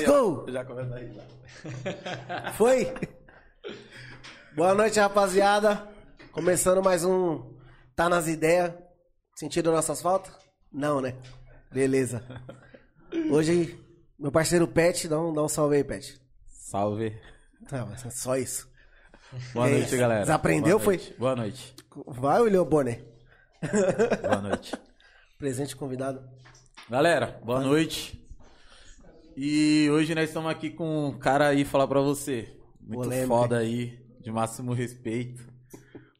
Let's Aí, go! ó, Já começa a risar. Foi? Boa noite, rapaziada. Começando mais um Tá nas ideias. Sentiram nossas faltas? Não, né? Beleza. Hoje, meu parceiro Pet, dá um, dá um salve aí, Pet. Salve. Tá, mas é só isso. Boa É, noite, galera. desaprendeu, Boa foi? noite. Boa noite. Vai, William Bonner. Boa noite. Presente convidado. Galera, boa noite. E hoje nós estamos aqui com um cara aí falar pra você. Muito Polêmica. foda aí, de máximo respeito.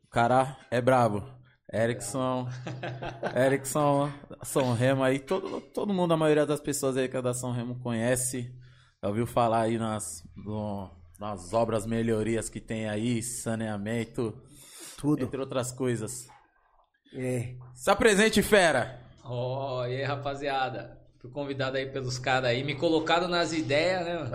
O cara é brabo. Erickson, Erickson, São Remo aí, todo, todo mundo, a maioria das pessoas aí que é da São Remo conhece, já ouviu falar aí nas, no- nas obras melhorias que tem aí, saneamento, Tudo. entre outras coisas. É. Se apresente, fera! Ó, e aí, rapaziada? Fui convidado aí pelos caras aí, me colocaram nas ideias, né?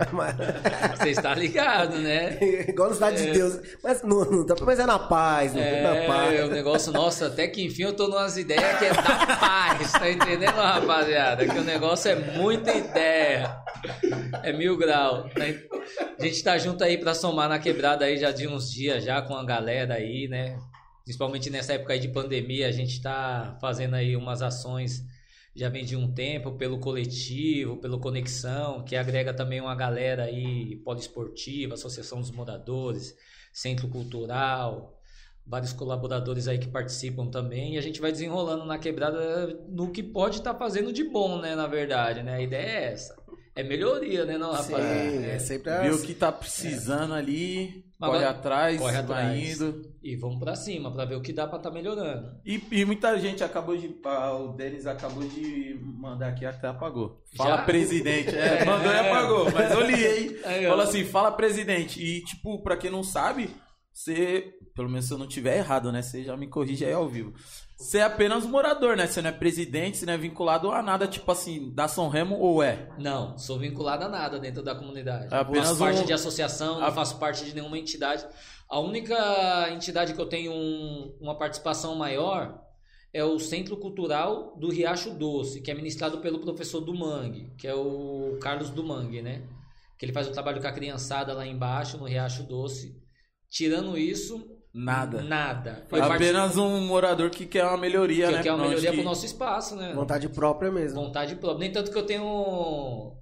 Você está ligado, né? Igual na cidade de Deus. Mas, não, não, mas é na paz, não é, na É, paz. o negócio, nossa, até que enfim eu tô numas ideias que é da paz, tá entendendo, rapaziada? Que o negócio é muita ideia. É mil grau. A gente tá junto aí pra somar na quebrada aí já de uns dias já com a galera aí, né? Principalmente nessa época aí de pandemia, a gente tá fazendo aí umas ações já vem de um tempo pelo coletivo, pelo Conexão, que agrega também uma galera aí poliesportiva, Associação dos Moradores, Centro Cultural, vários colaboradores aí que participam também, e a gente vai desenrolando na quebrada no que pode estar fazendo de bom, né, na verdade, né? A ideia é essa. É melhoria, né, não, Sim, rapaz? é sempre Viu assim. que tá precisando ali, Mas corre vai- atrás, corre vai atrás. indo. E vamos pra cima pra ver o que dá pra estar melhorando. E, e muita gente acabou de. ah, o Denis acabou de mandar aqui até apagou. Fala Já? presidente. É, mandou e apagou, mas eu li, hein? Ó. Fala assim, fala presidente. E, tipo, pra quem não sabe, você. Pelo menos se eu não tiver errado, né? Você já me corrige aí ao vivo. Você é apenas um morador, né? Você não é presidente, você não é vinculado a nada, tipo assim, da São Remo ou é? Não, sou vinculado a nada dentro da comunidade. É apenas faço parte um- de associação, não a- faço parte de nenhuma entidade. A única entidade que eu tenho um- uma participação maior é o Centro Cultural do Riacho Doce, que é ministrado pelo professor Dumangue, que é o Carlos Dumangue, né? Que ele faz o trabalho com a criançada lá embaixo, no Riacho Doce. Tirando isso, Nada. nada. É apenas um morador que quer uma melhoria, que né? quer uma melhoria que- pro nosso espaço, né? Vontade própria mesmo. Vontade própria. Nem tanto que eu tenho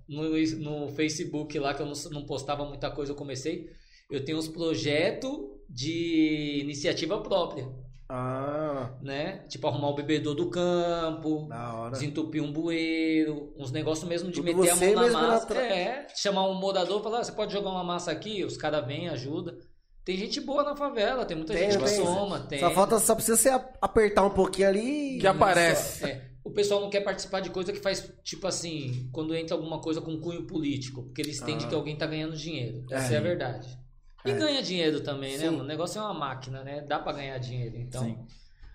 no, no Facebook lá, que eu não, não postava muita coisa, eu comecei. Eu tenho uns projetos de iniciativa própria, Ah, né? Tipo arrumar o bebedouro do campo, da hora. desentupir um bueiro, uns negócios mesmo de Tudo meter a mão na massa. É, chamar um morador e falar, "Ah, você pode jogar uma massa aqui? Os caras vêm, ajuda. Tem gente boa na favela, tem muita Tem, gente que tem. soma, tem. Só falta, só precisa você apertar um pouquinho ali. Que aparece. É, o pessoal não quer participar de coisa que faz, tipo assim, quando entra alguma coisa com cunho político, porque eles entendem Ah. que alguém tá ganhando dinheiro. Essa É. é, a verdade. E É. ganha dinheiro também, né? Sim. mano? O negócio é uma máquina, né? Dá pra ganhar dinheiro. Então, Sim.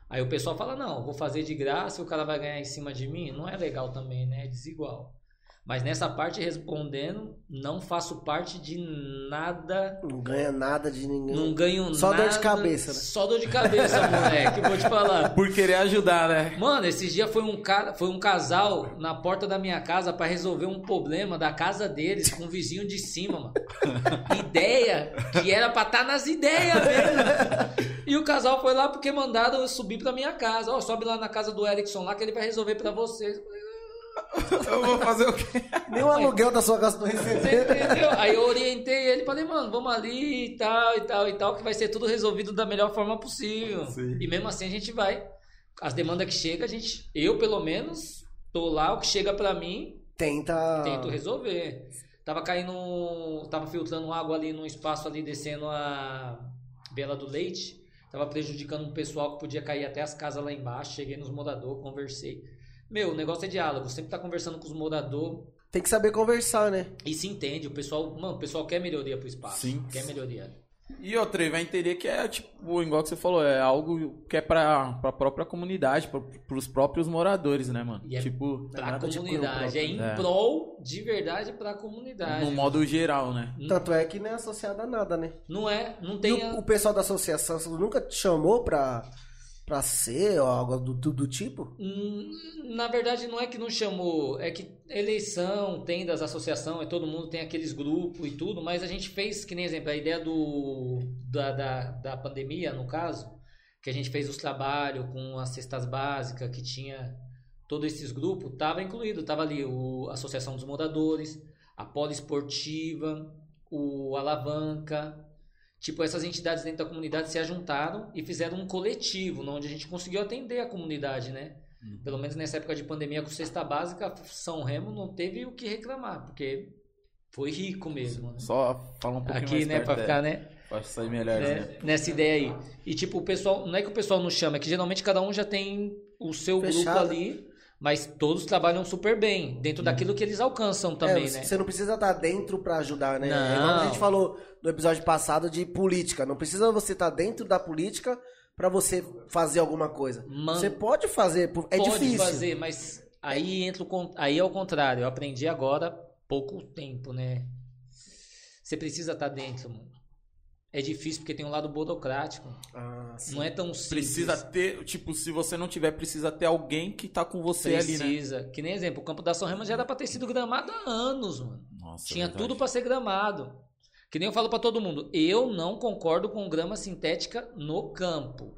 aí o pessoal fala: não, vou fazer de graça e o cara vai ganhar em cima de mim. Não é legal também, né? É desigual. Mas nessa parte, respondendo, não faço parte de nada. Não ganha nada de ninguém. Não ganho Só nada. dor de cabeça, né? Só dor de cabeça, moleque. Vou te falar. Por querer ajudar, né? Mano, esses dias foi um cara, foi um casal na porta da minha casa pra resolver um problema da casa deles com o vizinho de cima, mano. Ideia que era pra estar nas ideias mesmo. E o casal foi lá porque mandaram eu subir pra minha casa. Ó, sobe lá na casa do Erickson lá que ele vai resolver pra vocês. Eu vou fazer o quê? Nem o aluguel da sua casa não Você recebeu. entendeu? Aí eu orientei ele, falei, mano, vamos ali e tal, e tal, e tal, que vai ser tudo resolvido da melhor forma possível. Sim. E mesmo assim a gente vai. As demandas que chegam, a gente, eu pelo menos, tô lá, o que chega pra mim, Tenta. tento resolver. Tava caindo, tava filtrando água ali num espaço ali, descendo a Bela do Leite. Tava prejudicando um pessoal que podia cair até as casas lá embaixo. Cheguei nos moradores, conversei. Meu, o negócio é diálogo. Sempre tá conversando com os moradores. Tem que saber conversar, né? E se entende, o pessoal, mano, o pessoal quer melhoria pro espaço. Sim. Quer melhoria. E outra, ele vai entender que é, tipo, igual que você falou, é algo que é pra, pra própria comunidade, pra, pros próprios moradores, né, mano? E é tipo, Pra de comunidade. é em É. prol de verdade pra comunidade. no modo geral, né? Tanto é que não é associado a nada, né? Não é, não E tem. o, a- o pessoal da associação nunca te chamou pra, pra ser ou algo do, do, do tipo? Hum, Na verdade, não é que não chamou, é que eleição tem das associações, todo mundo tem aqueles grupos e tudo, mas a gente fez, que nem exemplo, a ideia do, da, da, da pandemia, no caso, que a gente fez os trabalhos com as cestas básicas, que tinha todos esses grupos, tava incluído, tava ali o a Associação dos Moradores, a Poliesportiva, o Alavanca, tipo, essas entidades dentro da comunidade se ajuntaram e fizeram um coletivo, onde a gente conseguiu atender a comunidade, né? Pelo menos nessa época de pandemia com cesta básica, São Remo não teve o que reclamar, porque foi rico mesmo. né? Só fala um pouquinho Aqui, mais né, perto, pra é. ficar, né? Pode sair melhor, né? né, Nessa ideia aí. E tipo, o pessoal, não é que o pessoal não chama, é que geralmente cada um já tem o seu grupo Fechado. ali, mas todos trabalham super bem, dentro daquilo que eles alcançam também, é, né? Você não precisa estar dentro pra ajudar, né? Não. É igual a gente falou no episódio passado de política. Não precisa você estar dentro da política pra você fazer alguma coisa. Man- Você pode fazer, é Pode difícil. fazer, mas aí entra o aí é o contrário. Eu aprendi agora pouco tempo, né? Você precisa estar dentro, mano. É difícil porque tem um lado burocrático. Ah, sim. Não é tão simples. Precisa ter, tipo, se você não tiver, precisa ter alguém que tá com você ali, né? Precisa. Que nem exemplo, o campo da São Remo já era pra ter sido gramado há anos, mano. Nossa, Tinha verdade. tudo pra ser gramado. Que nem eu falo pra todo mundo, eu não concordo com grama sintética no campo.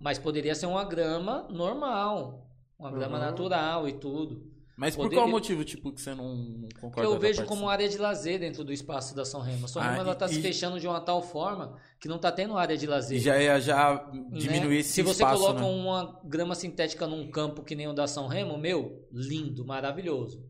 Mas poderia ser uma grama normal, uma grama Uhum. natural e tudo. Mas por Poderia- qual motivo, tipo, que você não, não concorda eu vejo como área de lazer dentro do espaço da São Remo. A São Ah, Remo ela tá e- se fechando de uma tal forma que não tá tendo área de lazer. E já ia já né? diminuir esse Se você espaço, coloca né? uma grama sintética num campo que nem o da São Remo, meu, lindo, maravilhoso.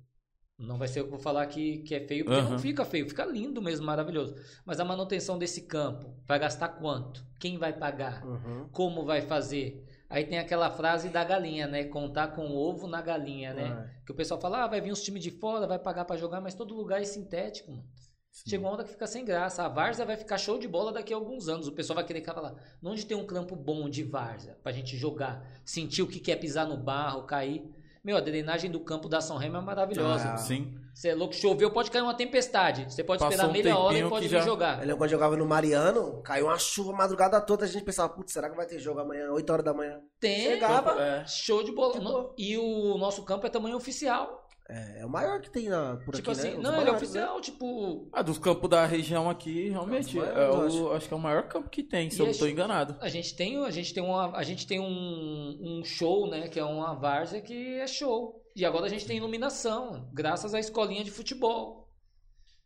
Não vai ser eu que vou falar que, que é feio, porque Aham. não fica feio, fica lindo mesmo, maravilhoso. Mas a manutenção desse campo, vai gastar quanto? Quem vai pagar? Uhum. Como vai fazer? Aí tem aquela frase da galinha, né? Contar com o ovo na galinha, né? Que o pessoal fala, ah, vai vir uns times de fora, vai pagar pra jogar, mas todo lugar é sintético, mano. Sim. Chega uma hora que fica sem graça. A Várzea vai ficar show de bola daqui a alguns anos. O pessoal vai querer falar, onde tem um campo bom de Várzea pra gente jogar? Sentir o que quer pisar no barro, cair. Meu, a drenagem do campo da São Remo é maravilhosa. Ah, Sim. Você é louco, choveu, pode cair uma tempestade. Você pode Passou esperar um meia hora e pode vir já- jogar. Eu lembro quando jogava no Mariano, caiu uma chuva a madrugada toda, a gente pensava, putz, será que vai ter jogo amanhã, 8 horas da manhã? Tem, Chegava. É. show de bola. Boa. E o nosso campo é tamanho oficial. É, é o maior que tem na, por tipo aqui, assim, né? Os não, ele é maiores, oficial, tipo. Ah, dos campos da região aqui, realmente, É, os é maiores, o, eu acho. que é o maior campo que tem, se E eu não tô show. enganado. A gente tem, a gente tem, uma, a gente tem um, um show, né? Que é uma várzea que é show. E agora a gente tem iluminação, graças à escolinha de futebol.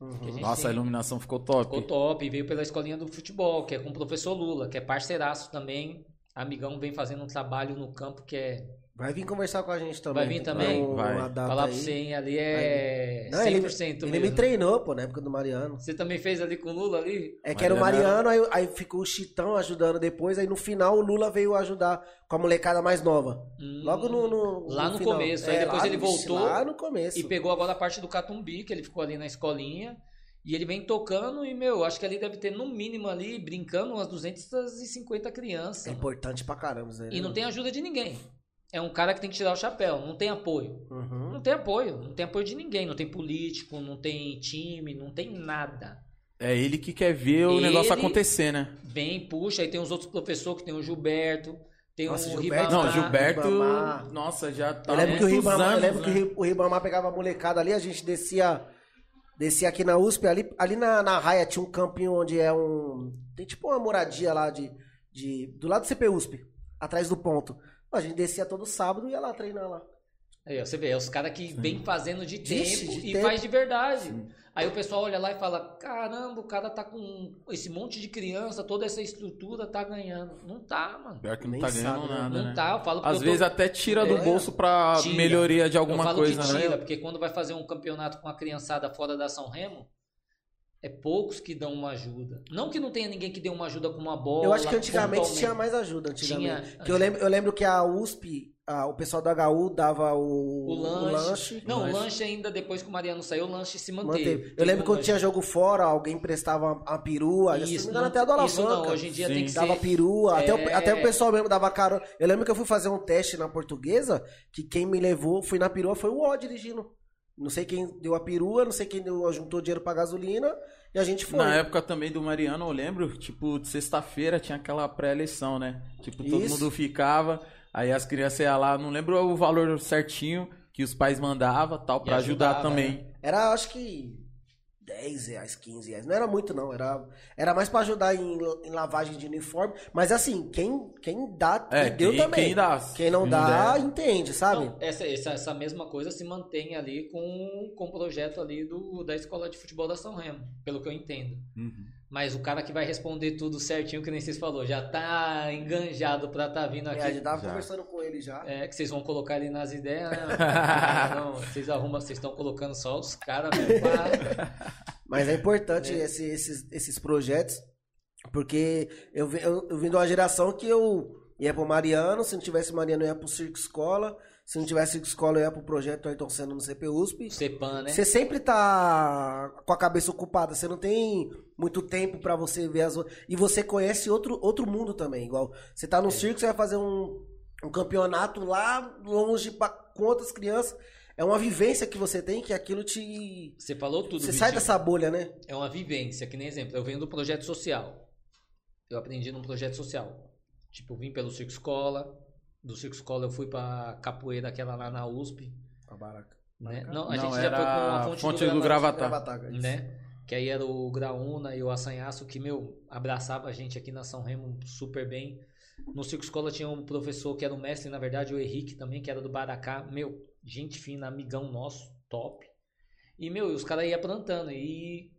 Uhum. A Nossa, tem. a iluminação ficou top. Ficou top, veio pela escolinha do futebol, que é com o professor Lula, que é parceiraço também. Amigão vem fazendo um trabalho no campo que é. Vai vir conversar com a gente também. Vai vir também? uma Vai. falar pra você, hein, ali é Não, ele, 100% ele mesmo. me treinou, pô, na época do Mariano. Você também fez ali com o Lula ali? É que era o Mariano aí, aí ficou o Chitão ajudando depois, aí no final o Lula veio ajudar com a molecada mais nova. Hum, Logo no, no- Lá no final. começo, aí depois lá ele no- voltou Lá no começo. E pegou agora a parte do Catumbi, que ele ficou ali na escolinha. E ele vem tocando e, meu, acho que ali deve ter no mínimo ali, brincando, umas 250 crianças. É mano. importante pra caramba isso aí. E né? não tem ajuda de ninguém. É um cara que tem que tirar o chapéu, não tem apoio. Uhum. Não tem apoio, não tem apoio de ninguém, não tem político, não tem time, não tem nada. É ele que quer ver o Ele- negócio acontecer, né? Vem, puxa, aí tem os outros professores que tem o Gilberto, tem Nossa, o Gilberto- Ribamar. Não, Gilberto. Ribamar. Nossa, já tá. Eu lembro que o Ribamar, eu anos, lembro que o né? Ri- o Ribamar pegava a molecada ali, a gente descia descia aqui na USP, ali, ali na, na raia tinha um campinho onde é um. Tem tipo uma moradia lá de. de do lado do CP USP, atrás do ponto. A gente descia todo sábado e ia lá treinar lá. Aí, ó, você vê, é os caras que vem fazendo de tempo Vixe, de e tempo. faz de verdade. Aí o pessoal olha lá e fala: caramba, o cara tá com esse monte de criança, toda essa estrutura, tá ganhando. Não tá, mano. Pior que não Nem tá ganhando sabe, né? nada, Não né? tá, eu falo porque Às eu vezes tô... até tira do É, bolso pra tira. melhoria de eu alguma falo coisa, que né? tira, porque quando vai fazer um campeonato com a criançada fora da São Remo, é poucos que dão uma ajuda. Não que não tenha ninguém que dê uma ajuda com uma bola. Eu acho que antigamente tinha mais ajuda, antigamente. Tinha- Que eu, lembro, eu lembro que a USP, a- o pessoal da HU dava o, O lanche. lanche. Não, lanche. o lanche ainda, depois que o Mariano saiu, o lanche se manteve. Manteve. Eu lembro quando lanche. tinha jogo fora, alguém prestava a perua. se não até a do isso não, Alavanca. hoje em dia Sim. tem que Dava ser... perua, até, o, É. até o pessoal mesmo dava caro. Eu lembro que eu fui fazer um teste na portuguesa, que quem me levou, fui na perua, foi o O dirigindo. Não sei quem deu a perua, não sei quem deu, juntou dinheiro pra gasolina e a gente foi. Na época também do Mariano, eu lembro, tipo, de sexta-feira tinha aquela pré-eleição, né? Tipo, todo Isso. mundo ficava, aí as crianças iam lá, não lembro o valor certinho que os pais mandavam, tal, pra ajudar ajudava, também. Era, acho que 10 reais, 15 reais. Não era muito, não. Era, era mais pra ajudar em, em lavagem de uniforme. Mas assim, quem, quem dá, É, quem deu quem- também. quem dá. Quem não dá, der. entende, sabe? Não, essa, essa, essa mesma coisa se mantém ali com, com o projeto ali do, da escola de futebol da São Remo, pelo que eu entendo. Uhum. Mas o cara que vai responder tudo certinho, que nem vocês falou, já tá enganjado pra tá vindo É, aqui. a gente tava Já. conversando com ele já. É, que vocês vão colocar ali nas ideias, né? Não, vocês arrumam, vocês estão colocando só os caras. Mas é importante É. esse- esses, esses projetos, porque eu, eu, eu vim de uma geração que eu ia pro Mariano, se não tivesse Mariano eu ia pro Circo Escola, se não tivesse Circo Escola eu ia pro projeto Ayrton Senna no CPUSP. Cepan, né? Você sempre tá com a cabeça ocupada, você não tem muito tempo pra você ver as outras. E você conhece outro, outro mundo também, igual. Você tá no circo, você vai fazer um, um campeonato lá longe pra, com outras crianças. É uma vivência que você tem que aquilo te. Você falou tudo, Você sai Vitinho. dessa bolha, né? É uma vivência, que nem exemplo. Eu venho do projeto social. Eu aprendi num projeto social. Tipo, vim pelo Circo Escola. Do Circo Escola eu fui pra capoeira, aquela lá na USP. A baraca. Né? Não, a Não, gente já era foi com a fonte, Fonte do, do isso. né? Que aí era o Graúna e o Assanhaço que, meu, abraçava a gente aqui na São Remo super bem. No Circo Escola tinha um professor que era o mestre, na verdade, o Henrique também, que era do Baracá. Meu, gente fina, amigão nosso, top. E, meu, os caras iam plantando. E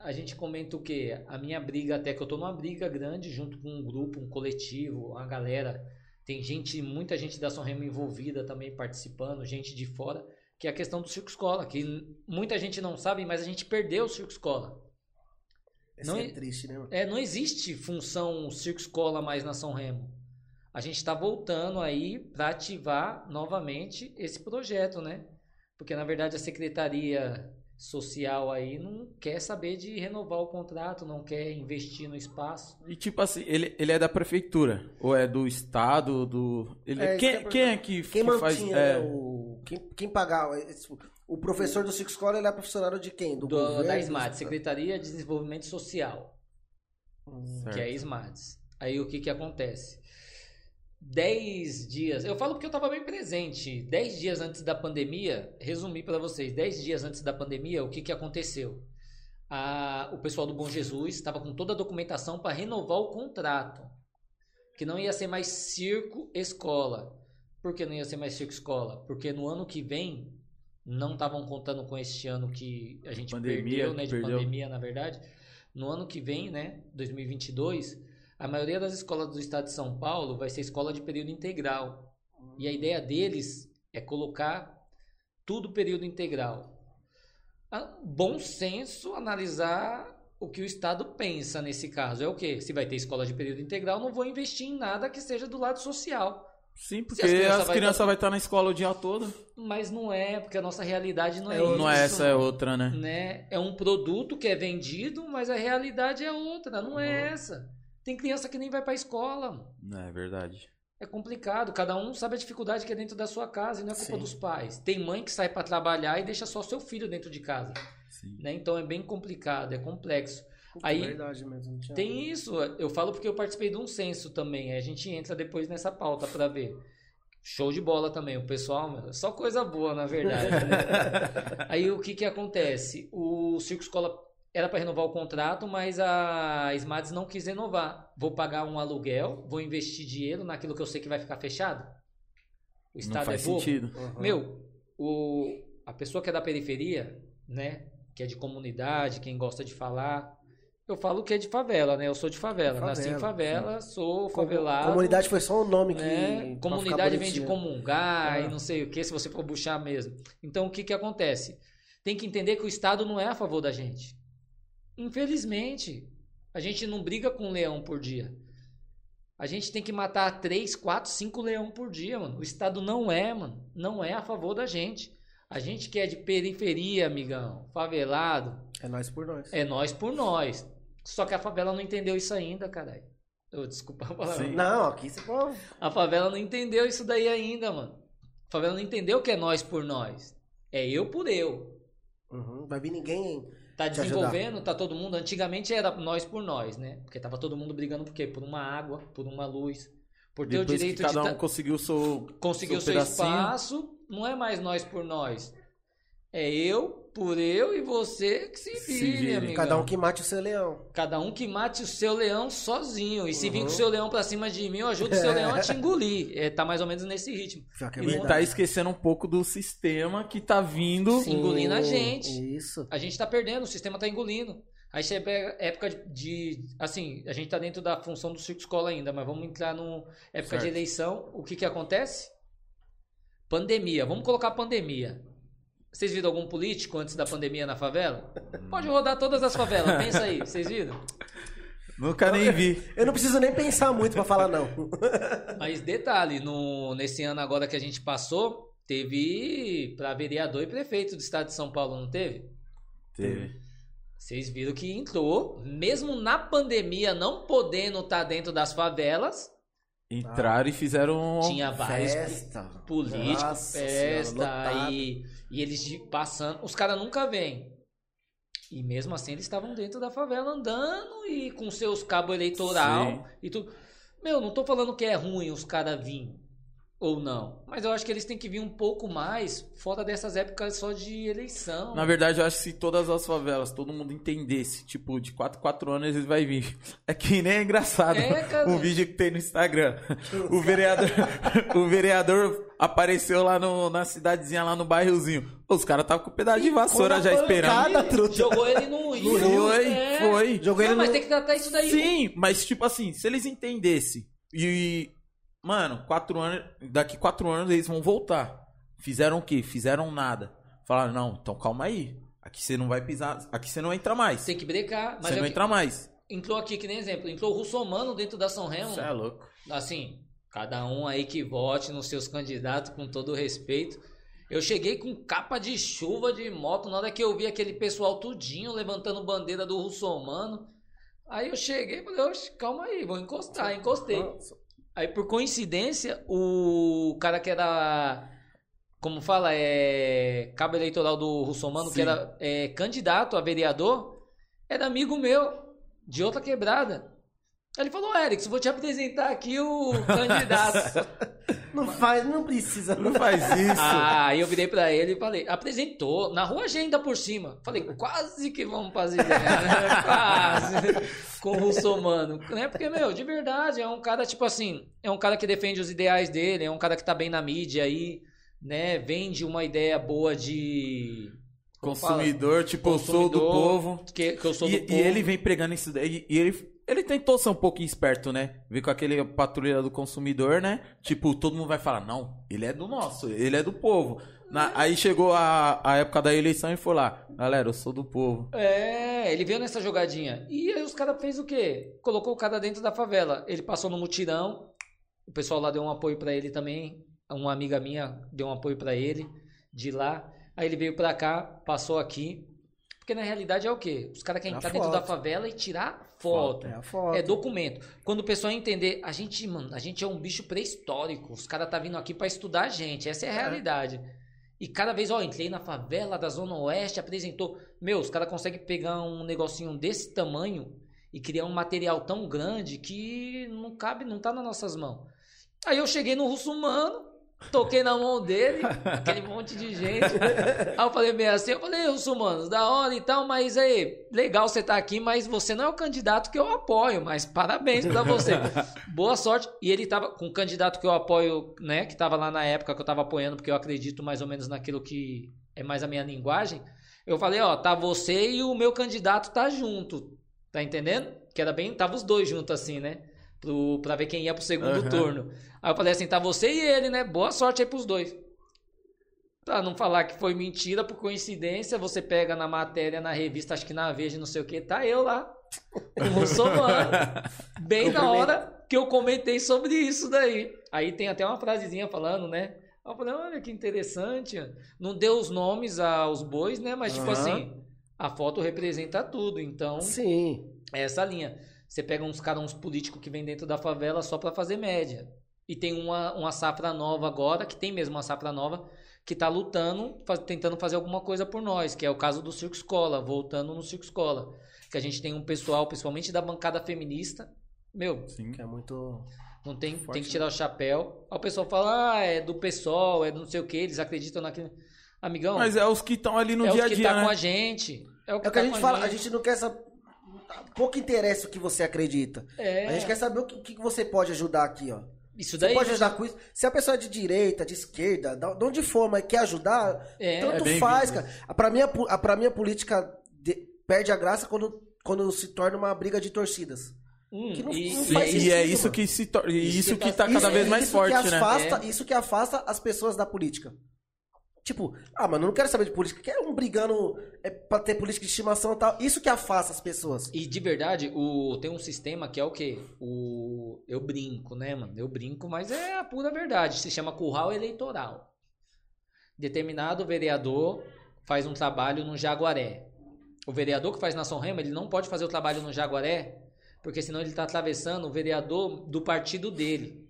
a gente comenta o quê? A minha briga, até que eu tô numa briga grande, junto com um grupo, um coletivo, uma galera. Tem gente, muita gente da São Remo envolvida também participando, gente de fora, que é a questão do Circo Escola, que muita gente não sabe, mas a gente perdeu o Circo Escola. Isso Não é triste, né? É, não existe função Circo Escola mais na São Remo. A gente está voltando aí para ativar novamente esse projeto, né? Porque na verdade a Secretaria Social aí não quer saber de renovar o contrato, não quer investir no espaço. E tipo assim, ele, ele é da prefeitura? Ou é do estado? Do. Ele, É, quem, isso que eu quem é que, Quem que faz. é, né, o. Quem, quem pagava. O professor do Circo Escola ele é profissional de quem? Do, Do, governo? da SMAT, Secretaria de Desenvolvimento Social. certo. que é a SMATS. Aí o que que acontece? Dez dias, eu falo porque eu estava bem presente. Dez dias antes da pandemia, resumi para vocês. Dez dias antes da pandemia, o que que aconteceu? A- o pessoal do Bom Jesus estava com toda a documentação para renovar o contrato, que não ia ser mais circo escola. Por que não ia ser mais circo escola? Porque no ano que vem não estavam contando com este ano que a gente Pandemia, perdeu, né, de perdeu. pandemia, na verdade. No ano que vem, né, 2022, a maioria das escolas do estado de São Paulo vai ser escola de período integral. E a ideia deles é colocar tudo período integral. Ah, Bom senso analisar o que o estado pensa nesse caso. É o quê? Se vai ter escola de período integral, não vou investir em nada que seja do lado social. Sim, porque as crianças as vai crianças tá- vão estar na escola o dia todo. Mas não é, porque a nossa realidade não é, É, isso. Não é essa, é outra, né? né? É um produto que é vendido, mas a realidade é outra, não é essa. Tem criança que nem vai pra escola. mano. É verdade. É complicado, cada um sabe a dificuldade que é dentro da sua casa e não é culpa Sim. dos pais. Tem mãe que sai pra trabalhar e deixa só seu filho dentro de casa, Sim. né? Então é bem complicado, é complexo. Puta, Aí- é verdade mesmo. não tinha- Tem isso, eu falo porque eu participei de um censo também, aí a gente entra depois nessa pauta pra ver. Show de bola também, o pessoal, meu, só coisa boa na verdade. né? Aí o que que acontece? O Circo Escola era para renovar o contrato, mas a Smarts não quis renovar. Vou pagar um aluguel, vou investir dinheiro naquilo que eu sei que vai ficar fechado? O Não estado faz é bobo? sentido. Uhum. Meu, o, a pessoa que é da periferia, né? Que é de comunidade, quem gosta de falar. Eu falo que é de favela, né? Eu sou de favela. Favela, Nasci em favela, sou Com- favelado. Comunidade foi só um nome que. né? pra ficar Comunidade vem de comungar e Ah. não sei o que, se você for buchar mesmo. Então o que que acontece? Tem que entender que o Estado não é a favor da gente. Infelizmente, a gente não briga com um leão por dia. A gente tem que matar 3, 4, 5 leão por dia, mano. O Estado não é, mano. Não é a favor da gente. A gente que é de periferia, amigão, favelado, É nós por nós. é nós por nós. Só que a favela não entendeu isso ainda, caralho. Ô, desculpa a palavra. Sim. Não, aqui você pode. A favela não entendeu isso daí ainda, mano. A favela não entendeu que é nós por nós. É eu por eu. Uhum. Vai vir ninguém. Tá desenvolvendo, tá todo mundo. Antigamente era nós por nós, né? Porque tava todo mundo brigando por quê? Por uma água, por uma luz. Por ter o Depois direito que cada de um ta- conseguiu o seu, conseguir o seu pedacinho. espaço, não é mais nós por nós. É eu por eu e você que se Se vire, amigo. Cada um que mate o seu leão. Cada um que mate o seu leão sozinho. E se vir Uhum. com o seu leão pra cima de mim, eu ajudo o seu leão a te engolir. É, tá mais ou menos nesse ritmo. É E tá esquecendo um pouco do sistema que tá vindo. Sim. engolindo a gente. Isso. A gente tá perdendo, o sistema tá engolindo. Aí você pega época de, de- Assim, a gente tá dentro da função do circo escola ainda, mas vamos entrar no época de Certo. eleição. O que que acontece? Pandemia. Vamos colocar pandemia. Vocês viram algum político antes da pandemia na favela? Pode rodar todas as favelas, pensa aí. Vocês viram? Nunca nem vi. Eu não preciso nem pensar muito pra falar não. Mas detalhe, no, nesse ano agora que a gente passou, teve para vereador e prefeito do estado de São Paulo, não teve? Teve. Vocês viram que entrou, mesmo na pandemia, não podendo estar dentro das favelas, Entraram e fizeram. tinha vários Festa. políticos, Nossa festa, e, e eles passando. Os caras nunca vêm. E mesmo assim eles estavam dentro da favela andando e com seus cabos eleitoral Sim. e tudo. Meu, não tô falando que é ruim os caras virem ou não. Mas eu acho que eles têm que vir um pouco mais fora dessas épocas só de eleição. Na verdade, eu acho que se todas as favelas, todo mundo entendesse, tipo, de 4 4 anos eles vai vir. É que nem é engraçado É, cara. um vídeo que tem no Instagram. O vereador, o vereador apareceu lá no, na cidadezinha, lá no bairrozinho. Os caras estavam com o pedaço de vassoura já esperando. Jogou ele no rio. Foi, é. foi. Jogou Não, ele mas no... tem que tratar isso daí. Sim, mas tipo assim, se eles entendessem e, mano, quatro anos, daqui quatro anos eles vão voltar. Fizeram o quê? Fizeram nada. Falaram, não, então calma aí. Aqui você não vai pisar, aqui você não entra mais. Tem que brecar. Mas Você é não que- entra mais. entrou aqui que nem exemplo. Entrou o Russomano dentro da São Remo. Você é louco. Assim, cada um aí que vote nos seus candidatos com todo o respeito. Eu cheguei com capa de chuva de moto na hora que eu vi aquele pessoal tudinho levantando bandeira do Russomano. Aí eu cheguei e falei, oxe, calma aí, vou encostar. Encostei. Aí, por coincidência, o cara que era. Como fala? É. Cabo eleitoral do Russomano, que era é, candidato a vereador, era amigo meu, de outra quebrada. Aí ele falou: Erickson, vou te apresentar aqui o candidato. Não faz, não precisa. Não faz isso. ah, aí eu virei pra ele e falei: apresentou, na rua agenda por cima. Falei: quase que vamos fazer ideia, né? Quase. Com o Russomano. Né? Porque, meu, de verdade, é um cara, tipo assim, é um cara que defende os ideais dele, é um cara que tá bem na mídia aí, né? Vende uma ideia boa de. Consumidor, tipo, eu sou do Consumidor, povo. Que, que eu sou E, do e povo. ele vem pregando isso daí. E ele, ele tentou ser um pouquinho esperto, né? Veio com aquele patrulha do consumidor, né? Tipo, todo mundo vai falar, não, ele é do nosso, ele é do povo. Na- aí chegou a, a época da eleição e foi lá, galera, eu sou do povo. É, ele veio nessa jogadinha. E aí os caras fez o quê? Colocou o cara dentro da favela. Ele passou no mutirão. O pessoal lá deu um apoio pra ele também. Uma amiga minha deu um apoio pra ele de lá. Aí ele veio pra cá, passou aqui. Porque na realidade é o quê? Os caras querem entrar dentro da foto. favela e tirar foto. É foto. É documento. Quando o pessoal entender, a gente, mano, a gente é um bicho pré-histórico. Os caras tá vindo aqui pra estudar a gente. Essa é a realidade. E cada vez, ó, entrei na favela da Zona Oeste, apresentou. Meu, os caras conseguem pegar um negocinho desse tamanho e criar um material tão grande que não cabe, não tá nas nossas mãos. Aí eu cheguei no Russumano, toquei na mão dele, aquele monte de gente. Aí eu falei meio assim, eu falei, Russumanos, da hora e tal, mas aí, legal você tá aqui, mas você não é o candidato que eu apoio, mas parabéns pra você. Boa sorte. E ele tava com o candidato que eu apoio, né, que tava lá na época que eu tava apoiando, porque eu acredito mais ou menos naquilo que é mais a minha linguagem. Eu falei, ó, tá você e o meu candidato tá junto. Tá entendendo? Que era bem, tava os dois juntos assim, né? Pro, pra ver quem ia pro segundo Aham. turno. Aí eu falei assim, tá você e ele, né? Boa sorte aí pros dois. Pra não falar que foi mentira, por coincidência, você pega na matéria, na revista, acho que na Veja, não sei o que, tá eu lá, muçulmano, bem na hora que eu comentei sobre isso daí. Aí tem até uma frasezinha falando, né? Eu falei, olha que interessante. Não deu os nomes aos bois, né? Mas, tipo Aham. assim, a foto representa tudo. Então, Sim. é essa linha. Você pega uns caras, uns políticos que vêm dentro da favela só pra fazer média. E tem uma, uma safra nova agora, que tem mesmo uma safra nova, que tá lutando, faz- tentando fazer alguma coisa por nós, que é o caso do Circo Escola, voltando no Circo Escola. Que a gente tem um pessoal, principalmente da bancada feminista, meu, Sim. Que é muito. não tem, Forte, tem que tirar o chapéu. Aí o pessoal fala, ah, é do PSOL, é do não sei o que, eles acreditam naquilo. Amigão, Mas é os que estão ali no é dia o a que dia, tá né? com a gente. É o que, É que tá a gente com fala, a gente não quer saber. Pouco interessa o que você acredita. É, A gente quer saber o que, o que você pode ajudar aqui, ó. isso Você daí. pode ajudar com isso. Se a pessoa é de direita, de esquerda, da- de onde for, mas quer ajudar, É, tanto é faz, cara. A- Pra mim, a, pra mim, a política de- perde a graça quando, quando se torna uma briga de torcidas. Hum, que não- e, não e- faz E, sentido, e é isso mano. que se torna. Isso Isso que tá tá- cada Isso- vez mais isso forte, que né? afasta, É. Isso que afasta as pessoas da política. Tipo, ah, mano, eu não quero saber de política. Quer um brigando é, pra ter política de estimação e tal. Isso que afasta as pessoas. E de verdade, o, tem um sistema que é o quê? O, eu brinco, né, mano? Eu brinco, mas é a pura verdade. Se chama curral eleitoral. Determinado vereador faz um trabalho no Jaguaré. O vereador que faz na Remo, ele não pode fazer o trabalho no Jaguaré, porque senão ele está atravessando o vereador do partido dele.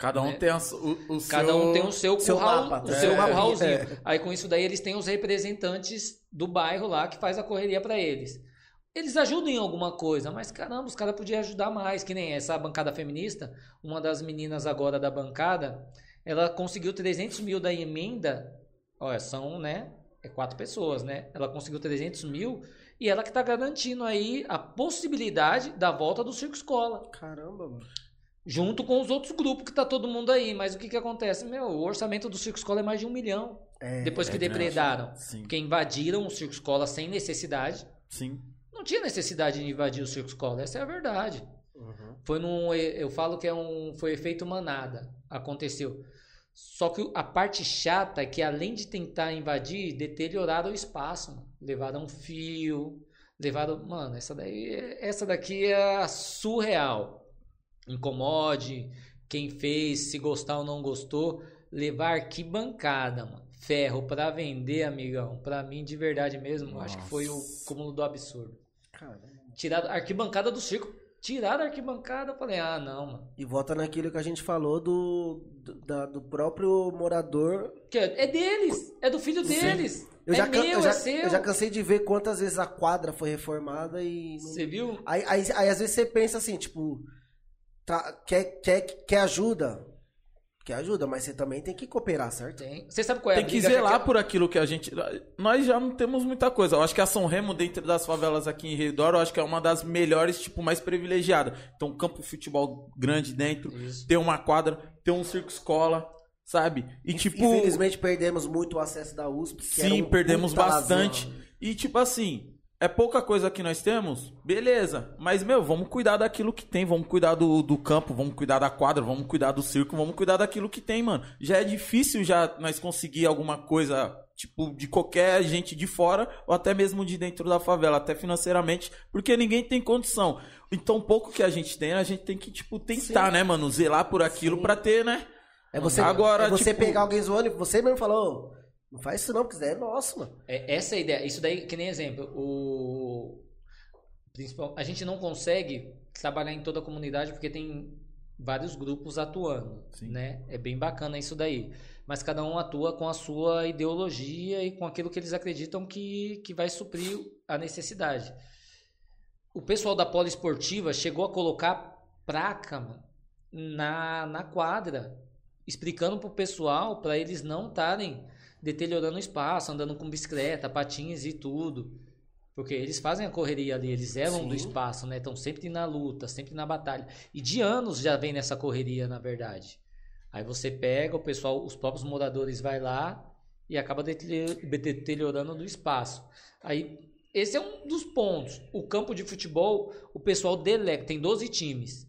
Cada um Né? tem a o, o Cada seu... um tem o seu seu curral, mapa. o É, seu curralzinho. é. Aí com isso daí eles têm os representantes do bairro lá que faz a correria pra eles. Eles ajudam em alguma coisa, mas caramba, os caras podiam ajudar mais, que nem essa bancada feminista. Uma das meninas agora da bancada, ela conseguiu 300 mil da emenda. Olha, são, né? É quatro pessoas, né? Ela conseguiu 300 mil e ela que tá garantindo aí a possibilidade da volta do Circo Escola Caramba, mano. Junto com os outros grupos que tá todo mundo aí. Mas o que que acontece? Meu, o orçamento do Circo Escola é mais de um milhão. É, depois que é grande. depredaram. Sim, Porque invadiram o Circo Escola sem necessidade. sim. Não tinha necessidade de invadir o Circo Escola, essa é a verdade. Uhum. Foi num. Eu falo que é um. Foi efeito manada. Aconteceu. Só que a parte chata é que além de tentar invadir, deterioraram o espaço. mano. Levaram fio. Levaram. Mano, essa daí. Essa daqui é surreal. Incomode. Quem fez, se gostar ou não gostou. Levar arquibancada, mano. Ferro pra vender, amigão. Pra mim, de verdade mesmo, acho que foi o Nossa. cúmulo do absurdo. Caramba. Tiraram a arquibancada do circo. Tiraram a arquibancada. Eu falei, ah, não, mano. E volta naquilo que a gente falou do, do, da- do próprio morador. Que é é deles. É do filho deles. Eu é já, meu, eu, já, é seu. eu já cansei de ver quantas vezes a quadra foi reformada e. Você viu? Aí, aí, aí às vezes você pensa assim, tipo, tá- quer, quer, quer ajuda? Quer ajuda, mas você também tem que cooperar, certo? Tem. Você sabe qual é Tem a que briga zelar aquela- por aquilo que a gente. Nós já não temos muita coisa. Eu acho que a São Remo, dentro das favelas aqui em Redor, eu acho que é uma das melhores, tipo, mais privilegiadas. Então, um campo de futebol grande dentro, Isso. ter uma quadra, ter um circo escola, sabe? E tipo. Infelizmente perdemos muito o acesso da USP. que Sim, um perdemos bastante. E tipo assim, é pouca coisa que nós temos, beleza. Mas, meu, vamos cuidar daquilo que tem, vamos cuidar do, do campo, vamos cuidar da quadra, vamos cuidar do circo, vamos cuidar daquilo que tem, mano. Já é difícil já nós conseguir alguma coisa, tipo, de qualquer gente de fora, ou até mesmo de dentro da favela, até financeiramente, porque ninguém tem condição. Então, pouco que a gente tem, a gente tem que, tipo, tentar, Sim. né, mano, zelar por aquilo Sim. pra ter, né? É você, Agora, é você tipo- pegar alguém zoando e você mesmo falou, não faz isso não, porque isso daí é nosso, mano. É, essa é a ideia. Isso daí, que nem exemplo, o principal, a gente não consegue trabalhar em toda a comunidade porque tem vários grupos atuando, Sim. né? É bem bacana isso daí. Mas cada um atua com a sua ideologia e com aquilo que eles acreditam que, que vai suprir a necessidade. O pessoal da poliesportiva chegou a colocar placa mano, na, na quadra, explicando pro pessoal para eles não estarem deteriorando o espaço, andando com bicicleta, patins e tudo. Porque eles fazem a correria ali, eles zelam do espaço, né? Estão sempre na luta, sempre na batalha. E de anos já vem nessa correria, na verdade. Aí você pega, o pessoal, os próprios moradores vai lá e acaba deterior- deteriorando do espaço. Aí esse é um dos pontos. O campo de futebol, o pessoal delega, tem 12 times.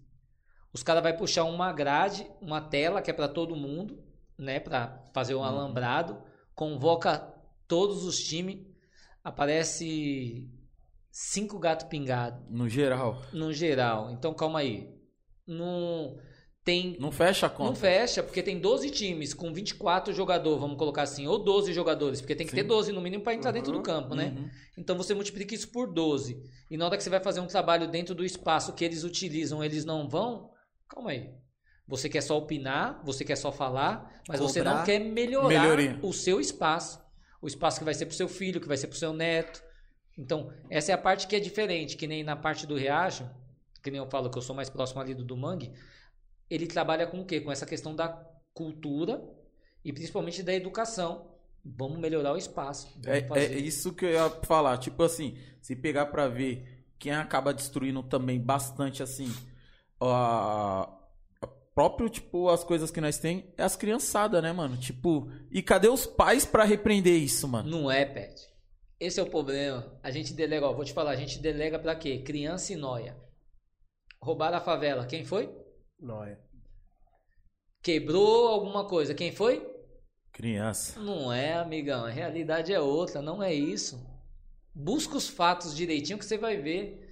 Os caras vai puxar uma grade, uma tela que é para todo mundo, né, para fazer um alambrado, convoca todos os times, aparece cinco gato pingado No geral. no geral. Então calma aí. Não tem Não fecha a não conta. fecha, porque tem 12 times com 24 jogadores, vamos colocar assim, ou 12 jogadores, porque tem que Sim. ter 12 no mínimo para entrar dentro do Uhum, campo, né? Uhum. Então você multiplica isso por 12. E na hora que você vai fazer um trabalho dentro do espaço que eles utilizam, eles não vão. Calma aí. Você quer só opinar, você quer só falar, mas você Cobrar. não quer melhorar Melhoria. o seu espaço. O espaço que vai ser pro seu filho, que vai ser pro seu neto. Então, essa é a parte que é diferente, que nem na parte do Riacho, que nem eu falo que eu sou mais próximo ali do, do Mangue, ele trabalha com o quê? Com essa questão da cultura e principalmente da educação. Vamos melhorar o espaço. É, é isso que eu ia falar. Tipo assim, se pegar pra ver quem acaba destruindo também bastante, assim, a próprio, tipo, as coisas que nós tem é as criançadas, né, mano? Tipo, e cadê os pais pra repreender isso, mano? Não é, Pet. Esse é o problema. A gente delega, ó, vou te falar, a gente delega pra quê? Criança e noia. Roubaram a favela, quem foi? Nóia. Quebrou alguma coisa, quem foi? Criança. Não é, amigão. A realidade é outra, não é isso. Busca os fatos direitinho que você vai ver.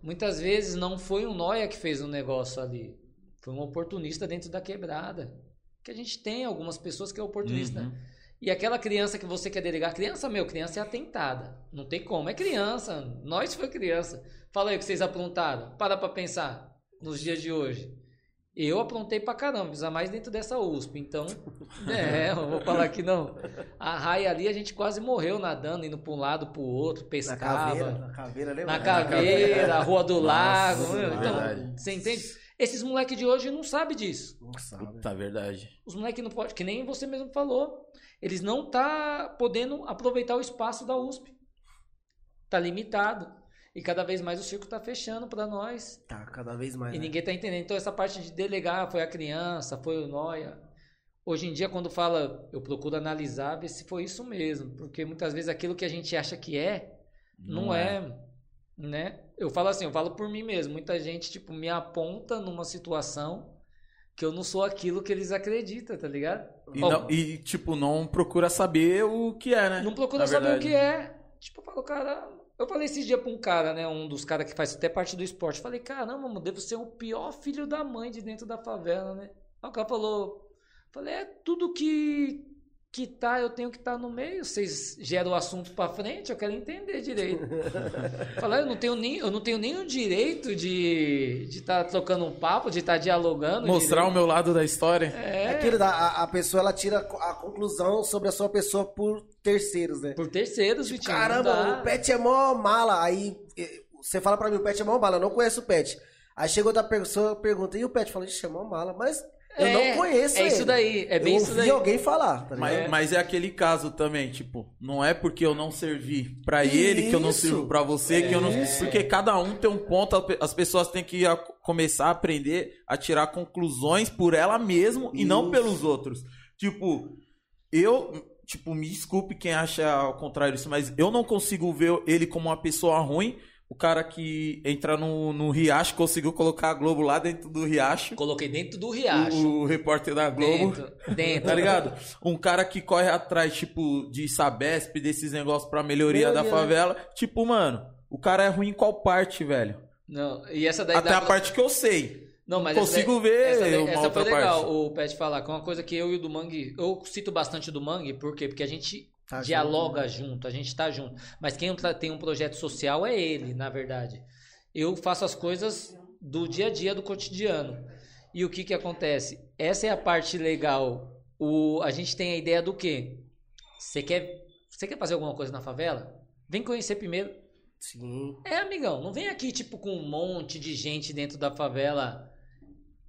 Muitas vezes não foi um noia que fez o negócio ali. Foi um oportunista dentro da quebrada. Que a gente tem algumas pessoas que é oportunista. Uhum. E aquela criança que você quer delegar, criança, meu, criança é atentada. Não tem como, é criança. Nós foi criança. Fala aí o que vocês aprontaram. Para pra pensar nos dias de hoje. Eu aprontei pra caramba, precisa mais dentro dessa USP. Então, é, eu vou falar que não. A raia ali a gente quase morreu nadando, indo pra um lado, pro outro, Na pescava. caveira. Na caveira, lembra? Na caveira, a Rua do Lago. Nossa, meu, então, verdade. você entende? Esses moleques de hoje não sabem disso. Não sabe. Puta, verdade. Os moleques não podem, que nem você mesmo falou. Eles não tá podendo aproveitar o espaço da USP. Tá limitado. E cada vez mais o circo tá fechando para nós. Tá, cada vez mais. E né? ninguém tá entendendo. Então essa parte de delegar foi a criança, foi o Noia. Hoje em dia, quando fala, eu procuro analisar, ver se foi isso mesmo. Porque muitas vezes aquilo que a gente acha que é, não, é. né? Eu falo assim, eu falo por mim mesmo. Muita gente, tipo, me aponta numa situação que eu não sou aquilo que eles acreditam, tá ligado? E, Ó, não- e, tipo, não procura saber o que é, né? não procura saber verdade. o que é. Tipo, eu falo, cara. Eu falei esse dia pra um cara, né? Um dos caras que faz até parte do esporte. Falei, caramba, mano, devo ser o pior filho da mãe de dentro da favela, né? Aí o cara falou. Falei, é tudo que. Que tá, eu tenho que estar no meio. Vocês geram o assunto pra frente, eu quero entender direito. Falei, eu não tenho nem, eu não tenho o direito de de estar trocando um papo, de estar dialogando. Mostrar o direito. meu lado da história. É É, a, a pessoa ela tira a conclusão sobre a sua pessoa por terceiros, né? por terceiros, Vitinho. não Caramba, o pet é mó mala. Aí eh, você fala pra mim, o pet é mó mala, eu não conheço o pet. Aí chega outra pessoa pergunta, e o pet? Fala, ixi, é mó mala, mas eu É, não conheço É ele. isso daí, é bem eu isso ouvi daí. alguém falar, tá Mas é. mas é aquele caso também, tipo, não é porque eu não servi pra ele que eu não sirvo pra você, que eu não. É. Porque cada um tem um ponto, as pessoas têm que começar a aprender a tirar conclusões por ela mesmo e não pelos outros. Tipo, eu. Tipo, me desculpe quem acha ao contrário disso, mas eu não consigo ver ele como uma pessoa ruim. O cara que entra no, no Riacho conseguiu colocar a Globo lá dentro do Riacho. Coloquei dentro do riacho. O, o repórter da Globo. Dentro, dentro. Tá ligado? Um cara que corre atrás, tipo, de Sabesp, desses negócios pra melhoria, da Melhoria, favela. Tipo, mano, o cara é ruim em qual parte, velho? Não, e essa daí Até dá a parte que eu sei. Não, mas consigo daí, ver Essa, daí- uma essa foi legal parte. o Pet falar, que é uma coisa que eu e o do Mangue, eu cito bastante do Mangue, por quê? Porque a gente Tá dialoga junto, junto, a gente tá junto. Mas quem tem um projeto social é ele, na verdade. Eu faço as coisas do dia a dia, do cotidiano. E o que que acontece? Essa é a parte legal. O, a gente tem a ideia do quê? Você quer, você quer fazer alguma coisa na favela? Vem conhecer primeiro. Sim. É, amigão, não vem aqui tipo com um monte de gente dentro da favela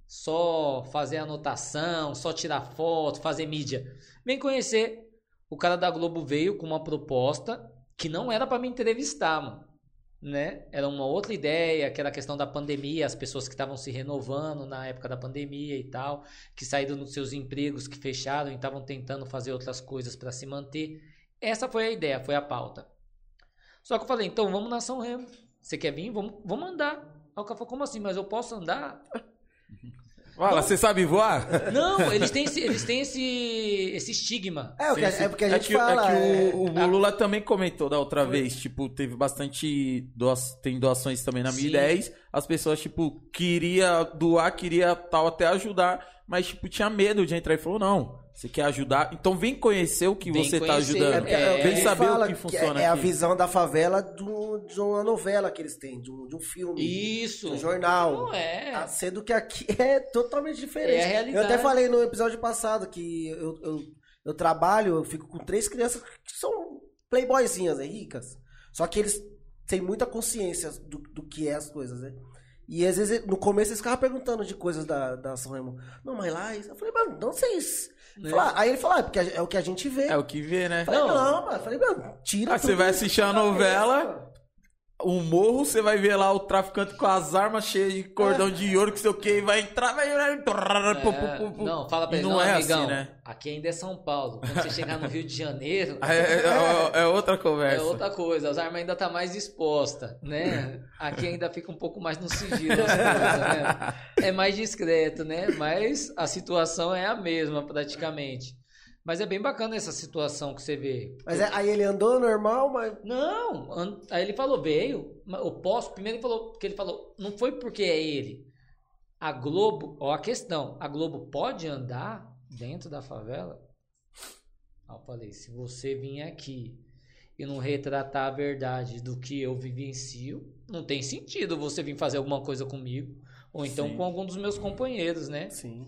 só fazer anotação, só tirar foto, fazer mídia. Vem conhecer. O cara da Globo veio com uma proposta que não era pra me entrevistar, mano. Né? Era uma outra ideia, que era a questão da pandemia, as pessoas que estavam se renovando na época da pandemia e tal, que saíram dos seus empregos, que fecharam e estavam tentando fazer outras coisas pra se manter. Essa foi a ideia, foi a pauta. Só que eu falei, então vamos na São Remo. Você quer vir? Vamos, vamos andar. Aí o cara falou, como assim? Mas eu posso andar? Fala, você sabe voar? Não, eles têm esse, eles têm esse, esse estigma. É, o sim. é porque a É gente que, fala. é que é- o, o Lula também comentou da outra vez, tipo, teve bastante doa- tem doações também na Sim. 1010. As pessoas, tipo, queria doar, queria tal até ajudar, mas, tipo, tinha medo de entrar e falou, não, Você quer ajudar? Então vem conhecer o que Vem você tá conhecer, ajudando. É, É, vem saber o que funciona é, é a visão da favela do- de uma novela que eles têm, de um, de um filme, Isso. de um jornal. Não é. Ah, Sendo que aqui é totalmente diferente. É a realidade. Eu até falei no episódio passado que eu, eu, eu trabalho, eu fico com três crianças que são playboyzinhas, né, ricas. Só que eles têm muita consciência do, do que é as coisas, né? E às vezes, no começo, eles ficavam perguntando de coisas da, da São Remo. Não, mas lá... Eu falei, mano, não sei isso. Né? Aí ele falou, ah, é porque é o que a gente vê. É o que vê, né? Falei, Não. não, mano. Eu falei, mano, tira Ah, você vai assistir a novela, O morro, você vai ver lá o traficante com as armas cheias de cordão de ouro, que sei o que, e vai entrar, vai. É, não, fala pra ele, não não, é amigão, assim, né? aqui ainda é São Paulo. Quando você chegar no Rio de Janeiro, É, é- é outra é conversa. outra coisa. As armas ainda tá mais exposta, né? Aqui ainda fica um pouco mais no sigilo as coisas, né? É mais discreto, né? Mas a situação é a mesma, praticamente. Mas é bem bacana essa situação que você vê. Mas é- aí ele andou normal, mas. Não, an- aí ele falou, veio, eu posso, primeiro ele falou, porque ele falou, não foi porque é ele. A Globo, ó a questão, a Globo pode andar dentro da favela? Aí eu falei, se você vir aqui e não retratar a verdade do que eu vivencio, não tem sentido você vir fazer alguma coisa comigo, ou então Sim. com algum dos meus companheiros, né? Sim.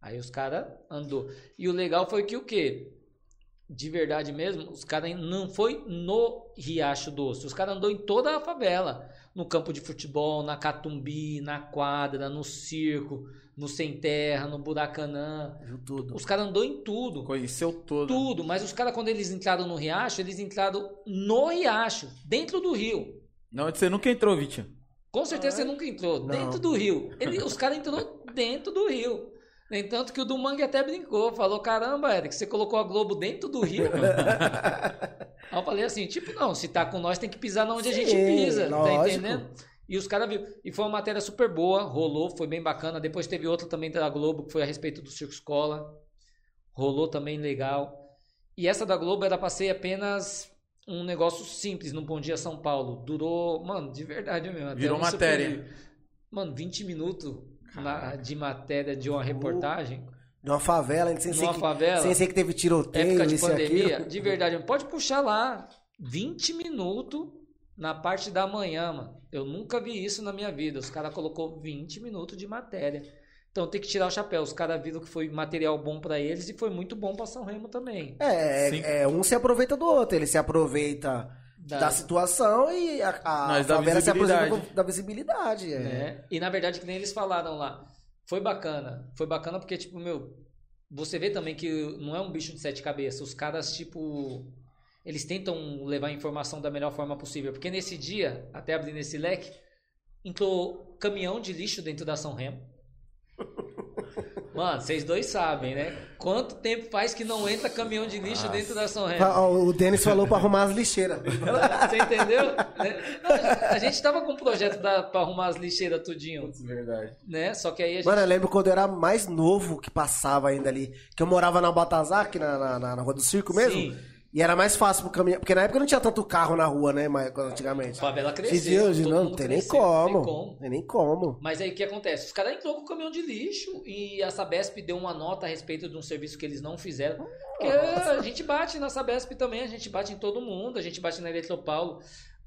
Aí os caras andou. E o legal foi que o quê? De verdade mesmo, os caras não foi no Riacho Doce. Os caras andou em toda a favela. No campo de futebol, na Catumbi, na quadra, no circo, no Sem Terra, no Buracanã. Viu tudo. Os caras andou em tudo. Conheceu todo. Tudo. Mas os caras, quando eles entraram no Riacho, eles entraram no Riacho, dentro do rio. Não, você nunca entrou, Vitinho. Com certeza você nunca entrou Não. dentro do rio. Ele- os caras entrou dentro do rio. Nem tanto que o do Mangue até brincou, falou: caramba, Eric, você colocou a Globo dentro do rio. Aí eu falei assim: tipo, não, se tá com nós tem que pisar na onde a gente Sim, pisa, tá lógico. entendendo? E os caras viram. E foi uma matéria super boa, rolou, foi bem bacana. Depois teve outra também da Globo, que foi a respeito do Circo Escola. Rolou também legal. E essa da Globo era pra ser apenas um negócio simples no Bom Dia São Paulo. Durou, mano, de verdade mesmo. Virou matéria. Mano, 20 minutos na- de matéria de uma reportagem. De uma favela, sem ser que, favela. sem ser que teve tiroteio, Época de isso pandemia, aquilo. de verdade, pode puxar lá 20 minutos na parte da manhã, mano. Eu nunca vi isso na minha vida. Os caras colocou 20 minutos de matéria. Então tem que tirar o chapéu. Os caras viram que foi material bom pra eles e foi muito bom pra São Remo também. É, Sim. é, um se aproveita do outro. Ele se aproveita Da- da, situação e a, a favela se visibilidade. da visibilidade. É. né? E na verdade, que nem eles falaram lá, foi bacana. Foi bacana porque, tipo, meu, você vê também que não é um bicho de sete cabeças. Os caras, tipo, eles tentam levar a informação da melhor forma possível. Porque nesse dia, até abrindo esse leque, entrou caminhão de lixo dentro da São Remo. Mano, vocês dois sabem, né? Quanto tempo faz que não entra caminhão de lixo dentro da São Remo? Ah, O Denis falou pra arrumar as lixeiras. Você entendeu? Né? A gente tava com um projeto da, pra arrumar as lixeiras tudinho, Verdade. né? Só que aí a gente Mano, eu lembro quando eu era mais novo que passava ainda ali. Que eu morava na Batazar, aqui na, na, na- na Rua do Circo mesmo. Sim. E era mais fácil pro caminhão. Porque na época não tinha tanto carro na rua, né? Mas, quando- antigamente. A favela cresceu. hoje todo não, mundo não tem nem cresceu, como. Não tem como. Tem nem como. Mas aí o que acontece? Os caras entrou com o caminhão de lixo e a Sabesp deu uma nota a respeito de um serviço que eles não fizeram. Porque a gente bate na Sabesp também, a gente bate em todo mundo, a gente bate na Eletropaulo.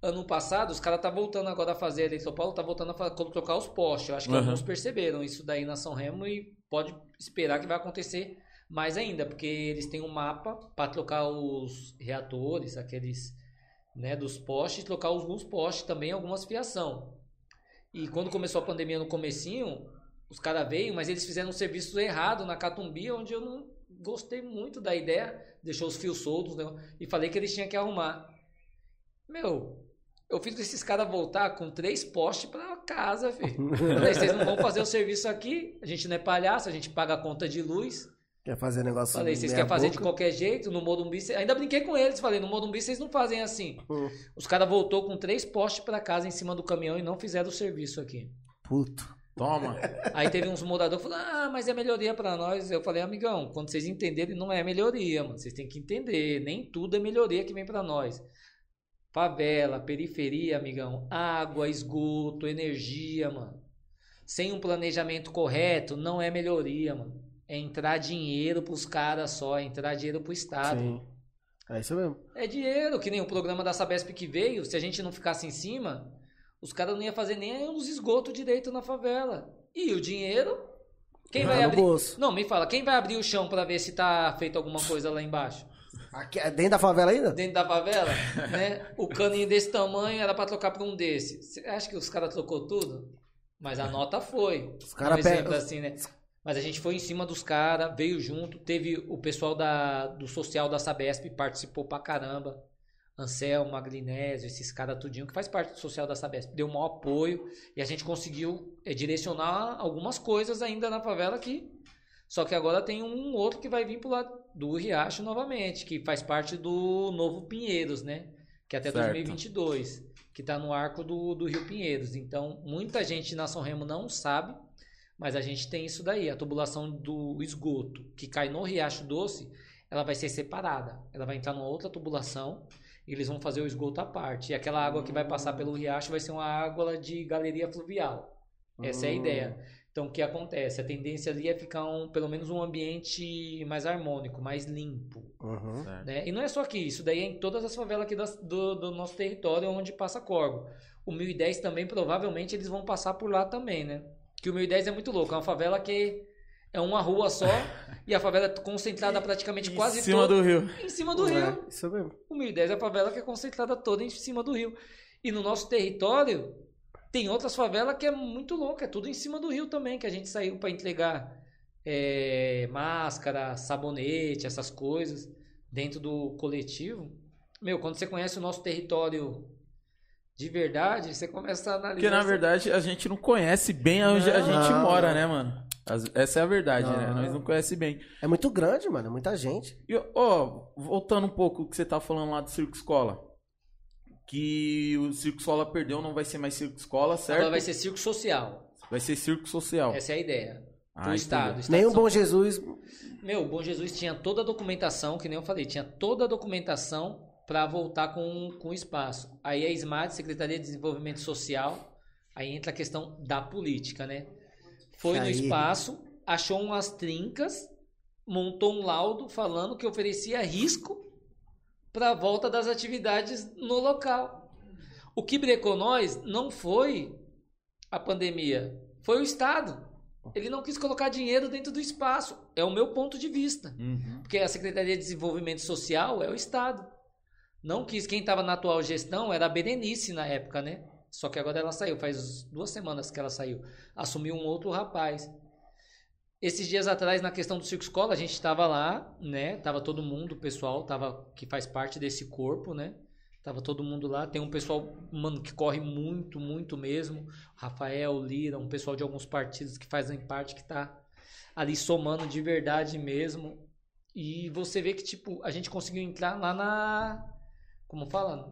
Ano passado, os caras tá voltando agora a fazer a Eletropaulo, tá voltando a trocar os postes. Eu acho que Uhum. alguns perceberam isso daí na São Remo e pode esperar que vai acontecer mais ainda, porque eles têm um mapa para trocar os reatores, aqueles né, dos postes, trocar alguns postes também, algumas fiação. E quando começou a pandemia no comecinho, os caras veio, mas eles fizeram um serviço errado na Catumbi, onde eu não gostei muito da ideia, deixou os fios soltos né, e falei que eles tinham que arrumar. Meu, eu fiz esses caras voltar com três postes pra casa, filho. Falei, vocês não vão fazer o serviço aqui, a gente não é palhaço, a gente paga a conta de luz. Quer fazer negócio Falei, vocês querem fazer de qualquer jeito, no Morumbi, cê- ainda brinquei com eles, falei, no Morumbi vocês não fazem assim. Hum. Os caras voltou com três postes pra casa em cima do caminhão e não fizeram o serviço aqui. Puto. Toma. Aí teve uns moradores que falaram, ah, mas é melhoria pra nós. Eu falei, amigão, quando vocês entenderem, não é melhoria, mano. Vocês têm que entender, nem tudo é melhoria que vem pra nós. Favela, periferia, amigão, água, esgoto, energia, mano. Sem um planejamento correto, não é melhoria, mano. É entrar dinheiro pros caras só, é entrar dinheiro pro Estado. Sim. É isso mesmo. É dinheiro, que nem o programa da Sabesp que veio, se a gente não ficasse em cima, os caras não iam fazer nem os esgotos direito na favela. E o dinheiro, quem Vai abrir? bolso. Não, me fala, quem vai abrir o chão pra ver se tá feito alguma coisa lá embaixo? Aqui, é dentro da favela ainda? Dentro da favela, né? O caninho desse tamanho era pra trocar por um desse. Você acha que os caras trocou tudo? Mas a nota foi. Os cara um exemplo pegam- assim, né? Mas a gente foi em cima dos caras, veio junto, teve o pessoal da, do social da Sabesp, participou pra caramba. Anselmo, Agrinésio, esses caras tudinho, que faz parte do social da Sabesp, deu um maior apoio e a gente conseguiu eh, direcionar algumas coisas ainda na favela aqui. Só que agora tem um outro que vai vir pro lado do Riacho novamente, que faz parte do novo Pinheiros, né? Que é até Certo. 2022, que tá no arco do, do Rio Pinheiros. Então, muita gente na São Remo não sabe, mas a gente tem isso daí, a tubulação do esgoto, que cai no Riacho Doce, ela vai ser separada. Ela vai entrar numa outra tubulação e eles vão fazer o esgoto à parte. E aquela água que vai passar pelo riacho vai ser uma água de galeria fluvial. Essa é a Hum. ideia. Então, o que acontece? A tendência ali é ficar um, pelo menos um ambiente mais harmônico, mais limpo. Uhum. Né? E não é só aqui, isso daí é em todas as favelas aqui das- do, do nosso território onde passa Corgo. O 1010 também, provavelmente, eles vão passar por lá também, né? Que o 1010 é muito louco, é uma favela que é uma rua só e a favela é concentrada praticamente quase em cima toda do rio. em cima do É, rio. isso mesmo. O 1010 é a favela que é concentrada toda em cima do rio. E no nosso território tem outras favelas que é muito louca, é tudo em cima do rio também, que a gente saiu para entregar é, máscara, sabonete, essas coisas dentro do coletivo. Meu, quando você conhece o nosso território de verdade, você começa a analisar. Porque na verdade a gente não conhece bem onde a gente Não, mora, não. né, mano? Essa é a verdade, né? Não. Nós não conhecemos bem. É muito grande, mano. É muita gente. E, ó, voltando um pouco o que você tá falando lá do Circo Escola. Que o Circo Escola perdeu, não vai ser mais Circo Escola, certo? Agora vai ser circo social. Vai ser Circo Social. Essa é a ideia. Ah, Do Estado. Estado Nem o Bom Jesus. Meu, o Bom Jesus tinha toda a documentação, que nem eu falei, tinha toda a documentação para voltar com, com o espaço. Aí a SMAT, Secretaria de Desenvolvimento Social, aí entra a questão da política, né? Foi no Aí- espaço, achou umas trincas, montou um laudo falando que oferecia risco para a volta das atividades no local. O que brecou nós não foi a pandemia, foi o Estado. Ele não quis colocar dinheiro dentro do espaço. É o meu ponto de vista. Uhum. Porque a Secretaria de Desenvolvimento Social é o Estado. Não quis. Quem estava na atual gestão era a Berenice na época, né? Só que agora ela saiu. Faz duas semanas que ela saiu. Assumiu um outro rapaz. Esses dias atrás, na questão do Circo Escola, a gente estava lá, né? Tava todo mundo, o pessoal tava, que faz parte desse corpo, né? Tava todo mundo lá. Tem um pessoal, mano, que corre muito, muito mesmo. Rafael, Lira, um pessoal de alguns partidos que fazem parte, que tá ali somando de verdade mesmo. E você vê que, tipo, a gente conseguiu entrar lá na. Como fala?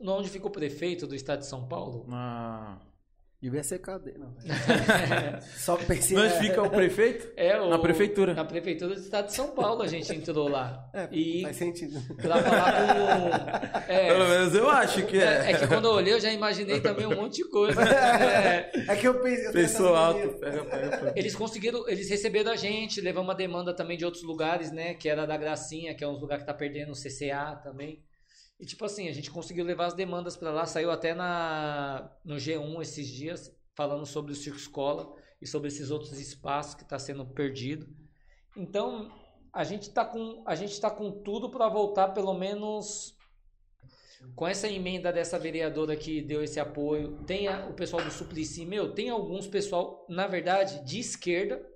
Onde fica o prefeito do estado de São Paulo? Na... Devia ser cadeia. Não. Só pensei. Onde fica o prefeito? É, o, Na prefeitura. Na prefeitura do estado de São Paulo a gente entrou lá. É, e faz sentido. pra falar com. Pelo É, menos eu acho que é, é. é que quando eu olhei eu já imaginei também um monte de coisa. É, É que eu pensei. eu Pensou alto. mania. Pega, pega, pega. Eles conseguiram, eles receberam a gente, levamos uma demanda também de outros lugares, né? Que era da Gracinha, que é um lugar que tá perdendo o CCA também. E tipo assim, a gente conseguiu levar as demandas pra lá, saiu até na no G1 esses dias falando sobre o Circo Escola e sobre esses outros espaços que tá sendo perdido. Então, a gente tá com a gente tá com tudo para voltar pelo menos com essa emenda dessa vereadora que deu esse apoio, tem a- o pessoal do Suplicy, meu, tem alguns pessoal, na verdade, de esquerda,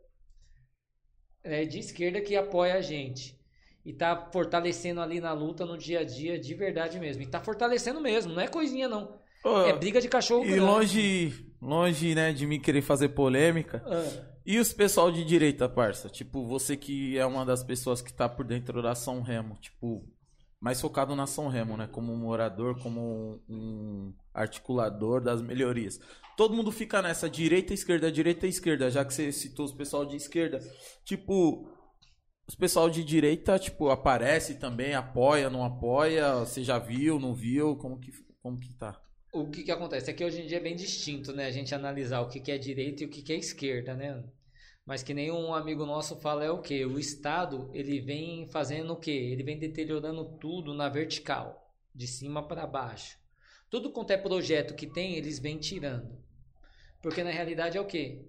é, de esquerda que apoia a gente. E tá fortalecendo ali na luta, no dia a dia, de verdade mesmo. E tá fortalecendo mesmo, não é coisinha não. É briga de cachorro e grande. longe, longe, né, de mim querer fazer polêmica. Ah, E os pessoal de direita, parça? Tipo, você que é uma das pessoas que tá por dentro da São Remo, tipo, mais focado na São Remo, né? Como um morador, como um articulador das melhorias. Todo mundo fica nessa direita, esquerda, direita, esquerda, já que você citou os pessoal de esquerda. Tipo, os pessoal de direita, tipo, aparece também, apoia, não apoia, você já viu, não viu, como que, como que tá? o que que acontece? É que hoje em dia é bem distinto, né? A gente analisar o que que é direita e o que que é esquerda, né? Mas que nem um amigo nosso fala é o que? O Estado, ele vem fazendo o quê? Ele vem deteriorando tudo na vertical, de cima para baixo. Tudo quanto é projeto que tem, eles vêm tirando. Porque na realidade é o quê?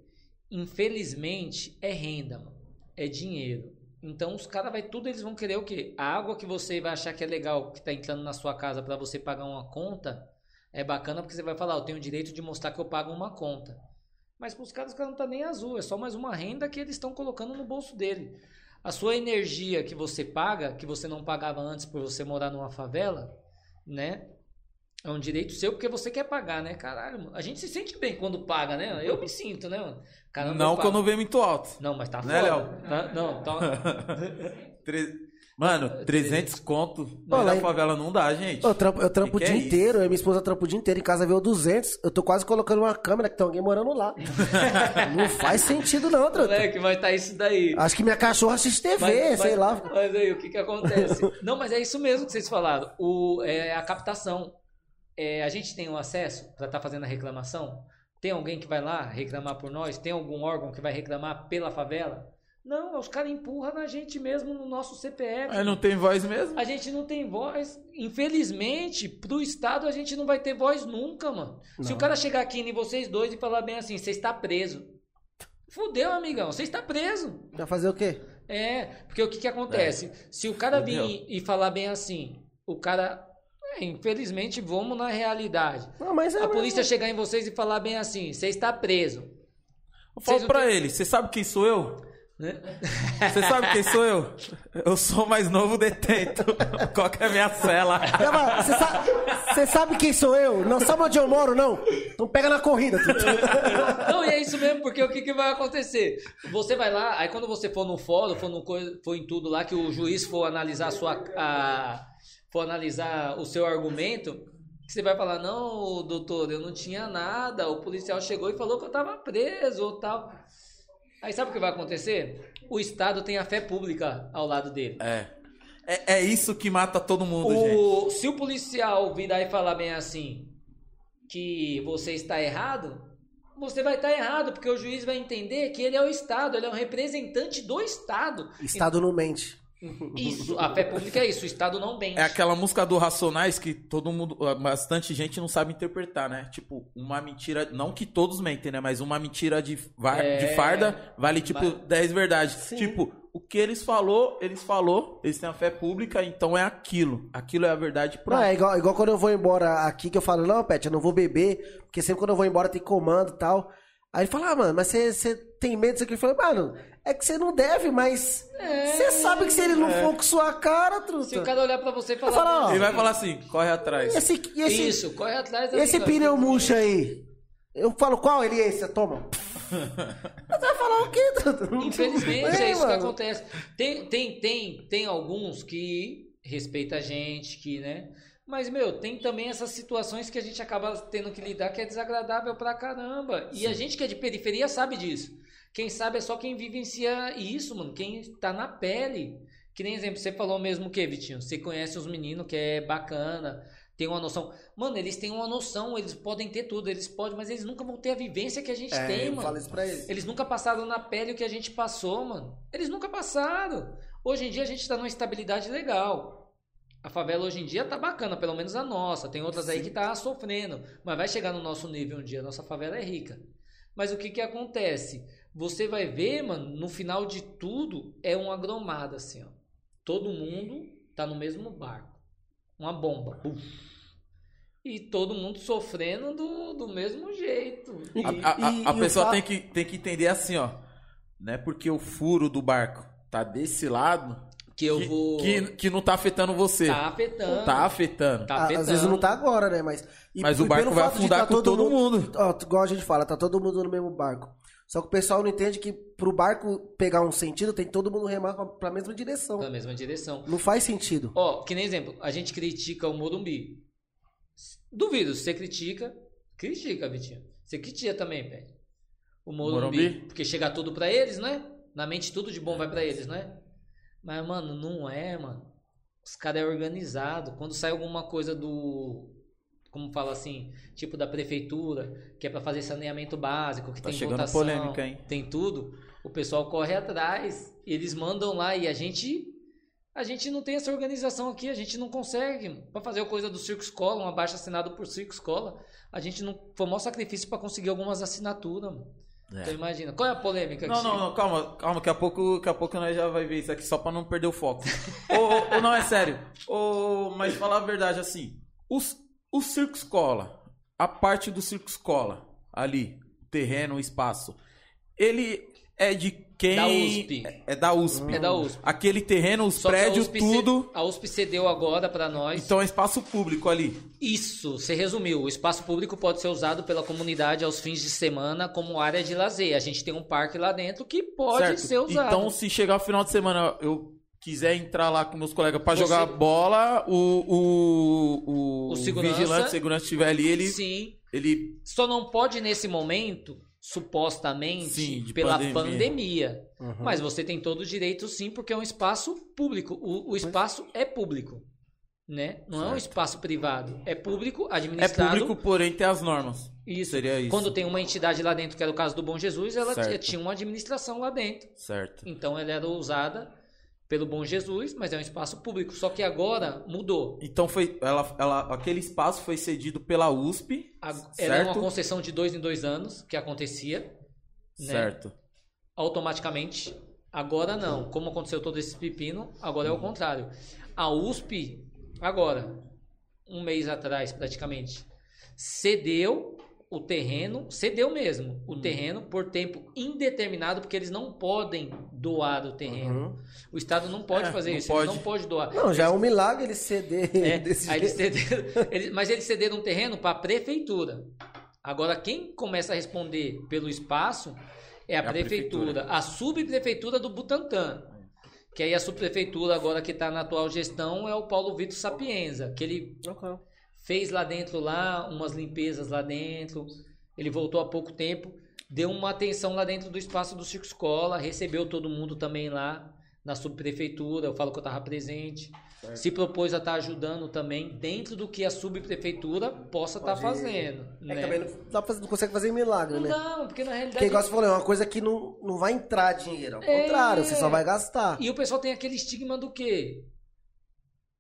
Infelizmente é renda, mano. é dinheiro. Então os caras vai tudo, eles vão querer o quê? A água que você vai achar que é legal, que tá entrando na sua casa para você pagar uma conta, é bacana porque você vai falar, eu tenho o direito de mostrar que eu pago uma conta. Mas para os caras não tá nem azul, é só mais uma renda que eles estão colocando no bolso dele. A sua energia que você paga, que você não pagava antes por você morar numa favela, né? É um direito seu porque você quer pagar, né? Caralho, mano. A gente se sente bem quando paga, né? Eu me sinto, né, mano? Caramba, não quando vem muito alto. Não, mas tá Né, foda. Léo? Tá- não, tá... Tre- Mano, 300 conto Ô, lá na favela não dá, gente. Eu trampo, eu trampo o Que que dia é inteiro, eu e minha esposa trampo o dia inteiro, em casa veio 200, eu tô quase colocando uma câmera que tem alguém morando lá. não faz sentido não, truta. Moleque, vai estar isso daí. Acho que minha cachorra assiste TV, sei lá. Mas aí, o que que acontece? Não, mas é isso mesmo que vocês falaram. O, é a captação. É, a gente tem o acesso para estar fazendo a reclamação? Tem alguém que vai lá reclamar por nós? Tem algum órgão que vai reclamar pela favela? Não, os caras empurram na gente mesmo no nosso CPF. Aí não tem voz mesmo? A gente não tem voz. Infelizmente, pro Estado a gente não vai ter voz nunca, mano. Se o cara chegar aqui em vocês dois e falar bem assim, você está preso. Fudeu, amigão, você está preso. Vai fazer o quê? É, porque o que que acontece? Se o cara Fudeu. vir e falar bem assim, o cara. É, infelizmente, vamos na realidade. Não, mas é A mesmo. polícia chegar em vocês e falar bem assim, você está preso. Eu falo pra têm- ele, você sabe quem sou eu? Né? Você sabe quem sou eu? Eu sou o mais novo detento. Qual que é a minha cela? Você sabe, sabe quem sou eu? Não sabe onde eu moro, não? Então pega na corrida. Não, e é isso mesmo, porque o que, que vai acontecer? Você vai lá, aí quando você for no fórum, for, no, for em tudo lá, que o juiz for analisar a sua. A, for analisar o seu argumento, que você vai falar, não, doutor, eu não tinha nada, o policial chegou e falou que eu tava preso ou tal. Aí sabe o que vai acontecer? O Estado tem a fé pública ao lado dele. É. É, é isso que mata todo mundo, gente. O, se o policial virar e falar bem assim que você está errado, você vai estar errado, porque o juiz vai entender que ele é o Estado, ele é um representante do Estado. Estado não mente. Isso, a fé pública é isso, o Estado não mente. É aquela música do Racionais que todo mundo, bastante gente não sabe interpretar, né? Tipo, uma mentira, não que todos mentem, né? Mas uma mentira de, É. de farda vale tipo Vale. 10 verdades. Sim. Tipo, o que eles falou, eles falou, eles têm a fé pública, então é aquilo. Aquilo é a verdade Não, pronto. é igual, igual quando eu vou embora aqui, que eu falo, não, Pet, eu não vou beber, porque sempre quando eu vou embora tem comando e tal. Aí ele fala, ah, mano, mas você- você tem medo disso aqui? Eu falei, mano, é que você não deve, mas você sabe que se ele não for com sua cara, truta. Se o cara olhar pra você e falar... ó, Ele vai falar assim, corre atrás. Esse, e esse, Isso, corre atrás da esse pneu murcho aí, eu falo, qual ele é esse? Toma. Você vai falar o quê? Infelizmente, é, isso que mano. acontece. Tem, tem, tem, tem alguns que respeitam a gente, que, né? Mas, meu, tem também essas situações que a gente acaba tendo que lidar que é desagradável pra caramba. E a gente que é de periferia sabe disso. Quem sabe é só quem vivencia isso, mano. Quem tá na pele. Que nem exemplo, você falou mesmo o que, Vitinho? Você conhece os meninos que é bacana, tem uma noção. Mano, eles têm uma noção, eles podem ter tudo, eles podem, mas eles nunca vão ter a vivência que a gente É, tem, eu mano. falo isso pra ele. Eles nunca passaram na pele o que a gente passou, mano. Eles nunca passaram. Hoje em dia a gente tá numa estabilidade legal. A favela hoje em dia tá bacana, pelo menos a nossa. Tem outras aí que tá sofrendo. Mas vai chegar no nosso nível um dia. Nossa favela é rica. Mas o que que acontece? Você vai ver, mano, no final de tudo, é uma gromada, assim, ó. Todo mundo tá no mesmo barco. Uma bomba. Buf. E todo mundo sofrendo do, do mesmo jeito. E- A, a- a- e- a e pessoa fa- tem, que, tem que entender assim, ó. Não é porque o furo do barco tá desse lado Que eu que, vou. que, que não tá afetando você. Tá afetando. Tá afetando. Tá Ah, afetando. Às vezes não tá agora, né? Mas, e- Mas o barco vai afundar tá com todo mundo. Ó, igual a gente fala, tá todo mundo no mesmo barco. Só que o pessoal não entende que pro barco pegar um sentido, tem que todo mundo remar pra, pra mesma direção. Na mesma direção. Não faz sentido. Ó, que nem exemplo, a gente critica o Morumbi. Duvido, se você critica, critica, Vitinho. Você critica também, Pé. O Morumbi, Morumbi? Porque chega tudo pra eles, não é? Na mente tudo de bom vai pra eles, não é? Mas, mano, não é, mano. Os caras é organizado. Quando sai alguma coisa do. Como fala assim, tipo da prefeitura, que é para fazer saneamento básico, que Tá tem chegando votação, polêmica, hein? tem tudo, o pessoal corre atrás, eles mandam lá e a gente a gente não tem essa organização aqui, a gente não consegue para fazer a coisa do Circo Escola, um abaixo assinado por Circo Escola, a gente não foi o maior sacrifício para conseguir algumas assinaturas. É. Então imagina, qual é a polêmica? Não, que não, não, calma, calma, daqui a pouco, daqui a pouco nós já vai ver isso aqui só pra não perder o foco. ou, ou não, é sério. Ou, mas falar a verdade, assim, os, o circo escola, a parte do circo escola, ali, terreno, espaço, ele é de quem? Da USP. É, é da USP. É da USP. Aquele terreno, os Só a prédios, USP tudo. ce- a USP cedeu agora para nós. Então é espaço público ali. Isso, você resumiu. O espaço público pode ser usado pela comunidade aos fins de semana como área de lazer. A gente tem um parque lá dentro que pode certo? ser usado. Então, se chegar o final de semana, eu quiser entrar lá com meus colegas pra Você- jogar bola, o, o, o, O segurança- vigilante, segurança estiver ali, ele, Sim. ele Só não pode nesse momento, supostamente, Sim, pela pandemia. pandemia. Uhum. Mas você tem todo o direito, sim, porque é um espaço público. O, o espaço é público. Né? Não é um Certo. espaço privado. É público, é administrado. público, porém tem as normas. Isso. Seria isso. Quando tem uma entidade lá dentro, que era o caso do Bom Jesus, ela Certo. tinha- tinha uma administração lá dentro. Certo. Então ela era usada pelo Bom Jesus, mas é um espaço público. Só que agora mudou. Então foi, ela, ela, aquele espaço foi cedido pela USP, A- Era uma certo? concessão de dois em dois anos que acontecia né? Certo. automaticamente. Agora não. Como aconteceu todo esse pepino, agora é o contrário. A USP, agora, um mês atrás praticamente, cedeu o terreno, cedeu mesmo o terreno por tempo indeterminado, porque eles não podem doar o terreno. Uhum. O Estado não pode É, fazer não isso, pode. não pode doar. Não, já é um milagre ele ceder É, desse aí eles jeito. cederam, eles- mas eles cederam um terreno para a prefeitura. Agora, quem começa a responder pelo espaço é a, a prefeitura, prefeitura. a subprefeitura do Butantã. Que aí a subprefeitura agora que está na atual gestão é o Paulo Vitor Sapienza, que ele Ok. Fez lá dentro lá umas limpezas lá dentro. Ele voltou há pouco tempo, deu uma atenção lá dentro do espaço do Circo Escola, recebeu todo mundo também lá na subprefeitura. Eu falo que eu estava presente. Se propôs a estar ajudando também dentro do que a subprefeitura possa estar Pode- fazendo. É né? também não, dá pra- não consegue fazer milagre, Não né? dá, porque na realidade. Porque, igual você falou, é uma coisa que não, não vai entrar dinheiro. Ao É. contrário, você só vai gastar. E o pessoal tem aquele estigma do quê?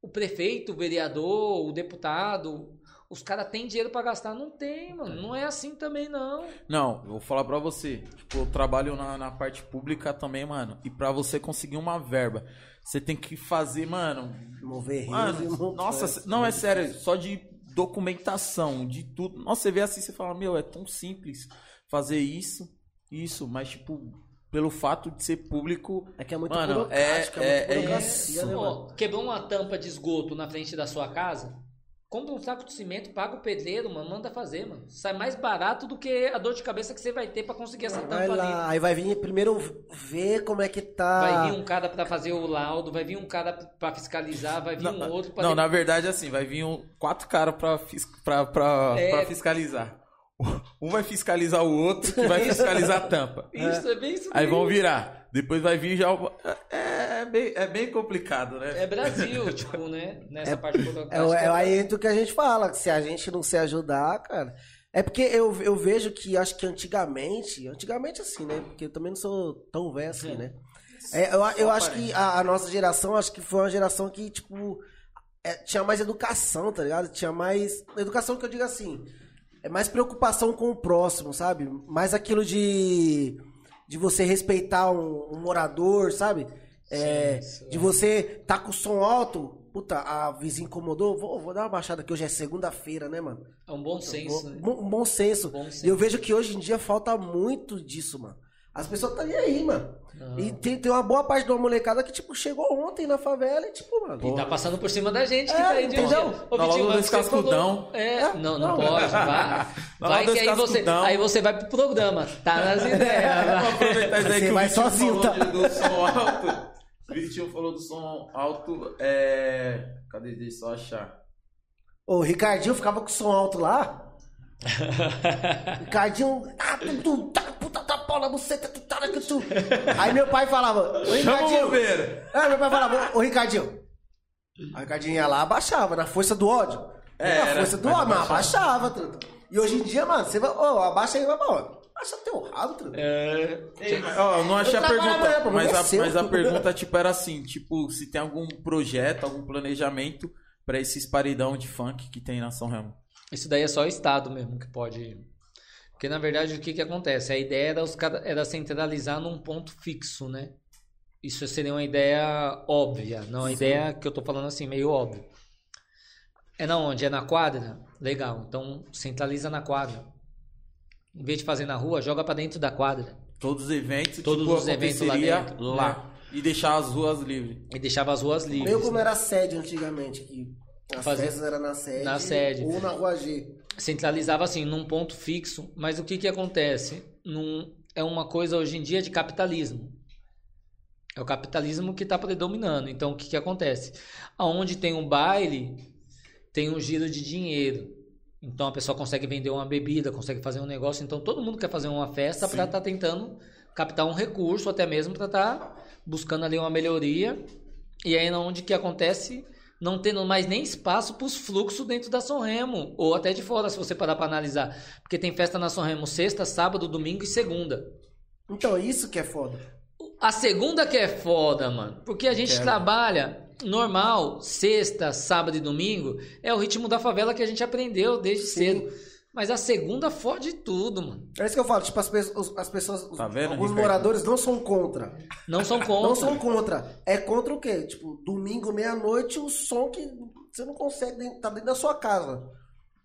O prefeito, o vereador, o deputado, os caras têm dinheiro pra gastar? Não tem, mano. Não é assim também, não. Não, eu vou falar pra você. Tipo, eu trabalho na, na parte pública também, mano. E pra você conseguir uma verba, você tem que fazer, mano. Mover rios Mano, nossa, não é sério, só de documentação, de tudo. Nossa, você vê assim, você fala, meu, é tão simples fazer isso, isso, mas tipo, pelo fato de ser público, É que é muito Mano, burocrático, é- é, é- muito é burocracia, isso. né? Ó, quebrou uma tampa de esgoto na frente da sua casa? Compra um saco de cimento, paga o pedreiro, mano, manda fazer, mano. Sai mais barato do que a dor de cabeça que você vai ter pra conseguir essa Vai tampa ali. lá, aí vai vir primeiro ver como é que tá. Vai vir um cara pra fazer o laudo, vai vir um cara pra fiscalizar, vai vir Não, um outro pra não, na verdade, assim, vai vir um- quatro caras pra, fis- pra, pra, É. pra fiscalizar. Um vai fiscalizar o outro, que vai fiscalizar a tampa. Isso, é bem isso Aí vão virar. Depois vai vir já o. É, é bem, é bem complicado, né? É Brasil, tipo, né? Nessa parte É, burocrática. o- é aí entra o que a gente fala, que se a gente não se ajudar, cara. É porque eu, eu vejo que acho que antigamente, antigamente assim, né? Porque eu também não sou tão velho assim, né? É, eu eu acho que a, a nossa geração, acho que foi uma geração que, tipo, é, tinha mais educação, tá ligado? Tinha mais. Educação que eu digo assim. É mais preocupação com o próximo, sabe? Mais aquilo de. De você respeitar um, um morador, sabe? É, Sim, de você tá com o som alto. Puta, a vizinha incomodou. Vou, vou dar uma baixada que hoje é segunda-feira, né, mano? É um bom senso, né? Bom, um bom senso. Bom senso. E eu vejo que hoje em dia falta muito disso, mano. As pessoas estão nem aí, mano. Não. E tem, tem uma boa parte de uma molecada que, tipo, chegou ontem na favela e, tipo, mano. E tá passando por cima da gente que É, tá aí de entendeu? Ô, Tá Vitinho, mas cascudão. É, não, não, Não. pode, vai. Tá Vai que aí você, aí você vai pro programa. Tá nas ideias. Aproveitar isso aí Você que vai sozinho, falou tá? de- do som alto. O Vitinho falou do som alto. É... Cadê? Deixa eu só achar. O Ricardinho ficava com o som alto lá. Ricardinho. Ah, tu, tu, tá, bola, você tá, tu, tá, que tu. Aí meu pai falava, ô Chama o Ricardinho. É, meu pai falava, ô Ricardinho. O Ricardinho ia lá, abaixava, na força do ódio. É, Era a era, força do mas homem, mas abaixava. truta. E hoje em dia, mano, você vai, ô, abaixa aí, vai pra onde? Abaixa teu rabo, truta. É, Ó, eu não achei Eu a pergunta, amanhã, mas a, seu. mas a pergunta, tipo, era assim, tipo, se tem algum projeto, algum planejamento pra esses paredão de funk que tem na São Remo. Isso daí é só o Estado mesmo que pode. Porque na verdade o que, que acontece? A ideia era, os, era centralizar num ponto fixo, né? Isso seria uma ideia óbvia, não uma ideia que eu tô falando assim, meio óbvia. É na onde? É na quadra? Legal. Então centraliza na quadra. Em vez de fazer na rua, joga pra dentro da quadra. Todos os eventos, Todos tipo, os eventos lá dentro, lá. né? E deixar as ruas livres. E deixava as ruas livres. Meio como era a sede antigamente, que as Fazer- eram na sede. Na sede. Ou na rua G. centralizava assim num ponto fixo, mas o que que acontece? Num, é uma coisa hoje em dia de capitalismo. É o capitalismo que está predominando. Então o que que acontece? Aonde tem um baile, tem um giro de dinheiro. Então a pessoa consegue vender uma bebida, consegue fazer um negócio. Então todo mundo quer fazer uma festa para estar tentando captar um recurso, até mesmo para estar buscando ali uma melhoria. E aí onde que acontece não tendo mais nem espaço para os fluxos dentro da São Remo, ou até de fora, se você parar para analisar. Porque tem festa na São Remo sexta, sábado, domingo e segunda. Então, isso que é foda. A segunda que é foda, mano. Porque a gente Quero. trabalha normal, sexta, sábado e domingo. É o ritmo da favela que a gente aprendeu desde Sim. cedo. Mas a segunda fode tudo, mano. É isso que eu falo, tipo, as, pe- as pessoas, os- Tá vendo, alguns Ricardo? moradores não são contra. Não são contra. Não são contra. É contra o quê? Tipo, domingo, meia-noite, o som que você não consegue, dentro- tá dentro da sua casa.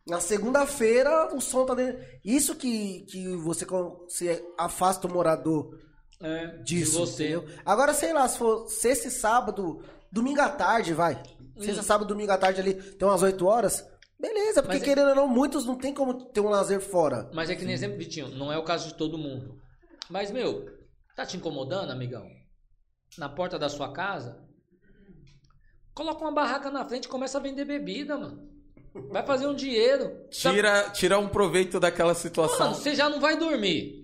Na segunda-feira, o som tá dentro. Isso que, que você se afasta o morador É, disso. de você. entendeu? Agora, sei lá, se for sexta e sábado, domingo à tarde, vai. Sexta, sábado, domingo à tarde ali, tem umas 8 horas. Beleza, porque é- querendo ou não, muitos não tem como ter um lazer fora. Mas é que nem exemplo, Vitinho, não é o caso de todo mundo. Mas, meu, tá te incomodando, amigão? Na porta da sua casa? Coloca uma barraca na frente e começa a vender bebida, mano. Vai fazer um dinheiro. Tira, tira um proveito daquela situação. Mano, você já não vai dormir.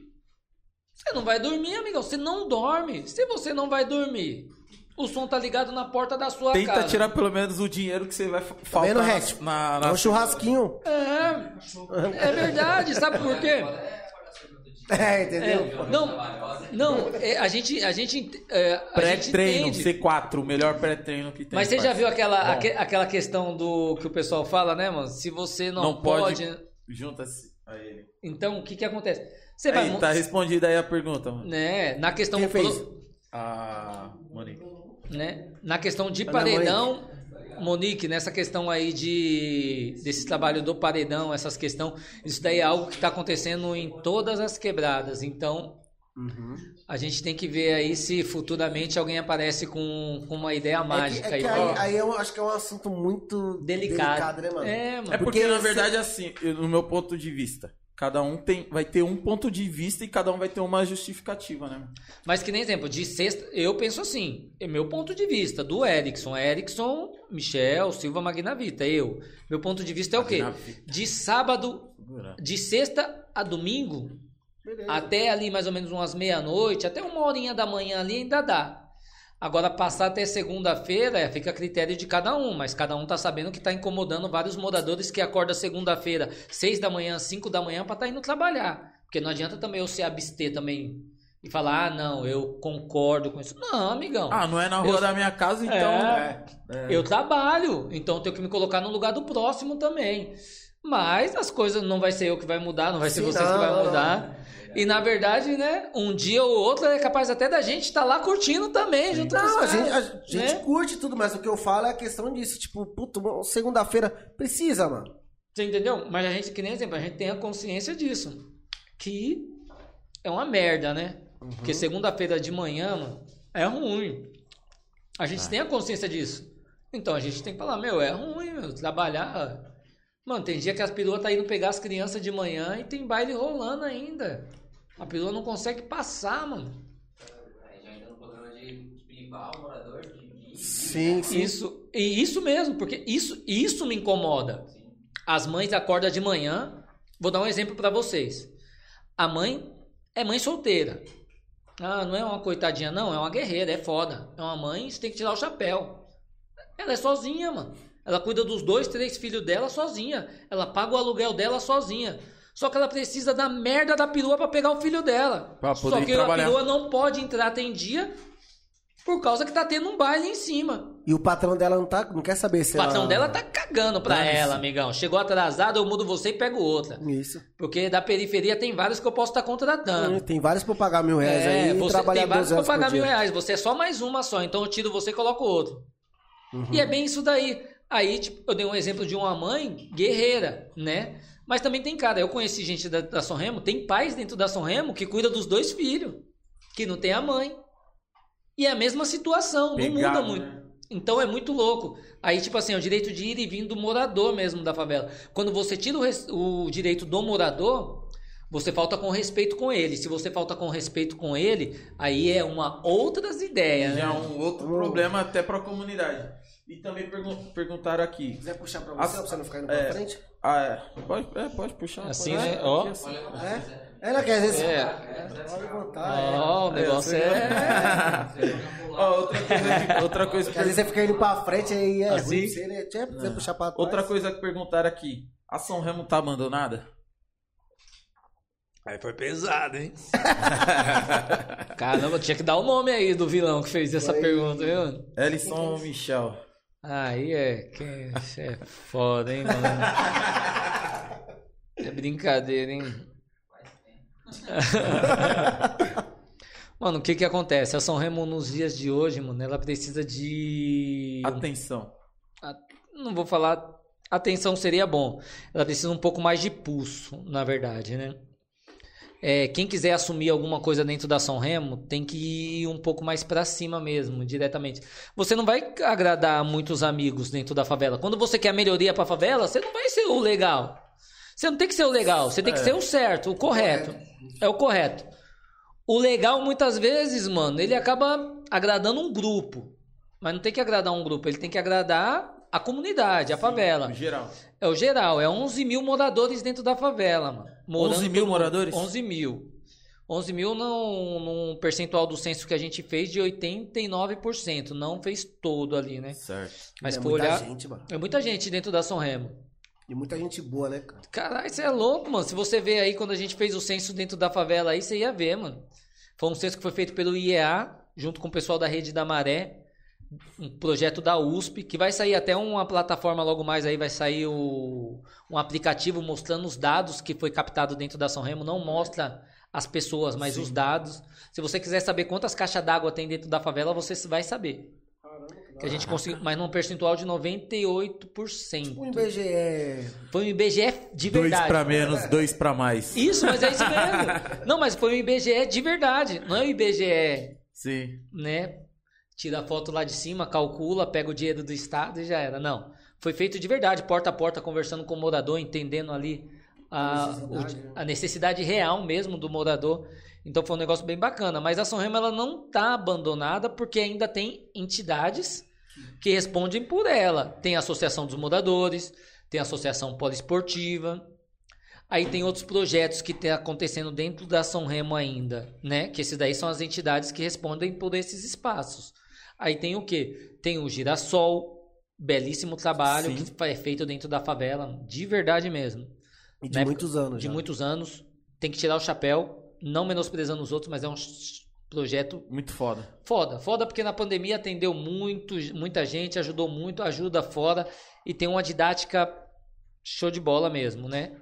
Você não vai dormir, amigão. Você não dorme. Se você não vai dormir, o som tá ligado na porta da sua Tenta casa. tirar pelo menos o dinheiro que você vai fa- Tá faltar vendo, na, Rex? na, É na- um churrasquinho. É, é verdade. Sabe por quê? É, entendeu? É, não, não. é, a gente, a gente, é, a gente Pré-treino, entende. C4, o melhor pré-treino que tem. Mas você já viu aquela, aque- aquela questão do que o pessoal fala, né, mano? Se você não, Não pode- pode, Junta-se a ele. então o que que acontece? Você vai, Aí, mo- tá respondida aí a pergunta, mano. né? Na questão Quem fez? pro- A Monique. Né? Na questão de Ana paredão, Monique, nessa questão aí de desse trabalho do paredão, essas questões, isso daí é algo que está acontecendo em todas as quebradas. Então, Uhum. a gente tem que ver aí se futuramente alguém aparece com, com uma ideia É que, mágica é que aí. aí, aí eu acho que é um assunto muito Delicado. né, mano? É, mano. É porque, Porque na você- verdade, assim, eu- no meu ponto de vista, cada um tem, vai ter um ponto de vista e cada um vai ter uma justificativa, né? Mas que nem exemplo, de sexta, eu penso assim, é meu ponto de vista, do Erickson, Erickson, Michel, Silva Magnavita, eu. Meu ponto de vista é o quê? De sábado, de sexta a domingo, Beleza. até ali mais ou menos umas meia-noite, até uma horinha da manhã ali ainda dá. Agora, passar até segunda-feira é, fica a critério de cada um, mas cada um tá sabendo que tá incomodando vários moradores que acordam segunda-feira, seis da manhã, cinco da manhã, pra tá indo trabalhar. Porque não adianta também eu se abster também e falar, ah, não, eu concordo com isso. Não, amigão. Ah, não é na rua Eu- da minha casa, então. É. é. Eu trabalho, então eu tenho que me colocar no lugar do próximo também. Mas as coisas não vai ser eu que vai mudar, não vai ser Sim, vocês que não, vai não, mudar. E na verdade, né, um dia ou outro é capaz até da gente estar lá curtindo também, junto com os Não, a caras, gente, a gente né? curte tudo, mas o que eu falo é a questão disso. Tipo, puto, segunda-feira precisa, mano. Você entendeu? Mas a gente, que nem exemplo, a gente tem a consciência disso. Que é uma merda, né? Porque segunda-feira de manhã, mano, é ruim. A gente tem a consciência disso. Então a gente tem que falar, meu, é ruim, meu, trabalhar. Mano, tem dia que as peruas tá indo pegar as crianças de manhã e tem baile rolando ainda. A perua não consegue passar, mano. Aí já entra no programa de privar o morador de vir. Sim, sim. Isso, e isso mesmo, porque isso, isso me incomoda. As mães acordam de manhã. Vou dar um exemplo pra vocês. A mãe é mãe solteira. Ah, não é uma coitadinha, não, é uma guerreira, é foda. É uma mãe, você tem que tirar o chapéu. Ela é sozinha, mano. Ela cuida dos dois, três filhos dela sozinha. Ela paga o aluguel dela sozinha. Só que ela precisa da merda da perua pra pegar o filho dela. Pra poder Só que trabalhar. a perua não pode entrar tem dia por causa que tá tendo um baile em cima. E o patrão dela não, tá, não quer saber se O patrão ela... dela tá cagando pra Dane-se. ela, amigão. Chegou atrasado, eu mudo você e pego outra. Isso. Porque da periferia tem vários que eu posso estar contratando. Tem vários pra pagar mil reais É, aí você trabalhar tem vários 12 pra horas pagar mil dia. reais. Você é só mais uma só. Então eu tiro você e coloco outro. Uhum. E é bem isso daí. Aí, tipo, eu dei um exemplo de uma mãe guerreira, né? Mas também tem cara. Eu conheci gente da, da São Remo, tem pais dentro da São Remo que cuida dos dois filhos, que não tem a mãe. E é a mesma situação, não Pegado, muda muito. né? Então é muito louco. Aí, tipo assim, é o direito de ir e vir do morador mesmo da favela. Quando você tira o, o direito do morador, você falta com respeito com ele. Se você falta com respeito com ele, aí é uma outras ideias. Já é Né? um outro problema até pra comunidade. E também pergun- perguntaram aqui. quiser puxar pra você, pra você não ficar indo é. pra frente? Ah, é. Pode, é, pode puxar. Assim, pode. né? Ó. Assim. É? Ela quer dizer... É. Pode botar, é. Ó, o negócio é. Ó, outra coisa, que- outra coisa Porque às vezes você fica indo pra frente aí é Assim? ruim, você, né? Tinha que você puxar pra trás. Outra coisa que perguntaram aqui. A São Remo tá abandonada? Aí foi pesado, hein? Caramba, tinha que dar o nome aí do vilão que fez essa Foi. pergunta, viu? Ellison Michel. Aí é. Que... isso é foda, hein, mano? É brincadeira, hein? Mano, o que que acontece? A São Remo nos dias de hoje, mano, ela precisa de. Atenção. Não vou falar. Atenção seria bom. Ela precisa um pouco mais de pulso, na verdade, né? É, quem quiser assumir alguma coisa dentro da São Remo tem que ir um pouco mais pra cima mesmo, diretamente. Você não vai agradar muitos amigos dentro da favela. Quando você quer melhoria pra favela, você não vai ser o legal. Você não tem que ser o legal, você tem que ser o certo, o correto. É o correto. O legal, muitas vezes, mano, ele acaba agradando um grupo. Mas não tem que agradar um grupo, ele tem que agradar a comunidade, a favela. Em geral. É o geral, é 11 mil moradores dentro da favela, mano. Morando 11 mil moradores? 11 mil. 11 mil num, num percentual do censo que a gente fez de 89%. Não fez todo ali, né? Certo. Mas é for muita olhar. gente, mano. É muita gente dentro da São Remo. E muita gente boa, né, cara? Caralho, você é louco, mano. Se você ver aí, quando a gente fez o censo dentro da favela aí, você ia ver, mano. Foi um censo que foi feito pelo IEA, junto com o pessoal da Rede da Maré. Um projeto da USP, que vai sair até uma plataforma logo mais aí, vai sair o, um aplicativo mostrando os dados que foi captado dentro da São Remo. Não mostra as pessoas, mas os dados. Se você quiser saber quantas caixas d'água tem dentro da favela, você vai saber. Que a gente conseguiu, mas num percentual de 98%. O IBGE... Foi um IBGE de Dois verdade. pra menos, dois pra mais. Isso, mas é isso mesmo. Não, mas foi um IBGE de verdade. Não é o IBGE, Sim. né? Tira a foto lá de cima, calcula, pega o dinheiro do Estado e já era. Não. Foi feito de verdade, porta a porta, conversando com o morador, entendendo ali a, necessidade, o- a necessidade real mesmo do morador. Então foi um negócio bem bacana. Mas a São Remo ela não está abandonada porque ainda tem entidades que respondem por ela. Tem a Associação dos Moradores, tem a Associação Poliesportiva. Aí tem outros projetos que estão acontecendo dentro da São Remo ainda, né? Que esses daí são as entidades que respondem por esses espaços. Aí tem o quê? Tem o Girassol, belíssimo trabalho Sim. que é feito dentro da favela, de verdade mesmo E de Na época- muitos anos de já. muitos anos. Tem que tirar o chapéu, não menosprezando os outros, mas é um projeto Muito foda. foda. Foda porque na pandemia atendeu muito, muita gente, ajudou muito, ajuda fora e tem uma didática show de bola mesmo, né?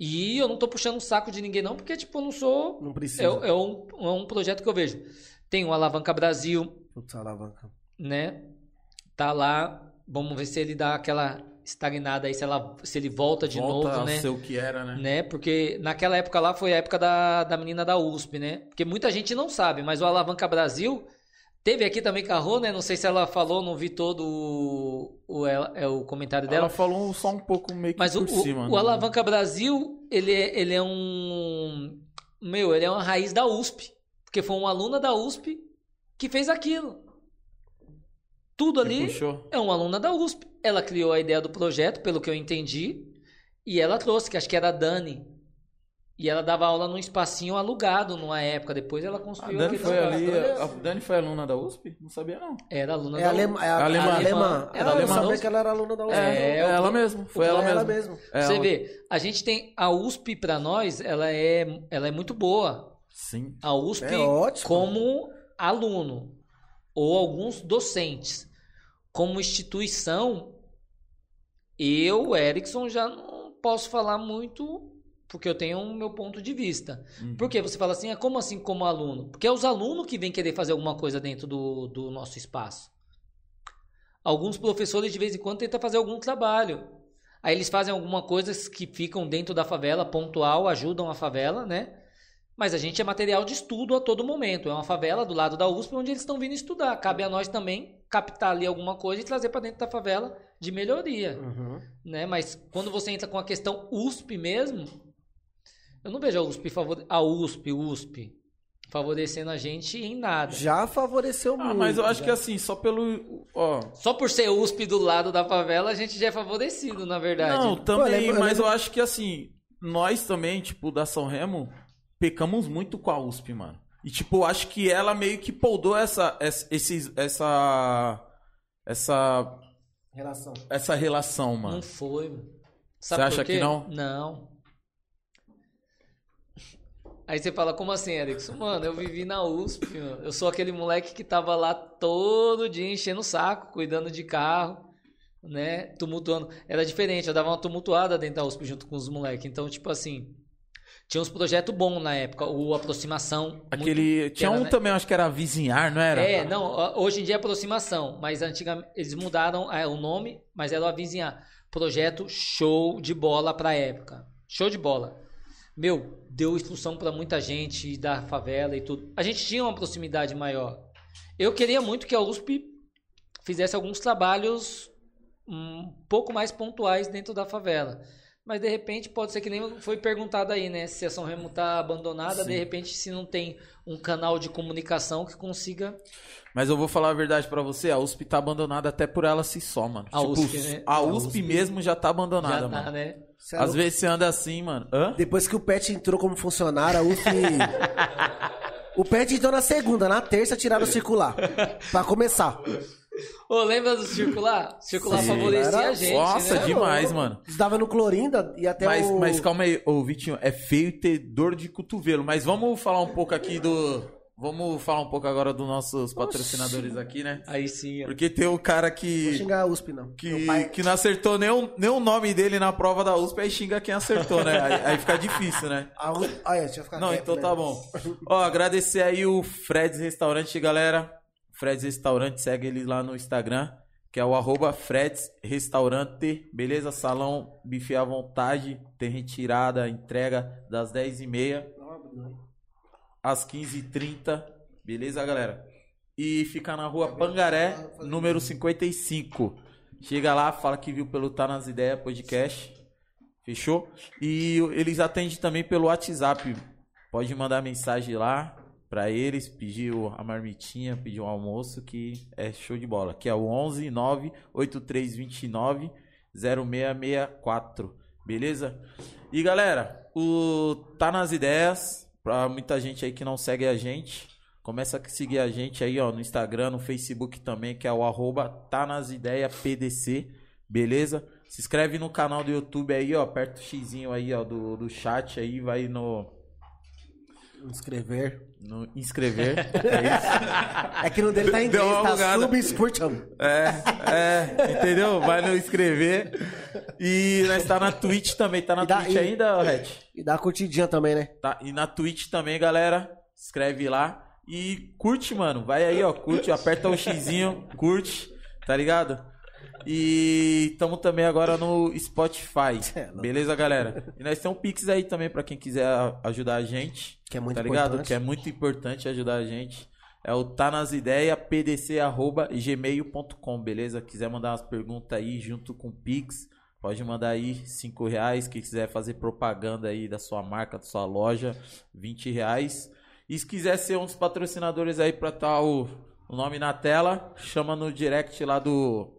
E eu não tô puxando o saco de ninguém não, porque tipo, eu não sou... Não precisa. É, é um, é um projeto que eu vejo. Tem o Alavanca Brasil, Putz, alavanca. né? Tá lá, vamos ver se ele dá aquela estagnada aí, se, ela, se ele volta de Volta novo, né? ser o que era, né? né? Porque naquela época lá foi a época da, da menina da USP, né? Porque muita gente não sabe, mas o Alavanca Brasil teve aqui também Carro, né? Não sei se ela falou, não vi todo o, o, é, o comentário dela. Ela falou só um pouco meio que Mas o, por o- cima. o né? Alavanca Brasil, ele, é- ele é um. Meu, ele é uma raiz da USP. Porque foi uma aluna da USP que fez aquilo. Tudo ali é uma aluna da USP. Ela criou a ideia do projeto, pelo que eu entendi, e ela trouxe, que acho que era a Dani. E ela dava aula num espacinho alugado numa época. Depois ela A construiu Dani aquele foi ali. A Dani foi aluna da USP? Não sabia, não. Era aluna É, da alema, é a- Alemã. a alemã. Era Ela alemã. sabia que ela era aluna da USP. É, É, eu- ela mesmo. Foi ela, ela mesmo. mesmo. É, Você ela- vê, a gente tem a USP pra nós, ela é, ela é muito boa. Sim. A USP É ótimo. como aluno ou alguns docentes. Como instituição, eu, Erickson, já não posso falar muito porque eu tenho o meu ponto de vista. Uhum. Porque você fala assim, ah, como assim como aluno? Porque é os alunos que vêm querer fazer alguma coisa dentro do, do nosso espaço. Alguns professores de vez em quando tentam fazer algum trabalho. Aí eles fazem alguma coisa que ficam dentro da favela, pontual, ajudam a favela, né? Mas a gente é material de estudo a todo momento. É uma favela do lado da USP onde eles estão vindo estudar. Cabe a nós também captar ali alguma coisa e trazer para dentro da favela de melhoria, Uhum. né? Mas quando você entra com a questão USP mesmo, eu não vejo a USP favore... a USP, USP favorecendo a gente em nada. Já favoreceu muito. Ah, mas eu acho já. que assim, só pelo. Ó. Só por ser USP do lado da favela, a gente já é favorecido, na verdade. Não, também, eu lembro- eu mas eu acho que assim, nós também, tipo, da São Remo, pecamos muito com a USP, mano. E tipo, acho que ela meio que poldou essa. essa esses, essa. Essa. Relação. Essa relação, mano. Não foi. mano. Você Sabe por acha quê? que não? Não. Aí você fala, como assim, Erickson? Mano, eu vivi na USP, mano. Eu sou aquele moleque que tava lá todo dia enchendo o saco, cuidando de carro, né? Tumultuando. Era diferente, eu dava uma tumultuada dentro da USP junto com os moleques. Então, tipo assim, tinha uns projetos bons na época. O Aproximação. Aquele. muito- Tinha era, um né? também, acho que era Vizinhar, não era? É, não, hoje em dia é aproximação, mas antigamente eles mudaram é, o nome, mas era o avizinhar. Projeto show de bola pra época. Show de bola. Meu, deu instrução pra muita gente da favela e tudo. A gente tinha uma proximidade maior. Eu queria muito que a USP fizesse alguns trabalhos um pouco mais pontuais dentro da favela. Mas de repente pode ser que nem foi perguntado aí, né? Se a São Remo tá abandonada, de repente se não tem um canal de comunicação que consiga Mas eu vou falar a verdade pra você, a USP tá abandonada até por ela si só, mano. A Tipo, USP, né? A A USP, USP mesmo já tá abandonada, já mano. tá, né? Cê é Às louco. vezes você anda assim, mano. Hã? Depois que o Pet entrou como funcionário, a UF. o Pet entrou na segunda, na terça tiraram o circular. Pra começar. Ô, lembra do circular? Circular Sim. favorecia Era- a gente, Nossa, né? demais, mano. Estava no Clorinda e até Mas, o. mas calma aí, ô Vitinho, é feio ter dor de cotovelo. Mas vamos falar um pouco aqui do. Vamos falar um pouco agora dos nossos patrocinadores aqui, né? Aí sim, ó. Porque tem o cara Não vou que. xingar a USP, não. Que, pai- que não acertou nem o, nem o nome dele na prova da USP, aí xinga quem acertou, né? Aí, aí fica difícil, né? A USP... Olha, deixa eu ficar Não, quieto, então né? tá bom. Ó, agradecer aí o Freds Restaurante, galera. Freds Restaurante, segue ele lá no Instagram, que é o arroba Freds Restaurante, beleza? Salão bife à vontade, tem retirada, entrega das 10h30 às 15h30, beleza, galera? E fica na rua Pangaré, número 55. Chega lá, fala que viu pelo Tá Nas Ideias podcast. Fechou? E eles atendem também pelo WhatsApp. Pode mandar mensagem lá pra eles, pedir o- a marmitinha, pedir um almoço, que é show de bola. Que é o 11 9 8329 0664. Beleza? E galera, o Tá Nas Ideias, pra muita gente aí que não segue a gente, começa a seguir a gente aí, ó, no Instagram, no Facebook também, que é o arroba Tá Nas Ideias PDC. Beleza? Se inscreve no canal do YouTube aí, ó. Aperta o xizinho aí, ó, do, do chat aí, vai no, Inscrever. no inscrever. É isso. É que no dele tá em inglês, tá subscription. É, é, entendeu? Vai no inscrever. E nós tá na Twitch também. Tá na dá- Twitch e- ainda, Red? E dá curtidinha também, né? Tá, e na Twitch também, galera. Escreve lá. E curte, mano. Vai aí, ó. Curte, aperta o xizinho, curte, tá ligado? E estamos também agora no Spotify. É. Beleza, galera? E nós temos um Pix aí também pra quem quiser ajudar a gente. Que é muito tá ligado? importante. Que é muito importante ajudar a gente. É o tá nas ideias pdc@gmail.com, beleza? Quiser mandar umas perguntas aí junto com o Pix, pode mandar aí 5 reais. Quem quiser fazer propaganda aí da sua marca, da sua loja, 20 reais. E se quiser ser um dos patrocinadores aí pra estar o, o nome na tela, chama no direct lá do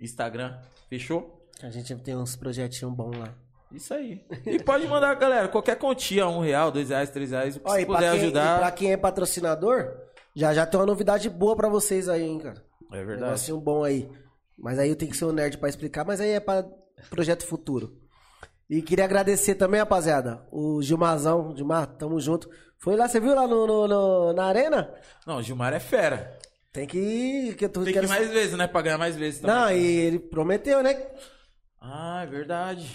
Instagram. Fechou? A gente tem uns projetinhos bons lá. Isso aí. E pode mandar, galera, qualquer quantia, um real, dois reais, três reais, o que Ó, se e pra, puder quem, e ajudar. pra quem é patrocinador, já já tem uma novidade boa pra vocês aí, hein, cara. É Um verdade. negocinho bom aí. Mas aí eu tenho que ser um nerd pra explicar, mas aí é pra projeto futuro. E queria agradecer também, rapaziada, o Gilmazão. Gilmar, tamo junto. Foi lá, você viu lá no, no- no- na arena? Não, o Gilmar é fera. Tem que ir. Que Tem que ir mais vezes, né? Pra ganhar mais vezes também. Não, e ele prometeu, né? Ah, é verdade.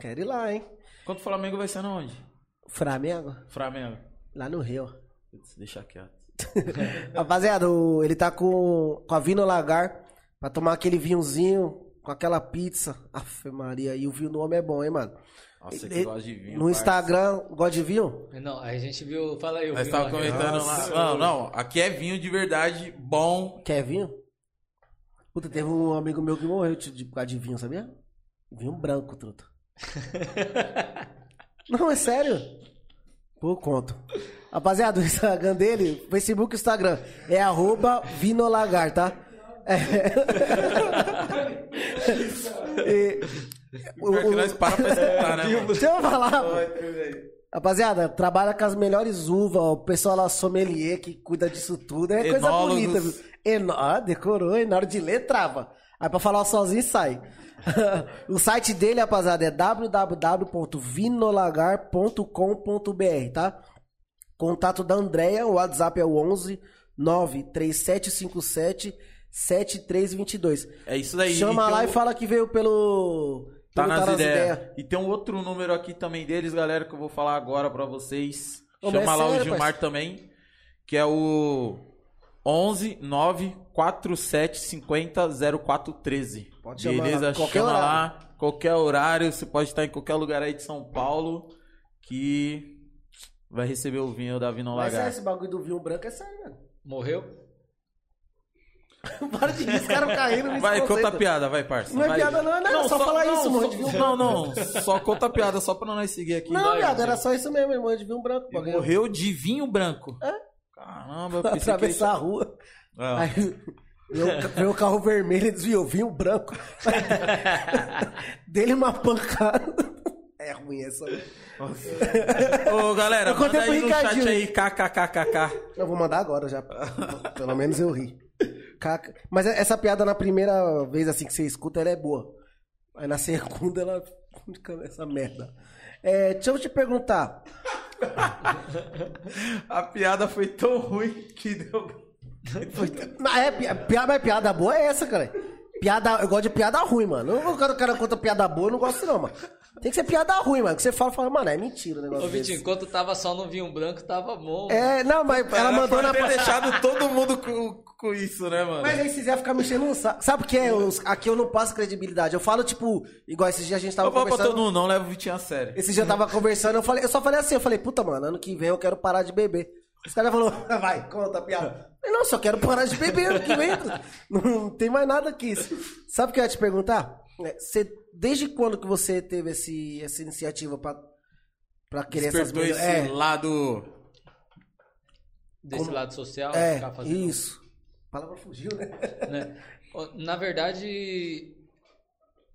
Quero ir lá, hein? Quanto o Flamengo vai ser na onde? Flamengo, Flamengo. lá no Rio. Deixa quieto. Rapaziada, o- ele tá com, com a Vino Lagar pra tomar aquele vinhozinho com aquela pizza. Aff, Maria, e o vinho do homem é bom, hein, mano? Nossa, que Ele- gosta de vinho. no parça. Instagram, gosta de vinho? Não, aí a gente viu. Fala aí, eu Nós tava comentando Nossa. lá. Não, não. Aqui é vinho de verdade, bom. Quer vinho? Puta, teve um amigo meu que morreu de, por causa de vinho, sabia? Vinho branco, truta. Não, é sério. Pô, eu conto. Rapaziada, o Instagram dele, Facebook e Instagram, é arroba vinolagar, tá? É. E- o- o- nós para pra escutar, né? mano? Deixa eu falar. Rapaziada, trabalha com as melhores uvas, o pessoal lá sommelier que cuida disso tudo. É coisa Enólogos. bonita, viu? Eno... Ah, decorou, e na hora de ler, trava. Aí pra falar sozinho, sai. o site dele, rapaziada, é www.vinolagar.com.br, tá? Contato da Andrea, o WhatsApp é o 11 93757 7322. É isso daí. Chama E lá e fala que veio pelo. Tá pelo nas ideias. Ideias. E tem um outro número aqui também deles, galera, que eu vou falar agora pra vocês. Ô, Chama é lá sério, o Gilmar parceiro? também, que é o 11 9 47 50 0413. Pode chamar Beleza? lá, qualquer Chama horário. lá, qualquer horário, você pode estar em qualquer lugar aí de São Paulo que vai receber o vinho da Vino Mas é Lagar. esse bagulho do vinho branco é sério, mano. Morreu? Para de rir, os caras caindo nisso. Vai, conta a piada, vai, parça. Não é vai. piada, não, não, só falar isso, morro de vinho Não, não, só conta a piada, só pra nós seguir aqui. Não, viado, era só isso mesmo, irmão, de vinho branco. Morreu de vinho branco. É? Caramba, eu pensei que. Atravessar a rua. Ah. Aí o carro vermelho e desviou, vinho branco. Dele uma pancada. É ruim essa. Ô, galera, Eu manda aí no chat aí, kkkk. Eu vou mandar agora já. Pelo menos eu ri. Caca. Mas essa piada na primeira vez assim que você escuta, ela é boa. Aí na segunda ela fica essa merda. É, deixa eu te perguntar. A piada foi tão ruim que deu... Foi- Mas é, pi- piada, mas piada boa é essa, cara. Piada, eu gosto de piada ruim, mano. Eu não que o cara conta piada boa, eu não gosto não, mano. Tem que ser piada ruim, mano. Que você fala, fala, mano, é mentira o negócio Ô, Vitinho, enquanto tava só no vinho branco, tava bom. É, não, mas ela mandou na... ter deixado todo mundo com, com isso, né, mano? Mas aí se quiser ficar mexendo no saco. Sabe o que é? Os- aqui eu não passo credibilidade. Eu falo, tipo, igual esses dias a gente tava Eu conversando. todo mundo, não leva o Vitinho a sério. Esse dia eu tava conversando, eu, falei, eu só falei assim, eu falei, puta, mano, ano que vem eu quero parar de beber. Os caras falaram, vai, conta a piada. Não, só quero parar de beber que vem. Não tem mais nada que isso. Sabe o que eu ia te perguntar? É, Você, desde quando que você teve esse, essa iniciativa pra, pra querer essas Despertou esse É, lado... Desse lado social, é, ficar fazendo. isso. A palavra fugiu, né? né? Na verdade,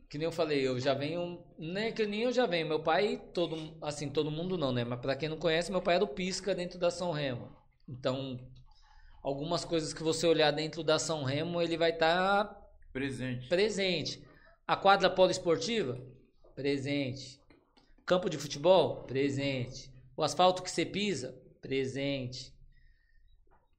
que nem eu falei, eu já venho, nem que nem eu já venho. Meu pai, todo, assim, todo mundo não, né? Mas pra quem não conhece, meu pai era o pisca dentro da São Remo. Então, algumas coisas que você olhar dentro da São Remo, ele vai estar Presente. presente. A quadra poliesportiva, presente. Campo de futebol, presente. O asfalto que você pisa, presente.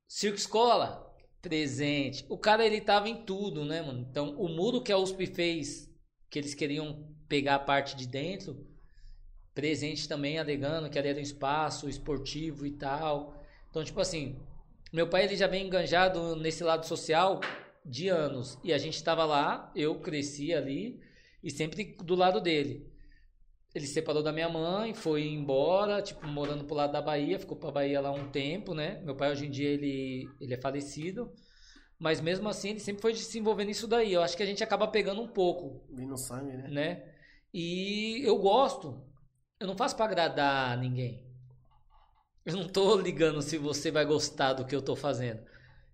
Circo escola, presente. O cara ele tava em tudo, né, mano? Então, o muro que a USP fez, que eles queriam pegar a parte de dentro, presente também, alegando que ali era um espaço esportivo e tal. Então, tipo assim, meu pai ele já vem enganjado nesse lado social de anos. E a gente tava lá, eu cresci ali e sempre do lado dele. Ele se separou da minha mãe, foi embora, tipo, morando pro lado da Bahia, ficou pra Bahia lá um tempo, né? Meu pai hoje em dia ele, ele é falecido. Mas mesmo assim, ele sempre foi se envolvendo nisso daí. Eu acho que a gente acaba pegando um pouco, Vim no sangue, né? né? E eu gosto. Eu não faço pra agradar ninguém. Eu não tô ligando se você vai gostar do que eu tô fazendo.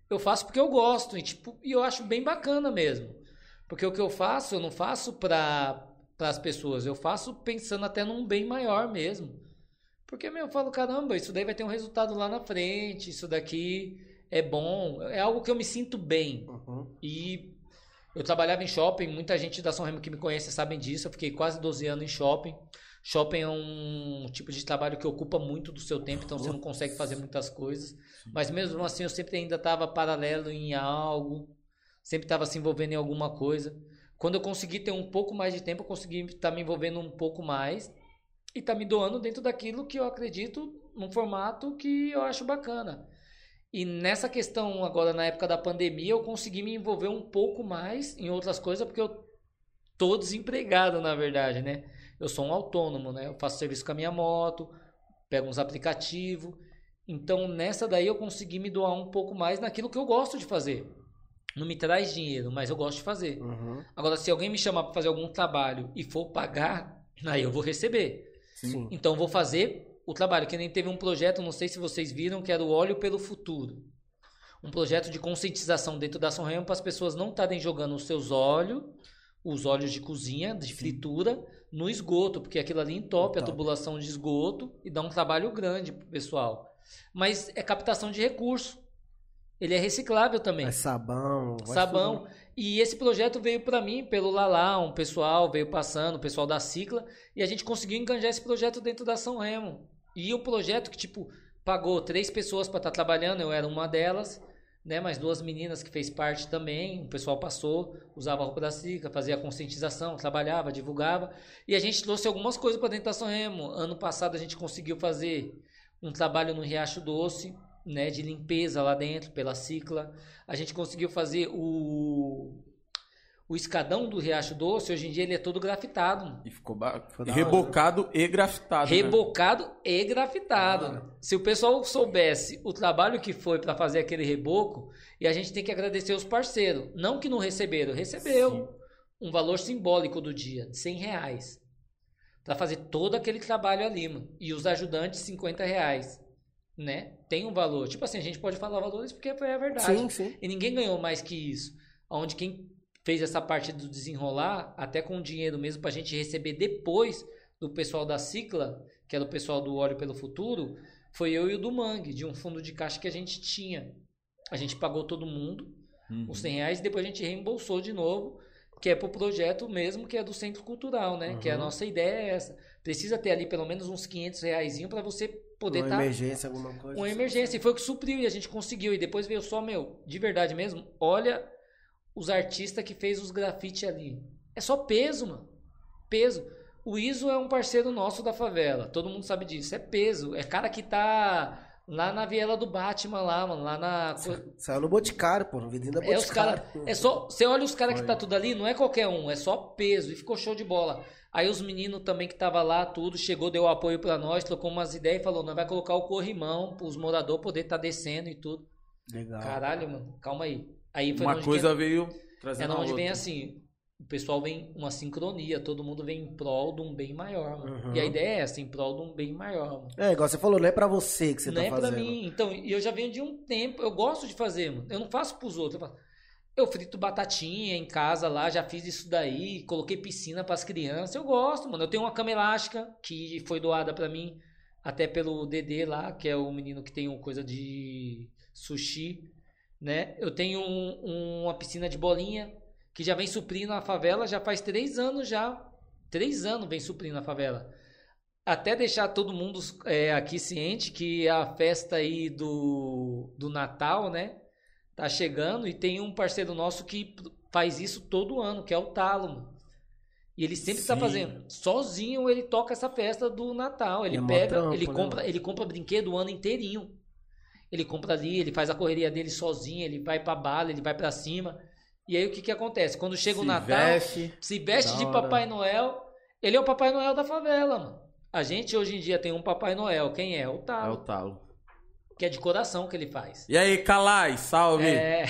Eu faço porque eu gosto e tipo, e eu acho bem bacana mesmo. Porque o que eu faço, eu não faço para as pessoas. Eu faço pensando até num bem maior mesmo. Porque, meu, eu falo, caramba, isso daí vai ter um resultado lá na frente, isso daqui é bom, é algo que eu me sinto bem. Uhum. E eu trabalhava em shopping, muita gente da São Remo que me conhece sabem disso. Eu fiquei quase 12 anos em shopping. Shopping é um tipo de trabalho que ocupa muito do seu tempo, então você não consegue fazer muitas coisas. Mas mesmo assim, eu sempre ainda estava paralelo em algo, sempre estava se envolvendo em alguma coisa. Quando eu consegui ter um pouco mais de tempo, eu consegui estar me envolvendo um pouco mais e estar me doando dentro daquilo que eu acredito num formato que eu acho bacana. E nessa questão agora na época da pandemia, eu consegui me envolver um pouco mais em outras coisas porque eu tô desempregado, na verdade, né? Eu sou um autônomo, né? Eu faço serviço com a minha moto, pego uns aplicativos. Então, nessa daí eu consegui me doar um pouco mais naquilo que eu gosto de fazer. Não me traz dinheiro, mas eu gosto de fazer. Uhum. Agora, se alguém me chamar para fazer algum trabalho e for pagar, aí eu vou receber. Sim. Então, eu vou fazer o trabalho. Que nem teve um projeto, não sei se vocês viram, que era o Óleo pelo Futuro. Um projeto de conscientização dentro da São Remo para as pessoas não estarem jogando os seus óleos, os óleos de cozinha, de fritura, no esgoto, porque aquilo ali entope a tubulação de esgoto e dá um trabalho grande pro pessoal. Mas é captação de recurso. Ele é reciclável também É sabão. sabão. E esse projeto veio para mim pelo Lalá, um pessoal veio passando, o pessoal da Cicla, e a gente conseguiu enganjar esse projeto dentro da São Remo. E o projeto que tipo pagou três pessoas para estar trabalhando, eu era uma delas, né, mais duas meninas que fez parte também, o pessoal passou, usava a roupa da Cicla, fazia a conscientização, trabalhava, divulgava, e a gente trouxe algumas coisas para dentro da São Remo. Ano passado a gente conseguiu fazer um trabalho no Riacho Doce, né, de limpeza lá dentro pela Cicla. A gente conseguiu fazer o o escadão do Riacho Doce, hoje em dia ele é todo grafitado. E ficou ba... Ficou da hora, rebocado e grafitado. né? Rebocado e grafitado. Se o pessoal soubesse o trabalho que foi para fazer aquele reboco, e a gente tem que agradecer os parceiros. Não que não receberam, recebeu um valor simbólico do dia, 100 reais. Para fazer todo aquele trabalho ali, mano. E os ajudantes, 50 reais. Né? Tem um valor. Tipo assim, a gente pode falar valores porque é a verdade. Sim, sim. E ninguém ganhou mais que isso. Onde quem fez essa parte do desenrolar, até com dinheiro mesmo pra gente receber depois do pessoal da Cicla, que era o pessoal do Óleo pelo Futuro, foi eu e o do Mangue, de um fundo de caixa que a gente tinha. A gente pagou todo mundo Uhum. os 100 reais e depois a gente reembolsou de novo, que é pro projeto mesmo, que é do Centro Cultural, né? Que a Uhum. nossa ideia é essa. Precisa ter ali pelo menos uns 500 reais para você poder Uma estar emergência, alguma coisa. uma emergência. E foi o que supriu e a gente conseguiu. E depois veio só, meu, de verdade mesmo, olha os artistas que fez os grafite ali. É só peso, mano. Peso. O Iso é um parceiro nosso da favela. Todo mundo sabe disso. É peso. É cara que tá lá na viela do Batman lá, mano. Lá na. Saiu no Boticário, pô, no vidinho da É os Boticário. cara, é só, você olha os caras que tá tudo ali, não é qualquer um, é só peso e ficou show de bola. Aí os meninos também que tava lá, tudo, chegou, deu apoio pra nós, trocou umas ideias e falou, nós vai colocar o corrimão pros moradores poder tá descendo e tudo. Legal. Caralho, mano, calma aí. Aí foi Uma coisa vem, veio é trazendo a onde vem outra. assim, o pessoal vem uma sincronia, todo mundo vem em prol de um bem maior, mano. Uhum. E a ideia é essa, em prol de um bem maior, mano. É, igual você falou, não é pra você que você não tá é fazendo. pra mim. Então, e eu já venho de um tempo, eu gosto de fazer, mano. Eu não faço pros outros. Eu, faço- eu frito batatinha em casa lá, já fiz isso daí, coloquei piscina pras crianças. Eu gosto, mano. Eu tenho uma cama elástica que foi doada pra mim até pelo Dedê lá, que é o menino que tem uma coisa de sushi, né? Eu tenho um- uma piscina de bolinha que já vem suprindo a favela já faz três anos já. Três anos vem suprindo a favela até deixar todo mundo é, aqui ciente que a festa aí do, do Natal, né? Tá chegando e tem um parceiro nosso que faz isso todo ano, que é o Talo. mano. E ele sempre tá Sim. fazendo. Sozinho ele toca essa festa do Natal. Ele É pega, trampo, ele né, compra, mano? ele compra brinquedo o ano inteirinho. Ele compra ali, ele faz a correria dele sozinho, ele vai pra bala, ele vai pra cima. E aí o que que acontece? Quando chega o Se Natal, veste. se veste de. Papai Noel. Ele é o Papai Noel da favela, mano. A gente hoje em dia tem um Papai Noel. Quem é? O É o Talo. talo. Que é de coração que ele faz. E aí, Calai, salve. É.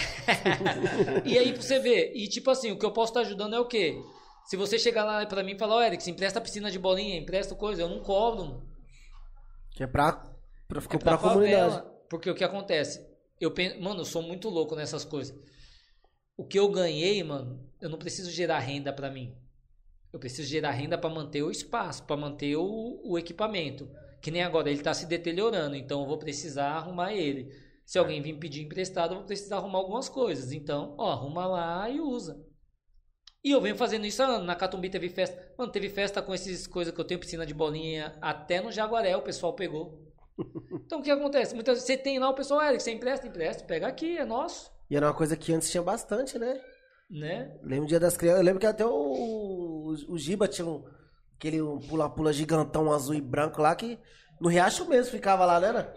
e aí pra você ver. E tipo assim, o que eu posso estar ajudando é o quê? Se você chegar lá pra mim e falar, ó, Eric, você empresta a piscina de bolinha, empresta coisa, eu não cobro, mano. Que é pra, pra, É pra pra comunidade. Porque o que acontece? Eu penso, mano, eu sou muito louco nessas coisas. O que eu ganhei, mano, eu não preciso gerar renda pra mim. Eu preciso gerar renda para manter o espaço, para manter o, o equipamento. Que nem agora, ele está se deteriorando, então eu vou precisar arrumar ele. Se alguém vir pedir emprestado, eu vou precisar arrumar algumas coisas. Então, ó, arruma lá e usa. E eu venho fazendo isso há anos. Na Catumbi teve festa. Mano, teve festa com essas coisas que eu tenho, piscina de bolinha. Até no Jaguaré o pessoal pegou. Então o que acontece? Muitas vezes você tem lá o pessoal, Eric, você empresta, empresta, pega aqui, é nosso. E era uma coisa que antes tinha bastante, né? Né? Lembro do dia das crianças. Eu lembro que até o, o, o Giba tinha um, aquele um pula-pula gigantão azul e branco lá que no Riacho mesmo ficava lá, né? né?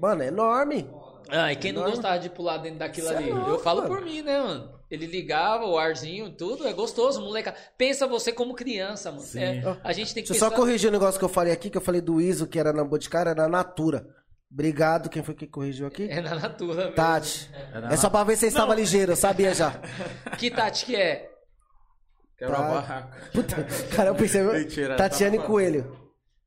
Mano, é enorme. Ah, e quem não Não. gostava de pular dentro daquilo Cê é ali? louco, eu falo mano. por mim, né, mano? Ele ligava o arzinho, tudo, é gostoso, moleca. Pensa você como criança, mano. Sim. É, a gente tem que Deixa eu só pensar- corrigir o negócio que eu falei aqui, que eu falei do ISO, que era na Boticário, era na Natura. Obrigado, quem foi que corrigiu aqui? É na natura. mesmo. Tati. Era É só pra ver se você estava ligeiro, eu sabia já. Que Tati que é? Quebra Tá. a barraca. Puta, cara, eu pensei. Mentira, Tatiane tava- Coelho.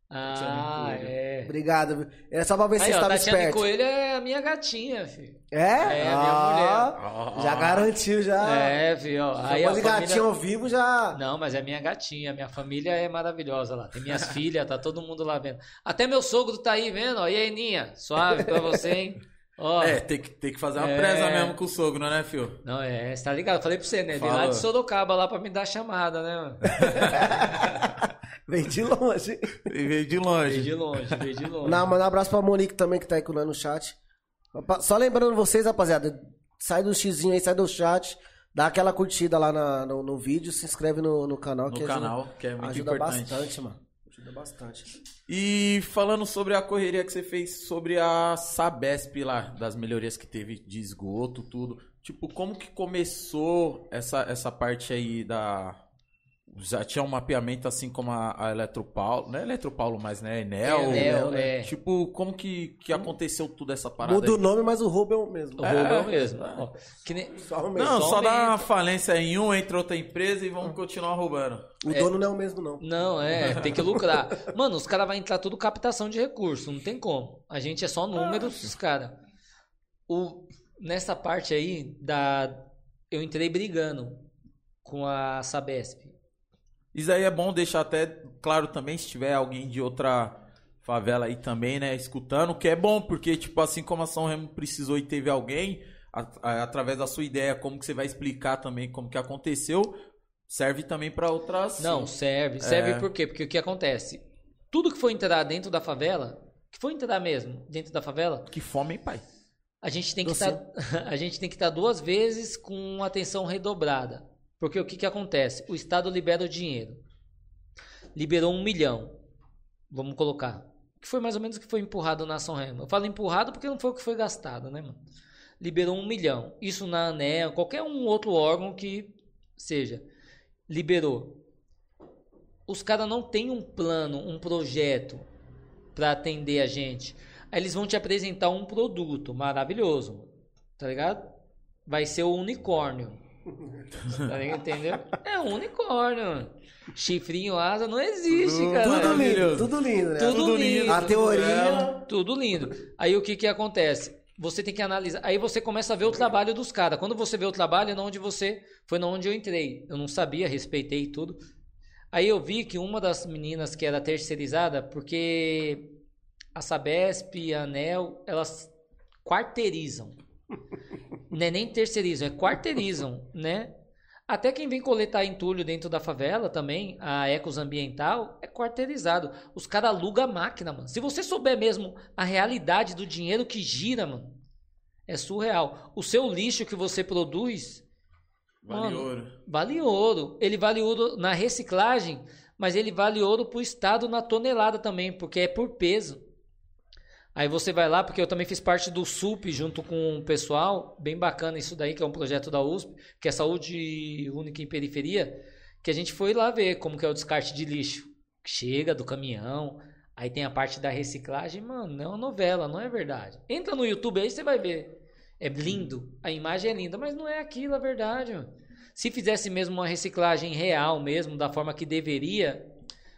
Ah, Coelho. é. Obrigado. Era só pra ver se você estava Tatiane esperto. Coelho é a minha gatinha, filho. É? É, a minha Ah, Já garantiu, já. É, filho. ó. Aí a família... gatinho ao vivo, já. Não, mas é minha gatinha. Minha família é maravilhosa lá. Tem minhas filhas, tá todo mundo lá vendo. Até meu sogro tá aí vendo, ó. E aí, Ninha? Suave pra você, hein? Ó. É, tem que, tem que fazer uma É. presa mesmo com o sogro, né, fio? Não, é, você tá ligado? Falei pra você, né? De lá de Sorocaba lá pra me dar chamada, né, mano? Vem de longe. Veio de Veio longe. de longe, veio de longe. Não, manda um abraço pra Monique também, que tá aí com nós no chat. Só lembrando vocês, rapaziada, sai do xizinho aí, sai do chat, dá aquela curtida lá na- no, no vídeo, se inscreve no, no canal. No que canal, que é ajuda, muito ajuda importante. bastante, mano. Ajuda bastante. E falando sobre a correria que você fez sobre a Sabesp lá, das melhorias que teve de esgoto, tudo. Tipo, como que começou essa, essa parte aí da. Já tinha um mapeamento assim como a, a Eletropaulo. Não é Eletropaulo, mas né? Enel. É, Enel, é. Tipo, como que, que aconteceu tudo essa parada? Muda o aí? nome, mas o roubo é o mesmo. O roubo é o É. mesmo. Ó, que nem... Só o mesmo. Não, só só dá uma falência em um, entra outra empresa e vamos continuar roubando. O dono não é o mesmo, não. Não, é, tem que lucrar. Mano, os caras vão entrar tudo captação de recursos, não tem como. A gente é só números, os caras. O nessa parte aí da eu entrei brigando com a Sabesp. Isso aí é bom deixar até claro também, se tiver alguém de outra favela aí também, né, escutando, que é bom, porque, tipo, assim como a São Remo precisou e teve alguém, a- a- através da sua ideia, como que você vai explicar também como que aconteceu, serve também pra outras... Não, serve. Serve É. por quê? Porque o que acontece? Tudo que for entrar dentro da favela, que for entrar mesmo dentro da favela, Que fome, hein, pai? a gente tem que estar a gente tem que estar duas vezes com atenção redobrada. Porque o que, que acontece? O Estado libera o dinheiro. Liberou um milhão. Vamos colocar. Que foi mais ou menos o que foi empurrado na Ação Remo. Eu falo empurrado porque não foi o que foi gastado, né, mano? Liberou um milhão. Isso na ANEL, qualquer um outro órgão que seja. Liberou. Os caras não têm um plano, um projeto para atender a gente. Aí eles vão te apresentar um produto maravilhoso, tá ligado? Vai ser o unicórnio. Tá ligado? Entendeu? É um unicórnio. Chifrinho, asa, não existe, cara. Tudo lindo, tudo lindo, né? Tudo Tudo lindo. A teoria. Tudo lindo. Aí o que que acontece? Você tem que analisar. Aí você começa a ver o trabalho dos caras. Quando você vê o trabalho, é onde você. Foi na onde eu entrei. Eu não sabia, respeitei tudo. Aí eu vi que uma das meninas que era terceirizada, porque a Sabesp e a ANEL, elas quarteirizam. Não é nem terceirizam, é quarteirizam, né? Até quem vem coletar entulho dentro da favela também, a Ecos Ambiental, é quarteirizado. Os caras alugam a máquina, mano. Se você souber mesmo a realidade do dinheiro que gira, mano, é surreal. O seu lixo que você produz, Vale Mano, ouro. vale ouro. Ele vale ouro na reciclagem, mas ele vale ouro pro Estado na tonelada também, porque é por peso. Aí você vai lá, porque eu também fiz parte do SUP junto com o pessoal, bem bacana isso daí, que é um projeto da USP, que é Saúde Única em Periferia, que a gente foi lá ver como que é o descarte de lixo. Chega do caminhão, aí tem a parte da reciclagem, mano, não é uma novela, não é verdade. Entra no YouTube aí, você vai ver. É lindo, a imagem é linda, mas não é aquilo a verdade, mano. Se fizesse mesmo uma reciclagem real mesmo, da forma que deveria,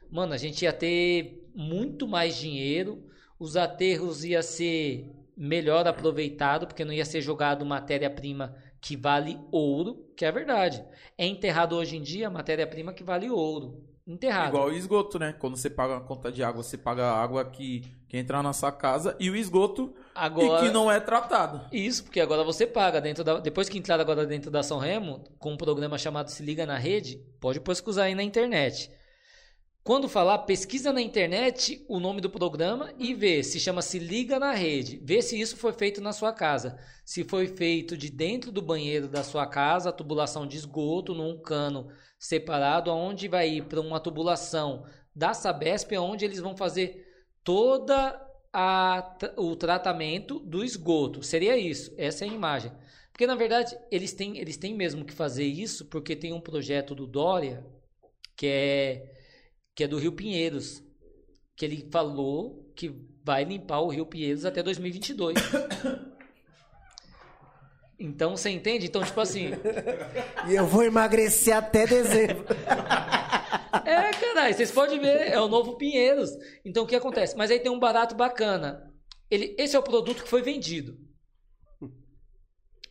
mano, a gente ia ter muito mais dinheiro, os aterros ia ser melhor aproveitado, porque não ia ser jogado matéria-prima que vale ouro, que é verdade. É enterrado hoje em dia matéria-prima que vale ouro. Enterrado. Igual o esgoto, né? Quando você paga a conta de água, você paga a água que, que entra na sua casa e o esgoto Agora, e que não é tratado. Isso, porque agora você paga dentro da. Depois que entrar agora dentro da São Remo, com um programa chamado Se Liga na Rede, pode pesquisar aí na internet. Quando falar, pesquisa na internet o nome do programa e vê se chama Se Liga na Rede. Vê se isso foi feito na sua casa. Se foi feito de dentro do banheiro da sua casa, a tubulação de esgoto num cano separado, aonde vai ir para uma tubulação da Sabesp, onde eles vão fazer toda a, o tratamento do esgoto. Seria isso, essa é a imagem. Porque na verdade eles têm, eles têm mesmo que fazer isso, porque tem um projeto do Dória que é que é do Rio Pinheiros, que ele falou que vai limpar o Rio Pinheiros até 2022. Então você entende? Então tipo assim, E eu vou emagrecer até dezembro. É, caralho, vocês podem ver, é o novo Pinheiros. Então o que acontece? Mas aí tem um barato bacana. Ele, esse é o produto que foi vendido.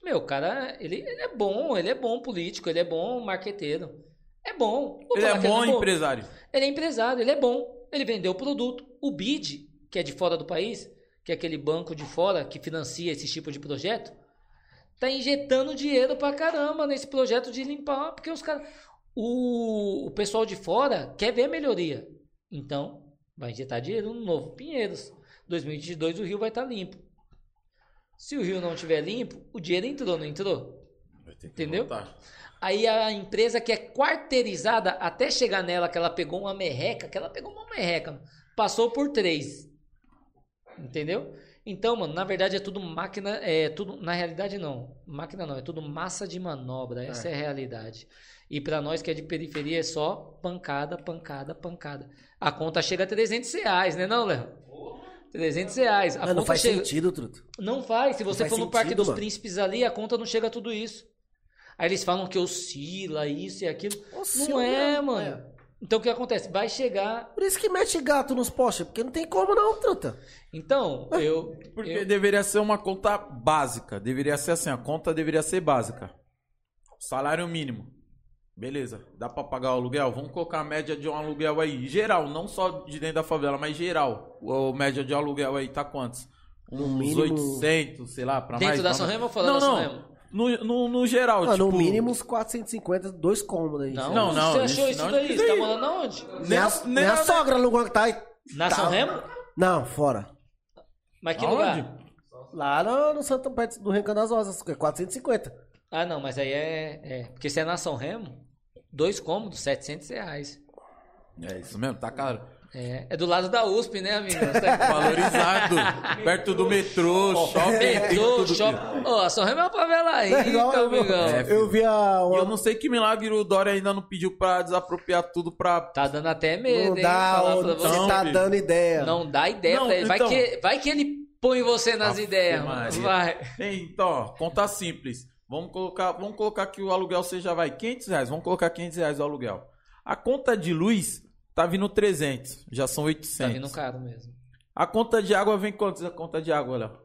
Meu, cara, ele, ele é bom, ele é bom político, ele é bom marqueteiro. É bom. Vou Ele é que bom não empresário. Ele é empresário, ele é bom. Ele vendeu o produto. O BID, que é de fora do país, que é aquele banco de fora que financia esse tipo de projeto, tá injetando dinheiro pra caramba nesse projeto de limpar, porque os caras. O, o pessoal de fora quer ver a melhoria. Então, vai injetar dinheiro no novo Pinheiros. 2022 o rio vai estar limpo. Se o rio não estiver limpo, o dinheiro entrou, não entrou? Entendeu? Aí a empresa que é quarteirizada até chegar nela, que ela pegou uma merreca, que ela pegou uma merreca, passou por três. Entendeu? Então, mano, na verdade é tudo máquina, é tudo, na realidade não, máquina não, é tudo massa de manobra, essa é, a realidade. E pra nós que é de periferia é só pancada, pancada, pancada. A conta chega a 300 reais, né não, Léo? 300 reais. A Mas não conta faz chega... sentido, truto. Não faz. Se você faz for no Parque sentido, dos mano. Príncipes ali, a conta não chega a tudo isso. Aí eles falam que oscila isso e aquilo. Oscila não é, mano. é. Então o que acontece? Vai chegar. Por isso que mete gato nos postes, porque não tem como não, truta. Então, eu. Porque eu- deveria ser uma conta básica. Deveria ser assim, a conta deveria ser básica. Salário mínimo. Beleza, dá pra pagar o aluguel? Vamos colocar a média de um aluguel aí. Geral, não só de dentro da favela, mas geral. O média de aluguel aí tá quantos? Uns mínimo- 800, sei lá, pra Dentro mais. da pra São. Remo ou fora não, da São não. Remo? No, no, no geral, Mano, tipo... no mínimo uns 450, dois cômodos aí. Não, Não, não, Você achou isso isso não daí? Você tá morando aonde? Nem a, Nem sogra alugou que tá aí. Na Tá. São Remo? Não, fora. Mas que Aonde? lugar? Lá no, no Santo perto do Recanto das Rosas, que é 450. Ah, não, mas aí é. é. Porque se é na São Remo, dois cômodos, 700 reais. É isso mesmo, tá caro. É, é do lado da USP, né, amigo? Tá- Valorizado. perto do metrô, shopping. Metrô, tudo shopping. Ô, a São Remo é uma favela aí, É igual eu, amigão. É, eu vi a. E eu não sei que milagre o Dória ainda não pediu pra desapropriar tudo pra. Tá dando até medo, Não hein? dá, falar pra você você. tá filho. dando ideia. Não dá ideia Não, pra ele. Vai, então. que, vai que ele põe você nas ideias, mano. Vai. Então, ó, conta simples. Vamos colocar, vamos colocar que o aluguel seja, vai, 500 reais. Vamos colocar 500 reais o aluguel. A conta de luz tá vindo 300. Já são 800. Tá vindo caro mesmo. A conta de água vem quantos a conta de água, Léo?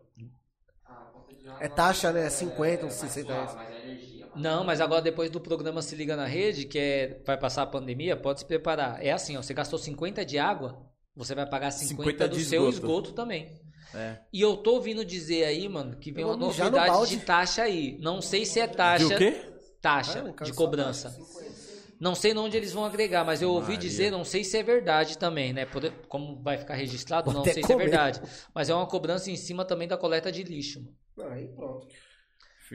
É taxa, né? 50, uns 60 reais. É. Não, mas agora depois do programa Se Liga na Rede, que é, vai passar a pandemia, pode se preparar. É assim, ó, você gastou 50 de água, você vai pagar 50, 50 do seu esgoto. esgoto também. É. E eu tô ouvindo dizer aí, mano, que vem uma no novidade balde. de taxa aí. Não sei se é taxa. De o quê? Taxa Ah, de cobrança. Não sei onde eles vão agregar, mas eu ouvi Maria. dizer, não sei se é verdade também, né? Por- Como vai ficar registrado, Vou não sei se é comer. verdade. Mas é uma cobrança em cima também da coleta de lixo. mano. Aí pronto.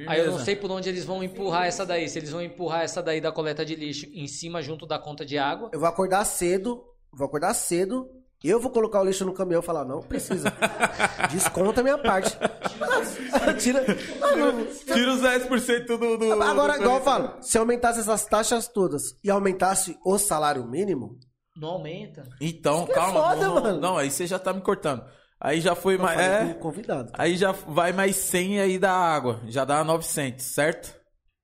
Aí eu não Firmeza. sei por onde eles vão empurrar essa daí. Se eles vão empurrar essa daí da coleta de lixo em cima junto da conta de água. Eu vou acordar cedo, vou acordar cedo. Eu vou colocar o lixo no caminhão e falar, não precisa. Desconta a minha parte. Tira. Tira os 10% do. do Agora, do- igual eu falo, se aumentasse essas taxas todas e aumentasse o salário mínimo, Não aumenta. Então, é calma. foda, não, não, mano. não, aí você já tá me cortando. Aí já foi eu mais. É, convidado. aí já vai mais 100 aí da água. Já dá 900, certo?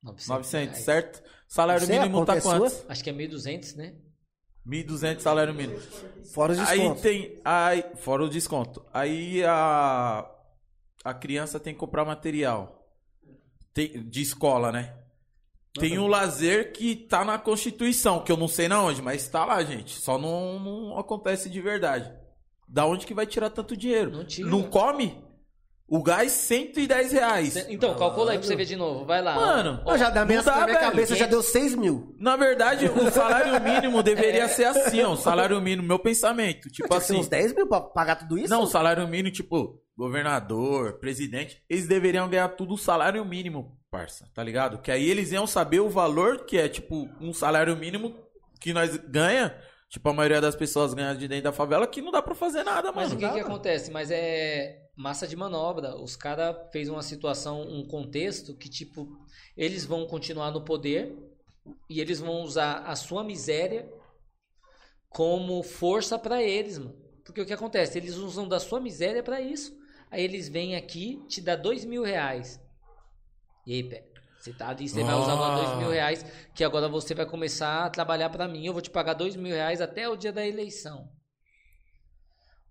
900, 900, reais. certo? Salário a mínimo tá é quanto? Acho que é 1.200, né? 1.200 salário mínimo. Fora os Aí descontos. tem. Aí, fora o desconto. Aí a. a criança tem que comprar material Tem- de escola, né? Tem o lazer que tá na Constituição, que eu não sei na onde, mas tá lá, gente. Só não, não acontece de verdade. Da onde que vai tirar tanto dinheiro? Não tira. Não come? O gás, 110 reais. Então, calcula aí pra você ver de novo. Vai lá. Mano, Não, já da minha, dá, na minha velho. cabeça já deu 6 mil. Na verdade, o salário mínimo deveria ser assim, ó. O salário mínimo, meu pensamento. Tipo assim. uns 10 mil pra pagar tudo isso? Não, o salário mínimo, tipo, governador, presidente, eles deveriam ganhar tudo o salário mínimo, parça, tá ligado? Que aí eles iam saber o valor que é, tipo, um salário mínimo que nós ganha, tipo, a maioria das pessoas ganha de dentro da favela, que não dá pra fazer nada, Mas mano. o que que acontece? Mas é massa de manobra. Os caras fez uma situação, um contexto que, tipo, eles vão continuar no poder e eles vão usar a sua miséria como força pra eles, mano. Porque o que acontece? Eles usam da sua miséria pra isso. Aí eles vêm aqui, te dá dois mil reais. E aí, pé? Você tá ali, você vai usar agora dois mil Ah. reais, que agora você vai começar a trabalhar pra mim. Eu vou te pagar dois mil reais até o dia da eleição.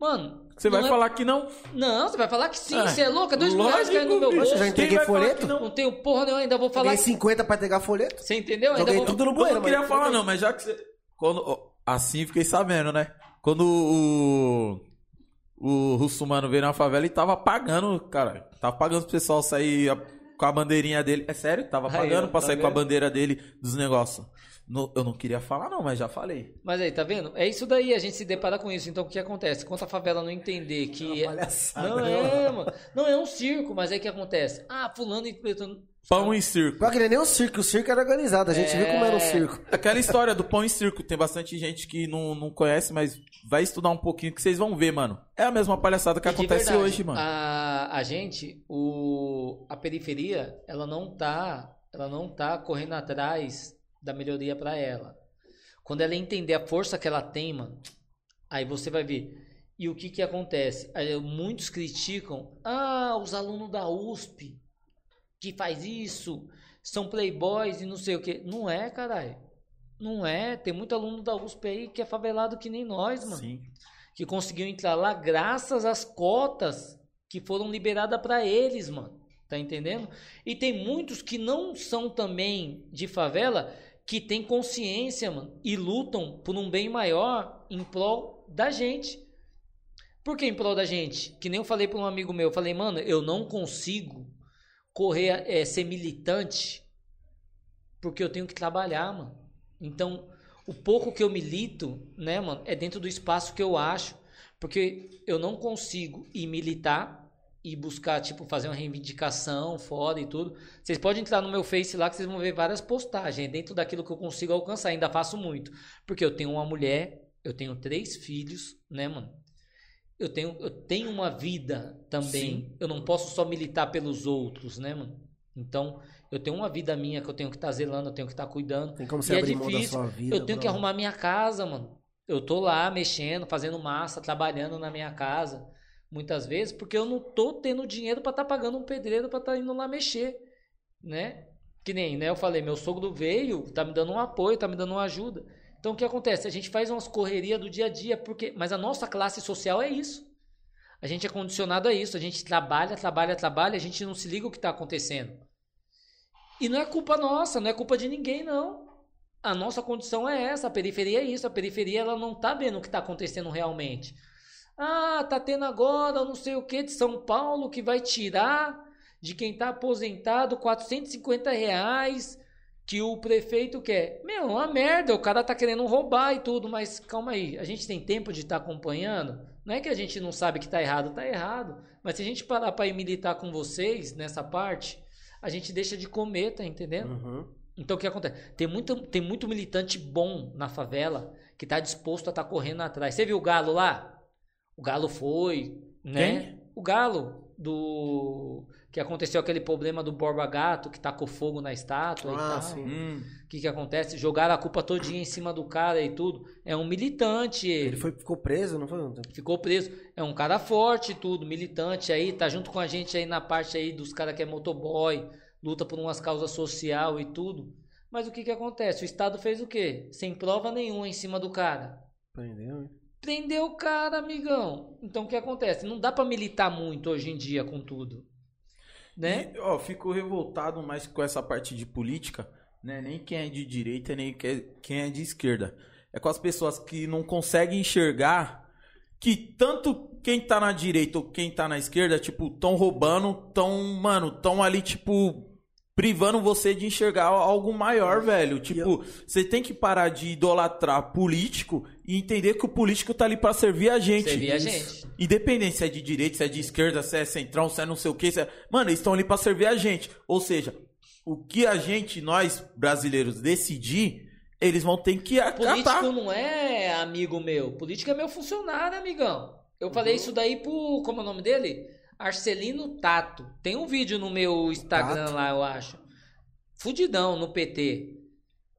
Mano, Você vai é- falar que não? Não, você vai falar que sim, Ah, você é louca? Dois mil reais caindo no meu bicho. bolso. Eu já entreguei folheto? que não? Não tenho porra nenhuma, ainda vou falar. Paguei 50 pra entregar folheto. Você entendeu? Ainda Joguei vou... tudo no Eu bueiro, não queria mas- falar não, mas já que você... Quando... Assim fiquei sabendo, né? Quando o... O Russumano veio na favela e tava pagando, cara. Tava pagando pro pessoal sair a- com a bandeirinha dele. É sério? Tava Aí, pagando ó, pra tá sair com a vendo? bandeira dele dos negócios. No- eu não queria falar não, mas já falei. Mas aí, tá vendo? É isso daí, a gente se depara com isso. Então o que acontece? Quando a favela não entender que. Palhaçada. Não é, mano. Não é um circo, mas aí o que acontece? Ah, fulano interpretando. Pão e circo. Pior que nem o circo, o circo era organizado, a gente viu como era o circo. Aquela história do pão e circo. Tem bastante gente que não, não conhece, mas vai estudar um pouquinho que vocês vão ver, mano. É a mesma palhaçada que E acontece verdade, hoje, mano. A, a gente, o, a periferia, ela não tá, ela não tá correndo atrás da melhoria pra ela. Quando ela entender a força que ela tem, mano, aí você vai ver. E o que que acontece? Aí, muitos criticam, ah, os alunos da USP que faz isso, são playboys e não sei o que. Não é, caralho. Não é. Tem muito aluno da USP aí que é favelado que nem nós, mano Sim. que conseguiu entrar lá graças às cotas que foram liberadas para eles, mano. Tá entendendo? E tem muitos que não são também de favela que têm consciência, mano, e lutam por um bem maior em prol da gente. Por que em prol da gente? Que nem eu falei para um amigo meu, eu falei, mano, eu não consigo correr, é, ser militante porque eu tenho que trabalhar, mano. Então, o pouco que eu milito, né, mano, é dentro do espaço que eu acho, porque eu não consigo ir militar e buscar, tipo, fazer uma reivindicação fora e tudo. Vocês podem entrar no meu Face lá que vocês vão ver várias postagens é dentro daquilo que eu consigo alcançar. Ainda faço muito, porque eu tenho uma mulher, eu tenho três filhos, né, mano? Eu tenho, eu tenho uma vida também. Eu não posso só militar pelos outros, né, mano? Então, eu tenho uma vida minha que eu tenho que estar zelando, eu tenho que estar cuidando. Tem como você E é abrir mão da difícil. sua vida. Eu tenho que pra- arrumar minha casa, mano. Eu tô lá mexendo, fazendo massa, trabalhando na minha casa, muitas vezes, porque eu não tô tendo dinheiro pra estar pagando um pedreiro pra estar indo lá mexer, né? Que nem, né, eu falei, meu sogro veio, tá me dando um apoio, tá me dando uma ajuda. Então o que acontece? A gente faz umas correrias do dia a dia, porque, mas a nossa classe social é isso. A gente é condicionado a isso, a gente trabalha, trabalha, trabalha, a gente não se liga o que tá acontecendo. E não é culpa nossa, não é culpa de ninguém, não. A nossa condição é essa, a periferia é isso, a periferia ela não tá vendo o que tá acontecendo realmente. Ah, tá tendo agora não sei o que de São Paulo que vai tirar de quem tá aposentado 450 reais que o prefeito quer. Meu, uma merda, o cara tá querendo roubar e tudo, mas calma aí, a gente tem tempo de estar acompanhando? Não é que a gente não sabe que tá errado, tá errado. Mas se a gente parar pra ir militar com vocês nessa parte, a gente deixa de comer, tá entendendo? Uhum. Então o que acontece? Tem muito, tem muito militante bom na favela que tá disposto a estar correndo atrás. Você viu o Galo lá? O Galo foi, né? Quem? O Galo do que aconteceu aquele problema do Borba Gato que tacou fogo na estátua e Ah, tal. sim. Hum. O que que acontece? Jogaram a culpa todinha em cima do cara e tudo. É um militante ele. Ele foi, ficou preso, não foi? Ficou preso. É um cara forte e tudo, militante aí, tá junto com a gente aí na parte aí dos caras que é motoboy, luta por umas causas social e tudo. Mas o que que acontece? O Estado fez o quê? Sem prova nenhuma em cima do cara. Prendeu, hein? Prendeu o cara, amigão. Então o que acontece? Não dá pra militar muito hoje em dia com tudo. Né? E, ó, fico revoltado mais com essa parte de política, né? Nem quem é de direita, nem que- quem é de esquerda. É com as pessoas que não conseguem enxergar que tanto quem tá na direita ou quem tá na esquerda, tipo, tão roubando, tão, mano, tão ali, tipo, privando você de enxergar algo maior, velho. Tipo, você tem que parar de idolatrar político e entender que o político tá ali pra servir a gente. Servir a gente. Independente se é de direita, se é de esquerda, se é centrão, se é não sei o que. É... Mano, eles estão ali pra servir a gente. Ou seja, o que a gente, nós brasileiros, decidir, eles vão ter que acatar. Político não é amigo meu. Político é meu funcionário, amigão. Eu falei isso daí pro. Como é o nome dele? Arcelino Tato. Tem um vídeo no meu Instagram Tato? lá, eu acho. Fudidão no PT.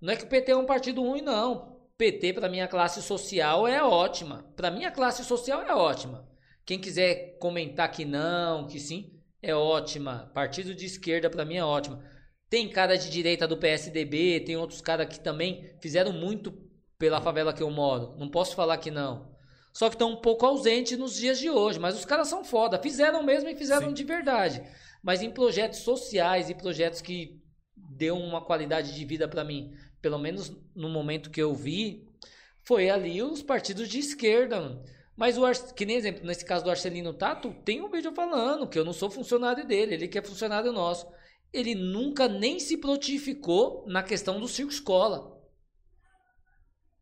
Não é que o PT é um partido ruim, não. PT, pra minha classe social, é ótima. Pra minha classe social, é ótima. Quem quiser comentar que não, que sim, é ótima. Partido de esquerda, pra mim, é ótima. Tem cara de direita do PSDB, tem outros caras que também fizeram muito pela favela que eu moro. Não posso falar que não. Só que estão um pouco ausentes nos dias de hoje. Mas os caras são foda. Fizeram mesmo e fizeram Sim. de verdade. Mas em projetos sociais e projetos que deu uma qualidade de vida pra mim, pelo menos no momento que eu vi, foi ali os partidos de esquerda, mano. Mas o Ar... que nem exemplo, nesse caso do Arcelino Tato, tem um vídeo falando que eu não sou funcionário dele, ele que é funcionário nosso. Ele nunca nem se prontificou na questão do circo escola.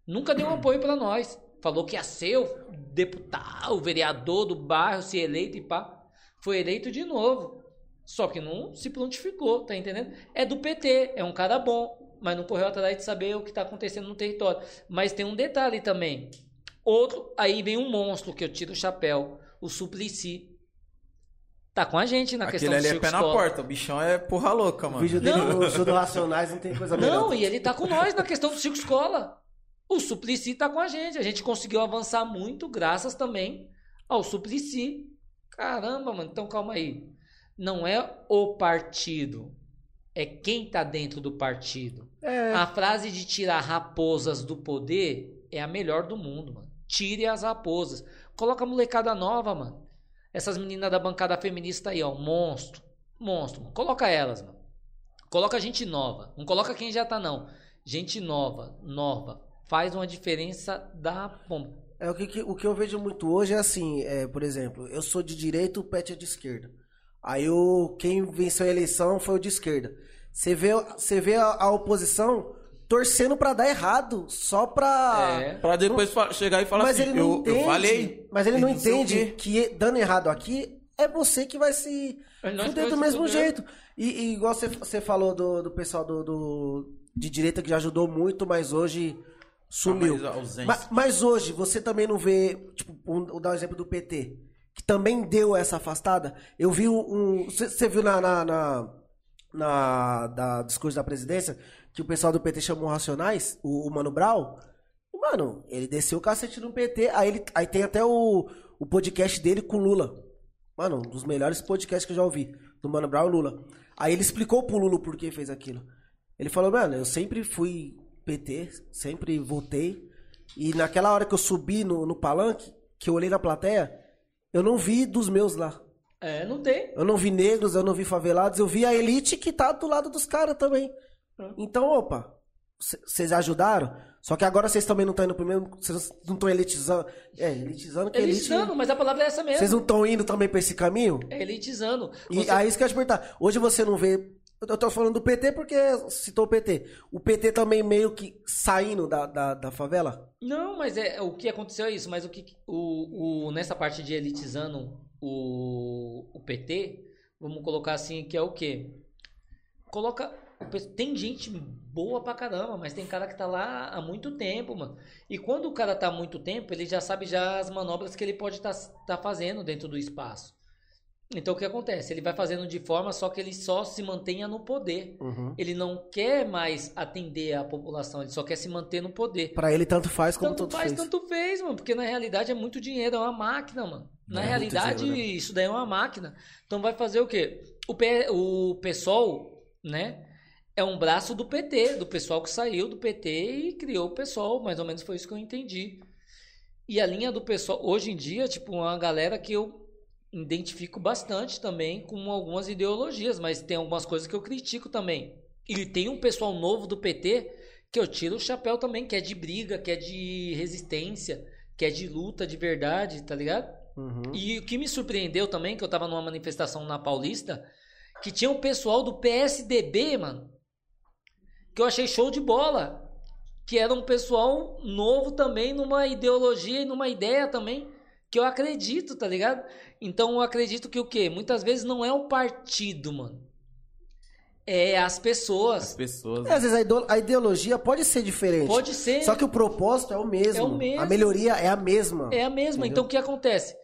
Nunca deu um apoio pra nós. Falou que ia ser o deputado, o vereador do bairro, se eleito e pá. Foi eleito de novo. Só que não se prontificou, tá entendendo? É do PT, é um cara bom, mas não correu atrás de saber o que tá acontecendo no território. Mas tem um detalhe também. Outro, aí vem um monstro que eu tiro o chapéu, o Suplicy. Tá com a gente na questão Aquele do ali é circo pé na porta. O bichão é porra louca, O mano. vídeo dele Não. show do Racionais não tem coisa melhor. Não, e ele tá com nós na questão do Circo Escola. O Suplicy tá com a gente. A gente conseguiu avançar muito graças também ao Suplicy. Caramba, mano. Então calma aí. Não é o partido. É quem tá dentro do partido. É, A frase de tirar raposas do poder é a melhor do mundo, mano. Tire as raposas. Coloca a molecada nova, mano. Essas meninas da bancada feminista aí, ó. Monstro. Monstro, mano. Coloca elas, mano. Coloca gente nova. Não coloca quem já tá, não. Gente nova, nova. Faz uma diferença da pomba. É o que, que- o que eu vejo muito hoje é assim, é, por exemplo, eu sou de direita, o Pet é de esquerda. Aí o quem venceu a eleição foi o de esquerda. Você vê, você vê a, a oposição torcendo pra dar errado, só pra. É. Pra depois fa- chegar e falar mas assim, ele não eu, entende. eu falei. Mas ele não entende que dando errado aqui é você que vai se nós fuder do mesmo fuder. jeito. E, e igual você, você falou do, do pessoal do, do- de direita que já ajudou muito, mas hoje sumiu. Tá mais ausente. Ma- Mas, hoje você também não vê, tipo, um, vou dar o exemplo do PT, que também deu essa afastada. Eu vi um. Você viu na, na, na, na- da discurso da presidência que o pessoal do PT chamou Racionais, o, o Mano Brown? E, Mano, ele desceu o cacete no PT. Aí, ele, aí tem até o, o podcast dele com o Lula. Mano, um dos melhores podcasts que eu já ouvi. Do Mano Brown e Lula. Aí ele explicou pro Lula por que fez aquilo. Ele falou, mano, eu sempre fui PT, sempre votei. E naquela hora que eu subi no, no palanque, que eu olhei na plateia, eu não vi dos meus lá. É, não tem. Eu não vi negros, eu não vi favelados, eu vi a elite que tá do lado dos caras também. Então, opa, vocês ajudaram? Só que agora vocês também não estão indo pro mesmo. Vocês não estão elitizando. É, elitizando que elite. Elitizando, mas a palavra é essa mesmo. Vocês não estão indo também pra esse caminho? É elitizando. E Você- aí isso que eu ia te perguntar. Hoje você não vê. Eu tô falando do PT porque citou o PT. O PT também meio que saindo da, da, da favela? Não, mas é o que aconteceu é isso. Mas o que o, o nessa parte de elitizando o, o PT, vamos colocar assim que é o quê? Coloca tem gente boa pra caramba, mas tem cara que tá lá há muito tempo, mano. E quando o cara tá há muito tempo, ele já sabe já as manobras que ele pode estar tá, fazendo dentro do espaço. Então o que acontece? Ele vai fazendo de forma só que ele só se mantenha no poder. Uhum. Ele não quer mais atender a população, ele só quer se manter no poder. Pra ele tanto faz como Tanto tanto faz, fez. tanto fez, mano. Porque na realidade é muito dinheiro, é uma máquina, mano. Na É realidade, dinheiro, né? isso daí é uma máquina. Então vai fazer o quê? O, P, o PSOL, né? É um braço do PT, do pessoal que saiu do PT e criou o PSOL. Mais ou menos foi isso que eu entendi. E a linha do pessoal, hoje em dia, tipo, uma galera que eu identifico bastante também com algumas ideologias, mas tem algumas coisas que eu critico também. E tem um pessoal novo do PT que eu tiro o chapéu também, que é de briga, que é de resistência, que é de luta de verdade, tá ligado? Uhum. E o que me surpreendeu também, que eu tava numa manifestação na Paulista, que tinha um pessoal do PSDB, mano, que eu achei show de bola. Que era um pessoal novo também, numa ideologia e numa ideia também, que eu acredito, tá ligado? Então eu acredito que o quê? Muitas vezes não é o partido, mano. É as As pessoas. pessoas. É, às vezes a ideologia pode ser diferente. Pode ser. Só que o propósito é o mesmo. É o mesmo. A melhoria é a mesma. É a mesma. Entendeu? Então o que acontece?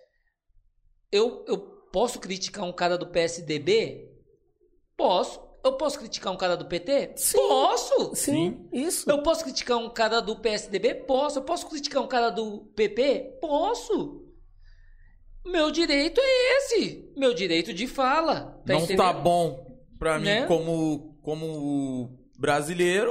Eu, eu posso criticar um cara do PSDB? Posso. Eu posso criticar um cara do PT? Sim. Posso. Sim, isso. Eu posso criticar um cara do PSDB? Posso. Eu posso criticar um cara do PP? Posso. Meu direito é esse. Meu direito de fala. Tá não entendendo? tá bom pra mim Né? como, como brasileiro.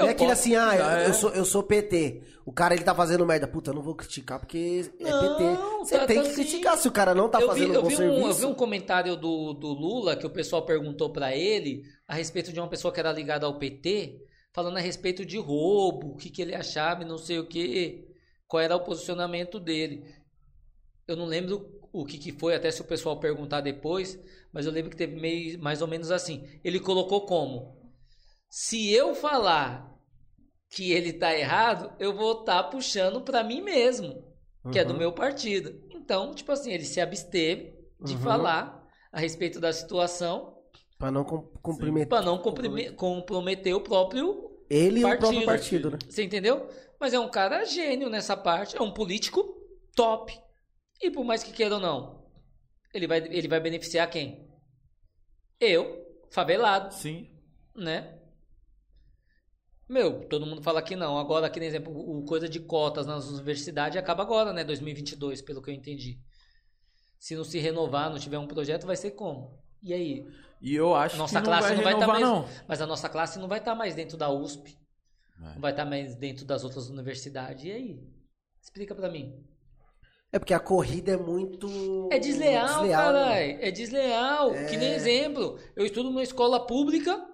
É eu aquele posso- assim, ah, eu, Ah, é? eu sou, eu sou PT. O cara ele tá fazendo merda. Puta, eu não vou criticar porque é Não, PT. Você tá- tem tá que assim. criticar se o cara não tá eu vi, fazendo eu bom vi serviço. um, eu vi um comentário do, do Lula que o pessoal perguntou pra ele a respeito de uma pessoa que era ligada ao PT, falando a respeito de roubo, o que, que ele achava e não sei o que, qual era o posicionamento dele. Eu não lembro o que, que foi, até se o pessoal perguntar depois, mas eu lembro que teve meio, mais ou menos assim. Ele colocou como: se eu falar que ele tá errado, eu vou estar puxando pra mim mesmo que é do Uhum. meu partido. Então, tipo assim, ele se absteve de Uhum. falar a respeito da situação Pra não com- comprometer para não comprime- comprometer o próprio. ele e o partido. próprio partido, né? Você entendeu? Mas é um cara gênio nessa parte, é um político top. E por mais que queira ou não, ele vai, ele vai beneficiar quem? Eu, favelado, Sim. né? Meu, todo mundo fala que não. Agora, aqui, por exemplo, o coisa de cotas nas universidades acaba agora, né? 2022, pelo que eu entendi. Se não se renovar, não tiver um projeto, vai ser como? E aí? E eu acho Nossa que classe não não vai vai tá mais- não. Mas a nossa classe não vai estar mais dentro da USP. É. Não vai estar mais dentro das outras universidades. E aí? Explica pra mim. É porque a corrida é muito. É desleal, né, caralho. É desleal. Que nem exemplo. Eu estudo numa escola pública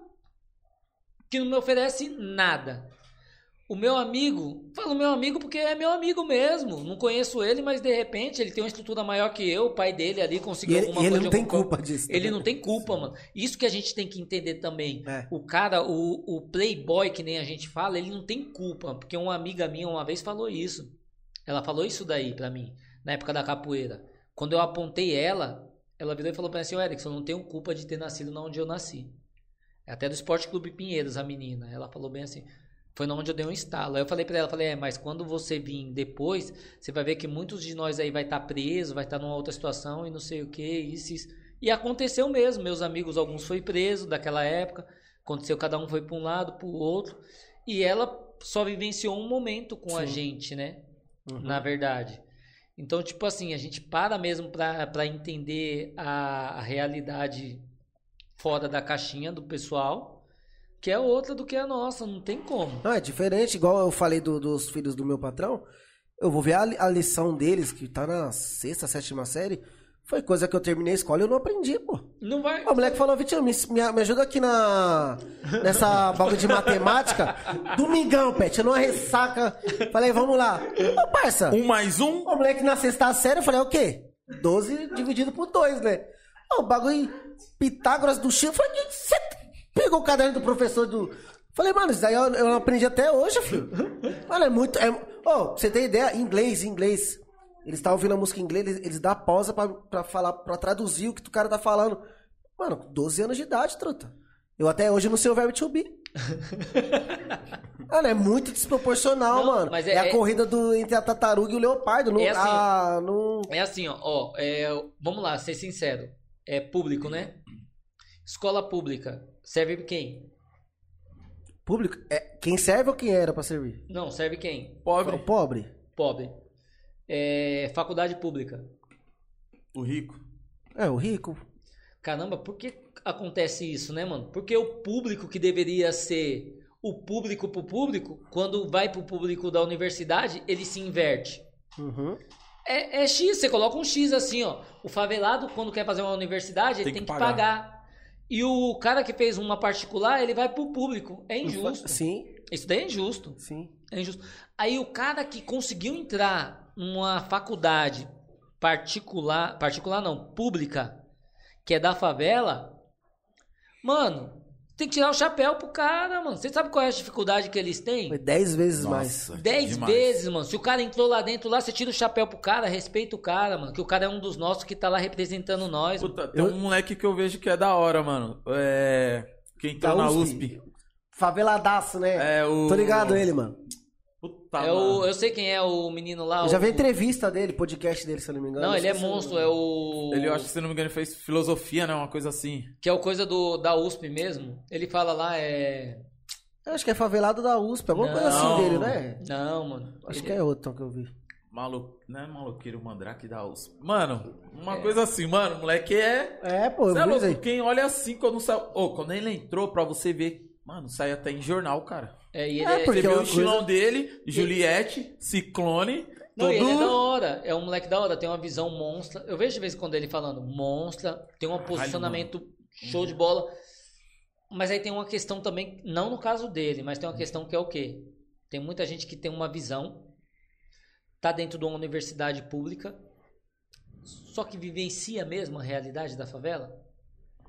que não me oferece nada. O meu amigo, falo meu amigo porque é meu amigo mesmo. Não conheço ele, mas de repente ele tem uma estrutura maior que eu. O pai dele ali E conseguiu ele, alguma e ele coisa. não de tem culpa disso. Ele né? não tem culpa, mano. Isso que a gente tem que entender também. É. O cara, o, o playboy, que nem a gente fala, ele não tem culpa. Porque uma amiga minha uma vez falou isso. Ela falou isso daí pra mim, na época da capoeira. Quando eu apontei ela, ela virou e falou pra mim assim, "Ô, Erickson, não tenho culpa de ter nascido na onde eu nasci. É até do Esporte Clube Pinheiros, a menina. Ela falou bem assim. Foi na onde eu dei um estalo. Aí eu falei pra ela, falei, é, mas quando você vir depois, você vai ver que muitos de nós aí vai estar preso, vai estar numa outra situação e não sei o que, isso, isso. E aconteceu mesmo. Meus amigos, alguns foi preso daquela época. Aconteceu, cada um foi para um lado, para o outro. E ela só vivenciou um momento com a Sim. gente, né? Uhum. Na verdade. Então, tipo assim, a gente para mesmo pra entender a, a realidade fora da caixinha do pessoal, que é outra do que a nossa, não tem como. Não, é diferente, igual eu falei do- dos filhos do meu patrão. Eu vou ver a, a lição deles, que tá na sexta, sétima série. Foi coisa que eu terminei a escola e eu não aprendi, pô. Não vai. O moleque falou, Vitinho, me, me, ajuda aqui na. Nessa bagulho de matemática. Domingão, Pet, numa ressaca. Falei, vamos lá. Ô, parça. Um mais um? O moleque na sexta série, eu falei, é o quê? 12 dividido por 2, né? Ó, O bagulho Pitágoras do Chico. Eu falei, você pegou o caderno do professor do. Falei, mano, isso daí eu, eu não aprendi até hoje, filho. Mano, é muito. É... Ô, pra você ter ideia, inglês, inglês. Eles estavam ouvindo a música em inglês, eles, eles dão pausa pra, pra falar, pra traduzir o que o cara tá falando. Mano, 12 anos de idade, truta. Eu até hoje não sei o verbo to be. Mano, é muito desproporcional, Não, mano. mas é, é- a é- corrida do, entre a tartaruga e o leopardo. Não, É assim, ah, não... É assim, ó, ó, é, vamos lá, ser sincero. É público, né? Escola pública. Serve quem? Público. É, quem serve ou quem era pra servir? Não, serve quem? Pobre. O pobre. Pobre. É, faculdade pública. O rico. É, o rico. Caramba, por que acontece isso, né, mano? Porque o público que deveria ser o público pro público, quando vai pro público da universidade, ele se inverte. Uhum. É, é X, você coloca um X assim, ó. O favelado, quando quer fazer uma universidade, ele Tem tem, que que pagar. pagar. E o cara que fez uma particular, ele vai pro público. É injusto. Sim, Isso daí é injusto. sim. É injusto. Aí o cara que conseguiu entrar numa faculdade particular, particular não, pública, que é da favela, mano, tem que tirar o chapéu pro cara, mano. Você sabe qual é a dificuldade que eles têm? Foi dez vezes mais. Nossa, Dez demais. vezes, mano. Se o cara entrou lá dentro, lá, você tira o chapéu pro cara, respeita o cara, mano. Que o cara é um dos nossos que tá lá representando nós. mano. Puta, tem um moleque que eu vejo que é da hora, mano. É. Quem tá na USP. USP. Faveladaço, né? É o. Tô ligado ele, mano. É o, eu sei quem é o menino lá. Eu já o- vi entrevista dele, podcast dele, se eu não me engano. Não, ele é monstro, é o. Ele, eu acho que se não me engano, ele fez filosofia, né? Uma coisa assim. Que é o coisa do, da USP mesmo. Ele fala lá, é. Eu Acho que é favelado da USP, alguma coisa Não. assim dele, né? Não, mano. Acho Ele- que é outro que eu vi. Malu... Não é maloqueiro mandrake da USP. Mano, É. uma coisa assim, mano, o moleque é. É, pô, eu é louco, quem olha assim quando sai. Ô, quando ele entrou pra você ver. Mano, sai até em jornal, cara. É, e ele É, é, porque Você vê é o estilão coisa- dele, Juliette, Ciclone. Não, todo... e ele é da hora. É um moleque da hora, tem uma visão monstra. Eu vejo de vez em quando ele falando monstra, tem um posicionamento show de bola. Mas aí tem uma questão também, não no caso dele, mas tem uma questão que é o quê? Tem muita gente que tem uma visão, tá dentro de uma universidade pública, só que vivencia mesmo a realidade da favela.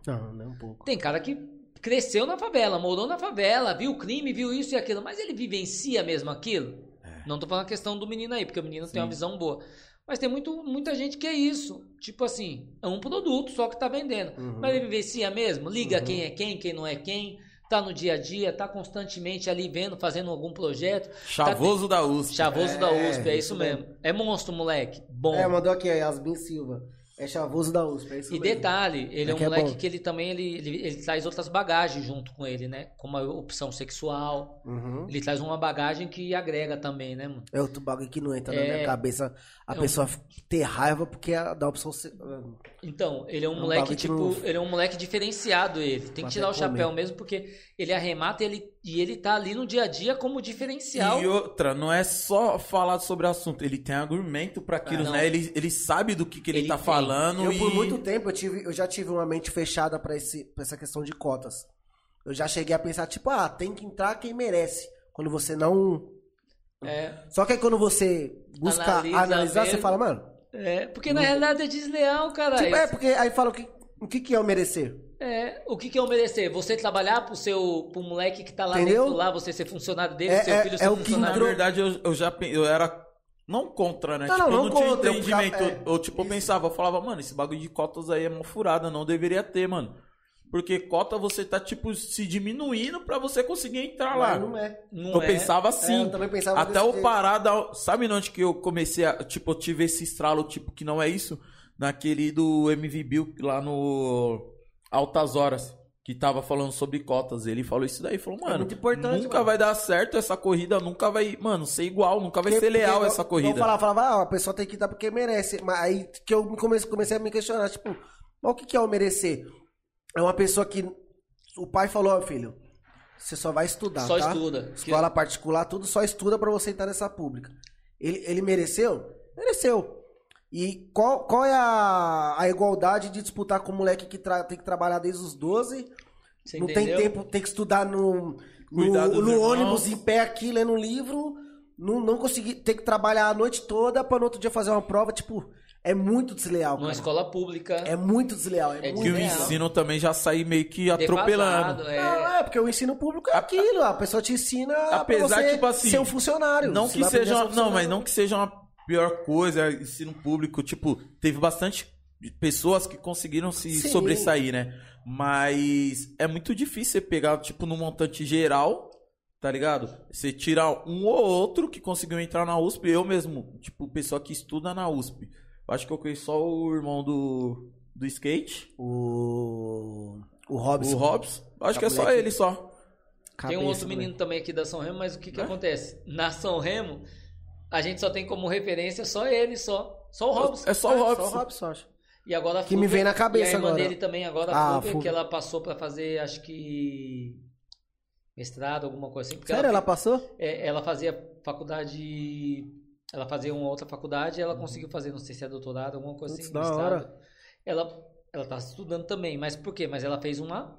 Não, não é um pouco. Tem cara que cresceu na favela, morou na favela, viu o crime, viu isso e aquilo, mas ele vivencia mesmo aquilo? Não tô falando a questão do menino aí, porque o menino tem uma Sim. visão boa. Mas tem muito, muita gente que é isso. Tipo assim, é um produto só que tá vendendo. Uhum. Mas ele vivencia mesmo? Liga Uhum. quem é quem, quem não é quem. Tá no dia a dia, tá constantemente ali vendo, fazendo algum projeto. Chavoso da USP. Chavoso da É, USP, é isso isso mesmo. É monstro, moleque. Bom. É, mandou aqui, é Yasmin Silva. É chavoso da USP, é isso E mesmo. detalhe, ele é, É um é moleque bom. que ele também ele, ele, ele traz outras bagagens junto com ele, né? Como a opção sexual. Uhum. Ele traz uma bagagem que agrega também, né, mano? É outro bagulho que não entra na É. minha cabeça. A É um- pessoa ter raiva porque é da opção. se- Então, ele é um É um moleque, tipo, não- ele é um moleque diferenciado, ele. Tem que tirar o até comer. chapéu mesmo, porque ele arremata ele, e ele tá ali no dia a dia como diferencial. E outra, não é só falar sobre o assunto, ele tem argumento pra aquilo, Ah, né? Ele, ele sabe do que, que ele, Ele tá tem. falando Eu, e... por muito tempo, eu, tive, eu já tive uma mente fechada pra essa questão de cotas. Eu já cheguei a pensar, tipo, ah, tem que entrar quem merece. Quando você não. É, Só que aí quando você busca Analisa analisar, você mesmo. fala, mano. é, porque na realidade é desleal, cara. Tipo, é, porque aí fala o que, o que, que é o merecer. É, o que que é eu merecer? Você trabalhar pro seu pro moleque que tá lá Entendeu? dentro lá, você ser funcionário dele, É- seu é- filho é ser o que funcionário Na entrou- verdade, eu, eu já eu era não contra, né? Não, tipo, não, eu não não tinha contra, eu entendimento. ficava- é, eu, tipo, eu pensava, eu falava, mano, esse bagulho de cotas aí é uma furada, não deveria ter, mano. Porque cota você tá, tipo, se diminuindo pra você conseguir entrar lá. Mas não é. Não eu é. pensava É, assim. eu também pensava Até o jeito. parada. Sabe onde que eu comecei a. Tipo, eu tive esse estralo, tipo, que não é isso? Naquele do MV Bill lá no Altas Horas. Que tava falando sobre cotas. Ele falou isso daí. Falou, mano, É muito importante, nunca mano. vai dar certo essa corrida. Nunca vai, mano, ser igual. Nunca vai Porque- ser leal essa corrida. Eu falava, falava, ah, a pessoa tem que dar porque merece. Mas aí que eu comecei, comecei a me questionar, tipo, mas o que, que é o merecer? É uma pessoa que. O pai falou, ó, filho, você só vai estudar. Só tá? estuda. Escola particular, tudo só estuda pra você entrar nessa pública. Ele, ele mereceu? Mereceu. E qual, qual é a, a igualdade de disputar com o moleque que tra- tem que trabalhar desde os 12? Você não entendeu? tem tempo, tem que estudar no, no, no ônibus em pé aqui, lendo um livro. Não, não conseguir, ter que trabalhar a noite toda pra no outro dia fazer uma prova. Tipo, é muito desleal, Numa cara. escola pública. É muito desleal. É, É muito Que o ensino também já sai meio que atropelando. defasado, é. Não, é, porque o ensino público é aquilo. A pessoa te ensina Apesar, pra você tipo assim, ser um funcionário. Não que seja. ser um Não, funcionário. mas não que seja uma pior coisa, ensino público. Tipo, teve bastante pessoas que conseguiram se Sim. sobressair, né? Mas é muito difícil você pegar, tipo, no montante geral, tá ligado? Você tirar um ou outro que conseguiu entrar na USP. Eu mesmo, tipo, pessoa que estuda na USP. Eu acho que eu conheço só o irmão do, do skate, O. O Robson. o Hobbs. Acho que é só ele só. Tem um Cabeça, outro moleque. menino também aqui da São Remo, mas o que que acontece? Na São Remo, a gente só tem como referência só ele, só. Só o Robson. É só o Só o Robson. Robson, acho. E agora a Que me Flúvia- vem na cabeça e a irmã agora. dele também agora, Ah, a a Flúvia, que Flúvia. ela passou pra fazer, acho que mestrado, alguma coisa assim. Sério, ela ela, passou? é, ela fazia faculdade Ela fazia uma outra faculdade, ela conseguiu fazer, não sei se é doutorado, alguma coisa Putz, assim. da mestrado. hora. Ela, ela tá estudando também, mas por quê? Mas ela fez uma,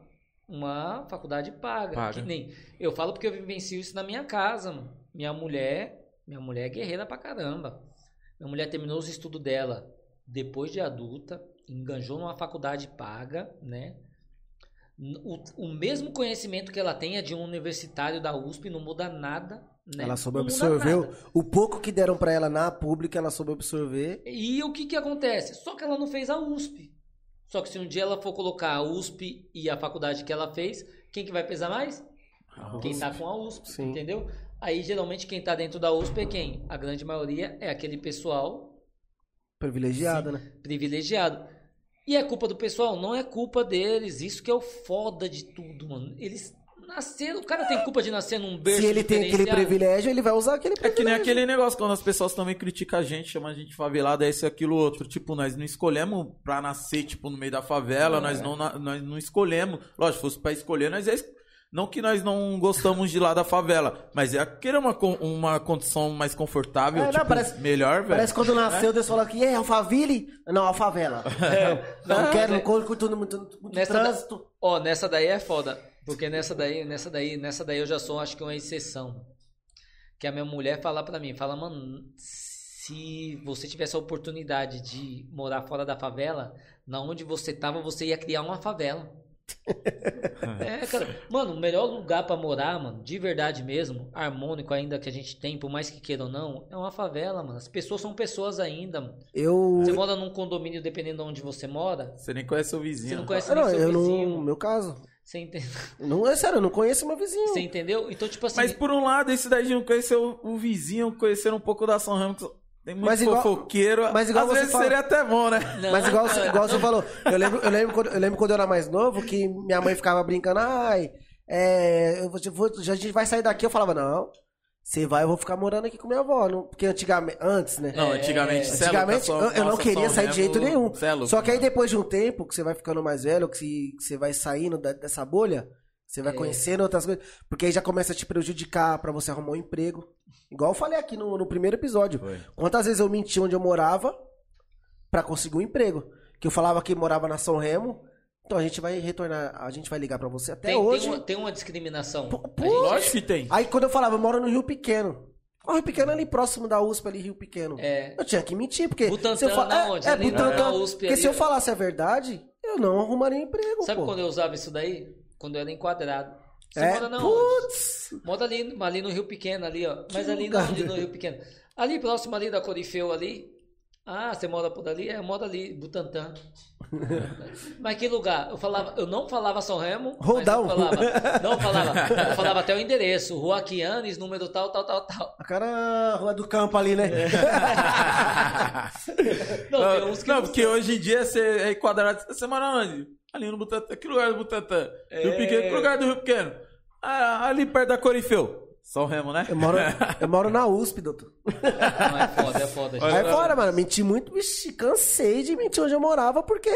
uma faculdade paga. Paga. Que nem, eu falo porque eu vivencio isso na minha casa, mano. Minha mulher, minha mulher é guerreira pra caramba. Minha mulher terminou os estudos dela depois de adulta, enganjou numa faculdade paga, né? O, o mesmo conhecimento que ela tem é de um universitário da USP, não muda nada, né? Ela soube absorver o pouco que deram pra ela na pública, ela soube absorver. E o que que acontece? Só que ela não fez a USP. Só que se um dia ela for colocar a USP e a faculdade que ela fez, quem que vai pesar mais? Quem tá com a USP, Sim. entendeu? Aí geralmente quem tá dentro da USP é quem? A grande maioria é aquele pessoal Privilegiada, né? privilegiado. E é culpa do pessoal? Não é culpa deles. Isso que é o foda de tudo, mano. Eles nasceram. O cara tem culpa de nascer num berço Se ele tem aquele privilégio, ele vai usar aquele É que nem privilégio. aquele negócio, quando as pessoas também criticam a gente, chamam a gente de favelado, é esse, aquilo, outro. Tipo, nós não escolhemos pra nascer, tipo, no meio da favela, nós, não, nós não escolhemos. Lógico, se fosse pra escolher, nós é... Não que nós não gostamos de lá da favela, mas é querer uma, uma condição mais confortável, É, não, tipo, parece- melhor, velho. Parece quando nasceu, Deus falou que é Alphaville? Não, Alfavela. não Não, quero, né? não curto tudo muito, muito Nessa da- trânsito. Ó, nessa daí é foda. Porque nessa daí, nessa daí, nessa daí eu já sou, acho que uma exceção. Que a minha mulher fala pra mim, fala, mano, se você tivesse a oportunidade de morar fora da favela, na onde você tava, você ia criar uma favela. é, cara. Mano, o melhor lugar pra morar, mano, de verdade mesmo, harmônico ainda que a gente tem, por mais que queira ou não, é uma favela, mano. As pessoas são pessoas ainda, mano. Eu. Você mora num condomínio, dependendo de onde você mora, Você nem conhece o você vizinho. não conhece Ah, nem não, seu eu vizinho. não. No meu caso. Você entende? Não, é sério, eu não conheço meu vizinho. Você entendeu? Então, tipo assim. Mas por um lado, esse daí de não conhecer o, o vizinho, conhecer um pouco da São que tem muito Mas igual- fofoqueiro. mas igual Às você vezes fala- seria até bom, né? não, Mas igual, igual você falou, eu lembro, eu, lembro quando, eu lembro quando eu era mais novo que minha mãe ficava brincando, ai, é, eu vou, a gente vai sair daqui. Eu falava, não, você vai, eu vou ficar morando aqui com minha avó. Não, porque antigamente, antes, né? Não, antigamente, é Antigamente, só- eu, eu não queria sair de jeito nenhum. louco, Só que aí depois de um tempo, que você vai ficando mais velho, que você, que você vai saindo da- dessa bolha, você vai É. conhecendo outras coisas. Porque aí já começa a te prejudicar pra você arrumar um emprego. Igual eu falei aqui no, no primeiro episódio. Foi. Quantas vezes eu menti onde eu morava pra conseguir um emprego? Que eu falava que morava na São Remo. Então a gente vai retornar, a gente vai ligar pra você até tem, hoje. tem, uma, tem uma discriminação. Pô, A gente- Lógico que tem. Aí quando eu falava, eu moro no Rio Pequeno. O Rio Pequeno é ali próximo da USP, ali, Rio Pequeno. É. Eu tinha que mentir, porque. Butantã, se eu fa- na é, onde? É, Butantã. USP porque ali, se eu ó. falasse a verdade, eu não arrumaria emprego. Sabe pô. quando eu usava isso daí? Quando eu era enquadrado. Você É, mora na onde? putz. Mora ali, ali no Rio Pequeno, ali, ó. Mas ali não, ali no dele. Rio Pequeno. Ali próximo ali da Corifeu ali. Ah, você mora por ali? É, eu moro ali, Butantã. mas que lugar? Eu falava, eu não falava São Remo. mas Roldão. eu falava, não falava. Eu falava até o endereço, Rua Quianes, número tal, tal, tal, tal. A cara Rua do Campo ali, né? Não, Não, tem uns que não, não porque hoje em dia você é quadrado. Você mora onde? Ali no Butantã. Que lugar do Butantã? Rio É. Pequeno. Que lugar do Rio Pequeno? Ah, ali perto da Corifeu. São Remo, né? Eu moro, eu moro na USP, doutor. Não, é foda, é foda. Olha, Aí fora, mano, menti muito, vixi, cansei de mentir onde eu morava, porque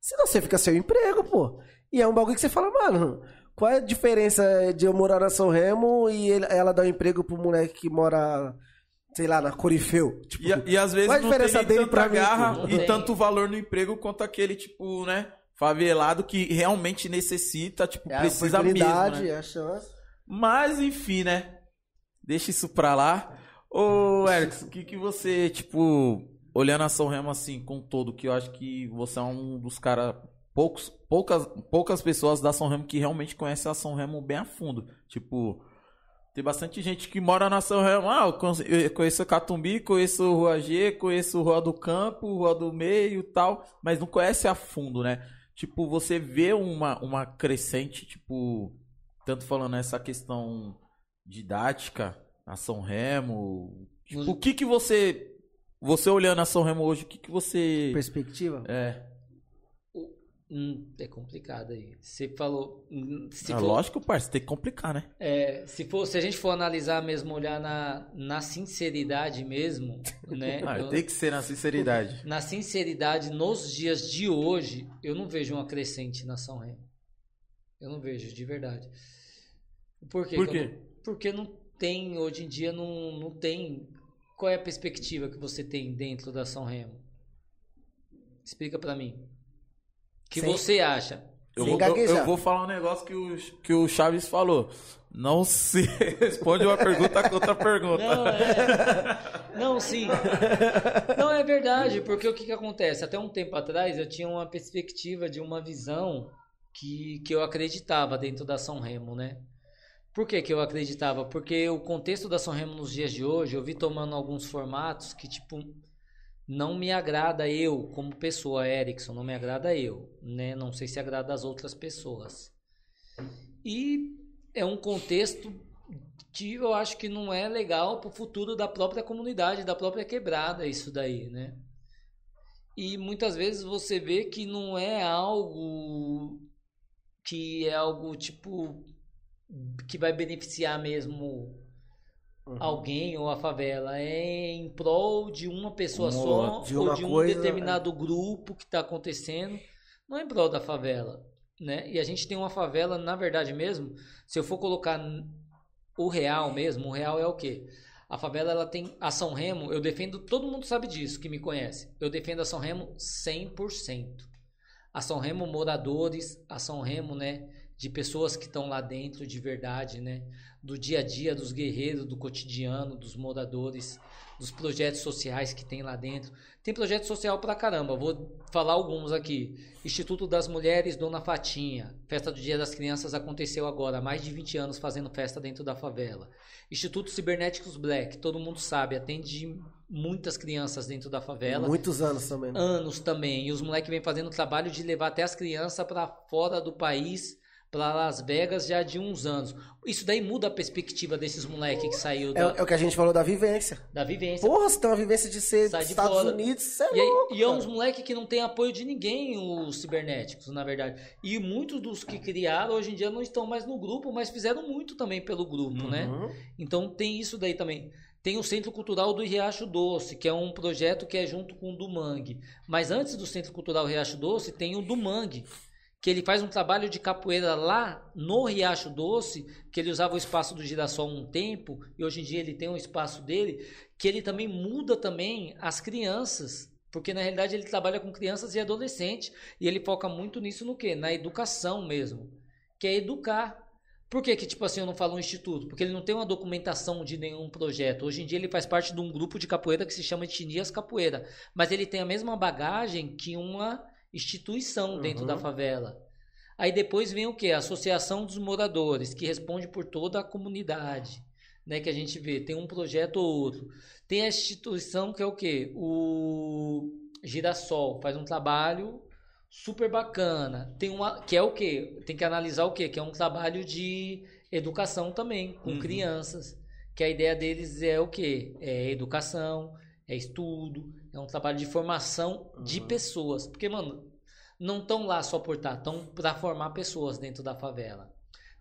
senão você fica sem emprego, pô. E é um bagulho que você fala, mano, qual é a diferença de eu morar na São Remo e ele- ela dar um emprego pro moleque que mora, sei lá, na Corifeu? Tipo, E, e às vezes Qual a não tem dele tanta pra mim, garra? Não e tem. tanto valor no emprego quanto aquele, tipo, né? Favelado que realmente necessita, tipo, é precisa mesmo, né? é a chance. Mas, enfim, né? Deixa isso pra lá. Ô, Erickson, o que, que você, tipo, olhando a São Remo assim, com todo, que eu acho que você é um dos caras, poucos, poucas, poucas pessoas da São Remo que realmente conhecem a São Remo bem a fundo. Tipo, tem bastante gente que mora na São Remo. Ah, eu con- eu conheço Catumbi, conheço Rua G, conheço Rua do Campo, Rua do Meio e tal, mas não conhece a fundo, né? Tipo, você vê uma, uma crescente, tipo, tanto falando essa questão didática na São Remo. Tipo, o que que você, você olhando a São Remo hoje, o que que você... Perspectiva? É, Hum, é complicado aí. Você falou. hum, Se é for, lógico, parceiro, tem que complicar, né? É, se, for, se a gente for analisar mesmo, olhar na, na sinceridade mesmo, né? Ah, eu- tem que ser na sinceridade. na sinceridade, nos dias de hoje, eu não vejo uma crescente na São Remo. Eu não vejo, de verdade. Por quê? Por quê? não- porque não tem, hoje em dia, não, não tem qual é a perspectiva que você tem dentro da São Remo? Explica pra mim. O que Sem- você acha? Eu Sem vou, eu, gaguejar. eu vou falar um negócio que o, que o Chaves falou. Não se responde uma pergunta com outra pergunta. Não, é. Não, sim. Não, é verdade, porque o que, que acontece? Até um tempo atrás eu tinha uma perspectiva de uma visão que, que eu acreditava dentro da São Remo, né? Por que, que eu acreditava? Porque o contexto da São Remo nos dias de hoje, eu vi tomando alguns formatos que, tipo, não me agrada eu como pessoa, Erickson, não me agrada eu, né? Não sei se agrada as outras pessoas. E é um contexto que eu acho que não é legal pro futuro da própria comunidade, da própria quebrada, isso daí, né? E muitas vezes você vê que não é algo que é algo tipo que vai beneficiar mesmo alguém ou a favela, é em prol de uma pessoa Uma só de ou uma de um coisa, determinado grupo que está acontecendo, não é em prol da favela, né? E a gente tem uma favela, na verdade mesmo, se eu for colocar o real mesmo, o real é o quê? A favela ela tem a São Remo, eu defendo, todo mundo sabe disso que me conhece. Eu defendo a São Remo 100%. A São Remo moradores, a São Remo, né, de pessoas que estão lá dentro de verdade, né, do dia a dia dos guerreiros, do cotidiano, dos moradores, dos projetos sociais que tem lá dentro. Tem projeto social pra caramba, vou falar alguns aqui. Instituto das Mulheres Dona Fatinha. Festa do Dia das Crianças aconteceu agora, há mais de 20 anos fazendo festa dentro da favela. Instituto Cibernéticos Black, todo mundo sabe, atende muitas crianças dentro da favela. Muitos anos também. né? Anos também. E os moleques vêm fazendo o trabalho de levar até as crianças pra fora do país, pra Las Vegas, já de uns anos. Isso daí muda a perspectiva desses moleques que saiu É, da, é o que a gente falou da vivência. da vivência. Porra, você tem uma vivência de ser Sai de Estados fora. Unidos, você é E, aí, louco, e é uns moleques que não tem apoio de ninguém, os cibernéticos, na verdade. E muitos dos que criaram hoje em dia não estão mais no grupo, mas fizeram muito também pelo grupo, né? Uhum. Então tem isso daí também. Tem o Centro Cultural do Riacho Doce, que é um projeto que é junto com o do Mangue. Mas antes do Centro Cultural Riacho Doce, tem o do Mangue, que ele faz um trabalho de capoeira lá no Riacho Doce, que ele usava o espaço do Girassol um tempo, e hoje em dia ele tem um espaço dele, que ele também muda também as crianças. Porque na realidade ele trabalha com crianças e adolescentes, e ele foca muito nisso no quê? Na educação mesmo. Que é educar. Por que, que, tipo assim, eu não falo um instituto? Porque ele não tem uma documentação de nenhum projeto. Hoje em dia ele faz parte de um grupo de capoeira que se chama Etnias Capoeira. Mas ele tem a mesma bagagem que uma instituição dentro Uhum. da favela. Aí depois vem o que? A Associação dos Moradores, que responde por toda a comunidade. Né, que a gente vê, tem um projeto ou outro. Tem a instituição que é o que? O Girassol faz um trabalho super bacana. Tem uma que é o que? Tem que analisar o que? Que é um trabalho de educação também com Uhum. crianças. Que a ideia deles é o que? É educação, é estudo, é um trabalho de formação de Uhum. pessoas. Porque, mano, não estão lá só por estar, estão para formar pessoas dentro da favela.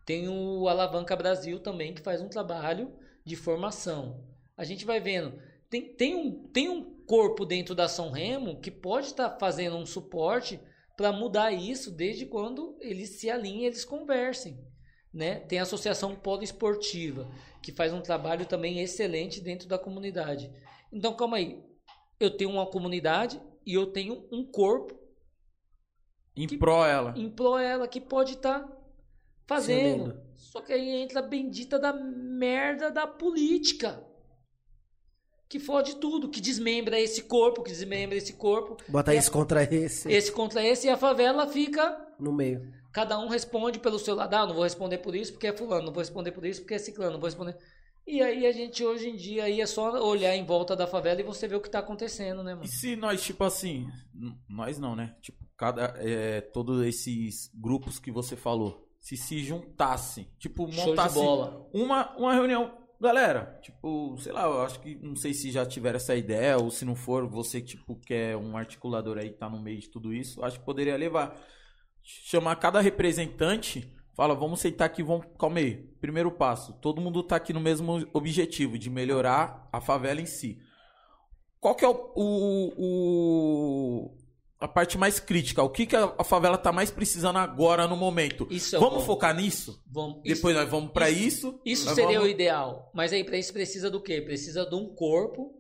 Tem o Alavanca Brasil também, que faz um trabalho de formação. A gente vai vendo. Tem, tem, um, tem um corpo dentro da São Remo que pode estar fazendo um suporte para mudar isso desde quando eles se alinhem, eles conversem. Né? Tem a Associação Poliesportiva, que faz um trabalho também excelente dentro da comunidade. Então, calma aí. Eu tenho uma comunidade e eu tenho um corpo Em Que- pró ela. em pró ela que pode estar fazendo. unindo. Só que aí entra a bendita da merda da política. Que fode tudo, que desmembra esse corpo, que desmembra esse corpo. Bota E a- contra esse Esse contra esse e a favela fica. no meio. Cada um responde pelo seu lado. Ah, não vou responder por isso porque é fulano, não vou responder por isso porque é ciclano, não vou responder. E aí a gente hoje em dia aí é só olhar em volta da favela e você vê o que tá acontecendo, né, mano? E se nós, tipo assim, nós não, né? Tipo, cada, é, todos esses grupos que você falou, se se juntassem, tipo, montasse uma, uma reunião. Galera, tipo, sei lá, eu acho que, não sei se já tiveram essa ideia, ou se não for, você, tipo, que é um articulador aí, que tá no meio de tudo isso, acho que poderia levar. Chamar cada representante, fala, vamos sentar aqui, vamos, calma aí. Primeiro passo, todo mundo tá aqui no mesmo objetivo, de melhorar a favela em si. Qual que é o, o- o- a parte mais crítica? O que, que a, favela tá mais precisando agora no momento? Isso vamos bom. focar nisso? Vamos, isso- Depois nós vamos pra isso. Isso nós seria vamos- o ideal. Mas aí pra isso precisa do quê? Precisa de um corpo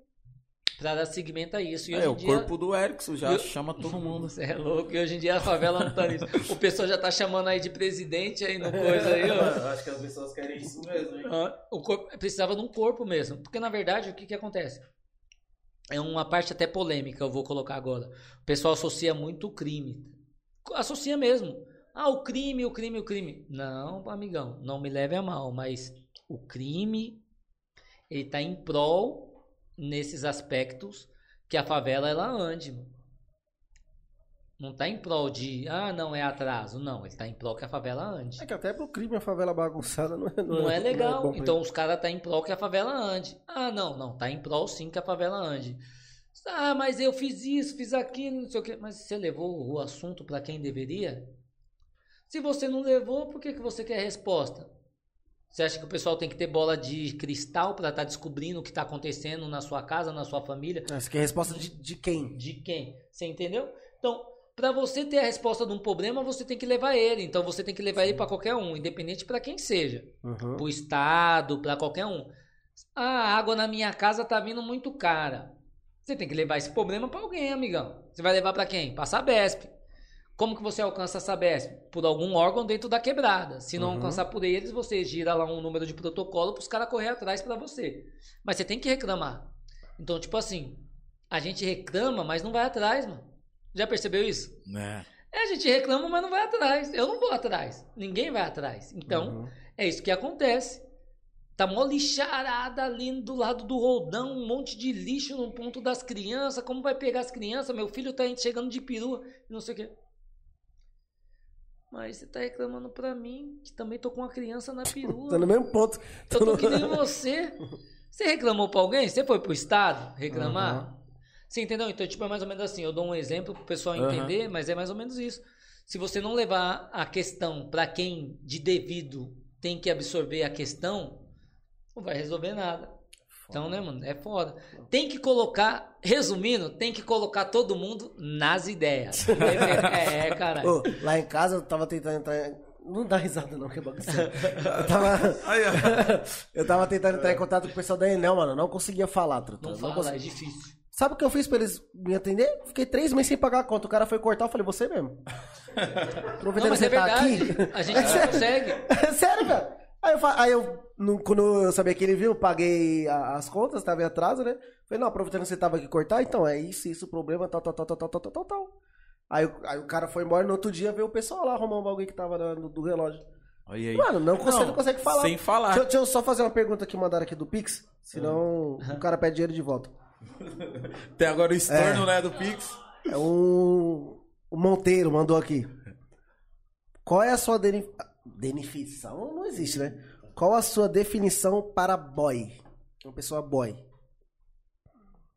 pra dar seguimento a isso. E É, hoje o em dia, corpo do Erickson já Eu- chama todo mundo. Você é louco, e hoje em dia a favela não tá nisso. O pessoal já tá chamando aí de presidente aí no coisa aí, ó. acho que as pessoas querem isso mesmo, hein? O corpo, precisava de um corpo mesmo. Porque, na verdade, o que, que acontece? É uma parte até polêmica, eu vou colocar agora. O pessoal associa muito o crime. Associa mesmo. Ah, o crime, o crime, o crime. Não, amigão, não me leve a mal, mas o crime, ele tá em prol nesses aspectos que a favela ela ande. Não tá em prol de, ah, não, é atraso. Não, ele tá em prol que a favela ande. É que até pro crime a favela bagunçada não é, Não é legal. bom pra então os caras tá em prol que a favela ande. Ah, não, não, tá em prol sim que a favela ande. Ah, mas eu fiz isso, fiz aquilo, não sei o quê. Mas você levou o assunto para quem deveria? Se você não levou, por que, que você quer resposta? Você acha que o pessoal tem que ter bola de cristal para estar descobrindo o que está acontecendo na sua casa, na sua família? ele. Essa aqui é a resposta de, de quem? De quem? Você entendeu? Então, para você ter a resposta de um problema, você tem que levar ele. Então, você tem que levar ele para qualquer um, independente para quem seja Uhum. pro estado, para qualquer um. Ah, a água na minha casa tá vindo muito cara. Você tem que levar esse problema para alguém, amigão. Você vai levar para quem? Pra Sabesp. Como que você alcança a Sabesp? Por algum órgão dentro da quebrada. Se não Uhum. alcançar por eles, você gira lá um número de protocolo para os caras correr atrás para você. Mas você tem que reclamar. Então, tipo assim, a gente reclama, mas não vai atrás, mano. Já percebeu isso? Né? É, a gente reclama, mas não vai atrás. Eu não vou atrás. Ninguém vai atrás. Então, Uhum. é isso que acontece. Tá mó lixarada ali do lado do roldão, um monte de lixo no ponto das crianças. Como vai pegar as crianças? Meu filho tá chegando de perua não sei o quê. Mas você tá reclamando pra mim, que também tô com uma criança na perua. Tá no mesmo ponto. Eu tô que nem você. Você reclamou pra alguém? Você foi pro estado reclamar? Uhum. Você entendeu? Então, tipo, é mais ou menos assim. Eu dou um exemplo pro pessoal Uhum. entender, mas é mais ou menos isso. Se você não levar a questão pra quem de devido tem que absorver a questão, não vai resolver nada. Então, né, mano? É foda. Tem que colocar, resumindo, tem que colocar todo mundo nas ideias. é, é, cara. Ô, lá em casa eu tava tentando entrar. em- Não dá risada, não, que é bagunça. Eu tava. eu tava tentando entrar em contato com o pessoal da Enel, mano. Não conseguia falar, truta. Não Não fala, consegui- é difícil. Sabe o que eu fiz pra eles me atender? Fiquei três meses sem pagar a conta. O cara foi cortar, eu falei, você mesmo. Aproveitando Não, mas que é você tá verdade. aqui. A gente não consegue. É sério, cara. Aí eu, aí eu no- quando eu sabia que ele viu, eu paguei a- as contas, tava em atraso, né? Falei, não, aproveitando que você tava aqui cortar, então é isso, isso, o problema, tal, tal, tal, tal, tal, tal, tal, tal. Aí, o- aí o cara foi embora, no outro dia veio o pessoal lá arrumar um bagulho que tava no, do relógio. Olha aí. Mano, não consegue, Não, não consegue falar. sem falar. Deixa, eu- deixa eu só fazer uma pergunta que mandaram aqui do Pix, senão o cara pede dinheiro de volta. Tem agora o estorno, É. né, do Pix. É um. O Monteiro mandou aqui. Qual é a sua deni- definição? Não existe, né? Qual a sua definição para boy? Uma pessoa boy.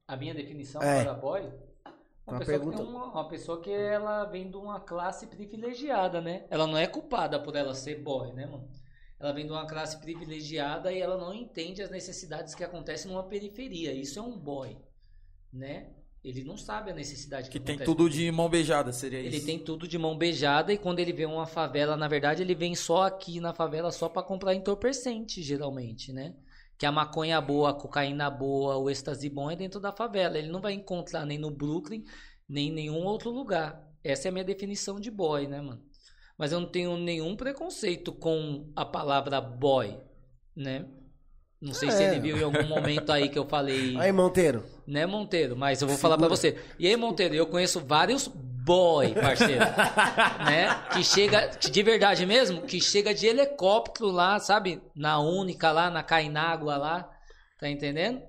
A minha definição É. para boy uma Uma pessoa, pergunta- que uma, uma pessoa que ela vem de uma classe privilegiada, né? Ela não é culpada por ela ser boy, né, mano? Ela vem de uma classe privilegiada e ela não entende as necessidades que acontecem numa periferia. Isso é um boy, né? Ele não sabe a necessidade que, Que tem tudo de mão beijada, seria Ele isso. tem tudo de mão beijada e quando ele vê uma favela, na verdade, ele vem só aqui na favela só pra comprar entorpecente, geralmente, né? Que a maconha boa, a cocaína boa, o êxtase bom é dentro da favela. Ele não vai encontrar nem no Brooklyn, nem em nenhum outro lugar. Essa é a minha definição de boy, né, mano? Mas eu não tenho nenhum preconceito com a palavra boy, né? Não sei se É. ele viu em algum momento aí que eu falei Aí, Monteiro. Né, Monteiro? Mas eu vou falar pra você. E aí, Monteiro, eu conheço vários boy, parceiro, né? Que chega, que de verdade mesmo, que chega de helicóptero lá, sabe? Na Única lá, na Cainágua lá, tá entendendo?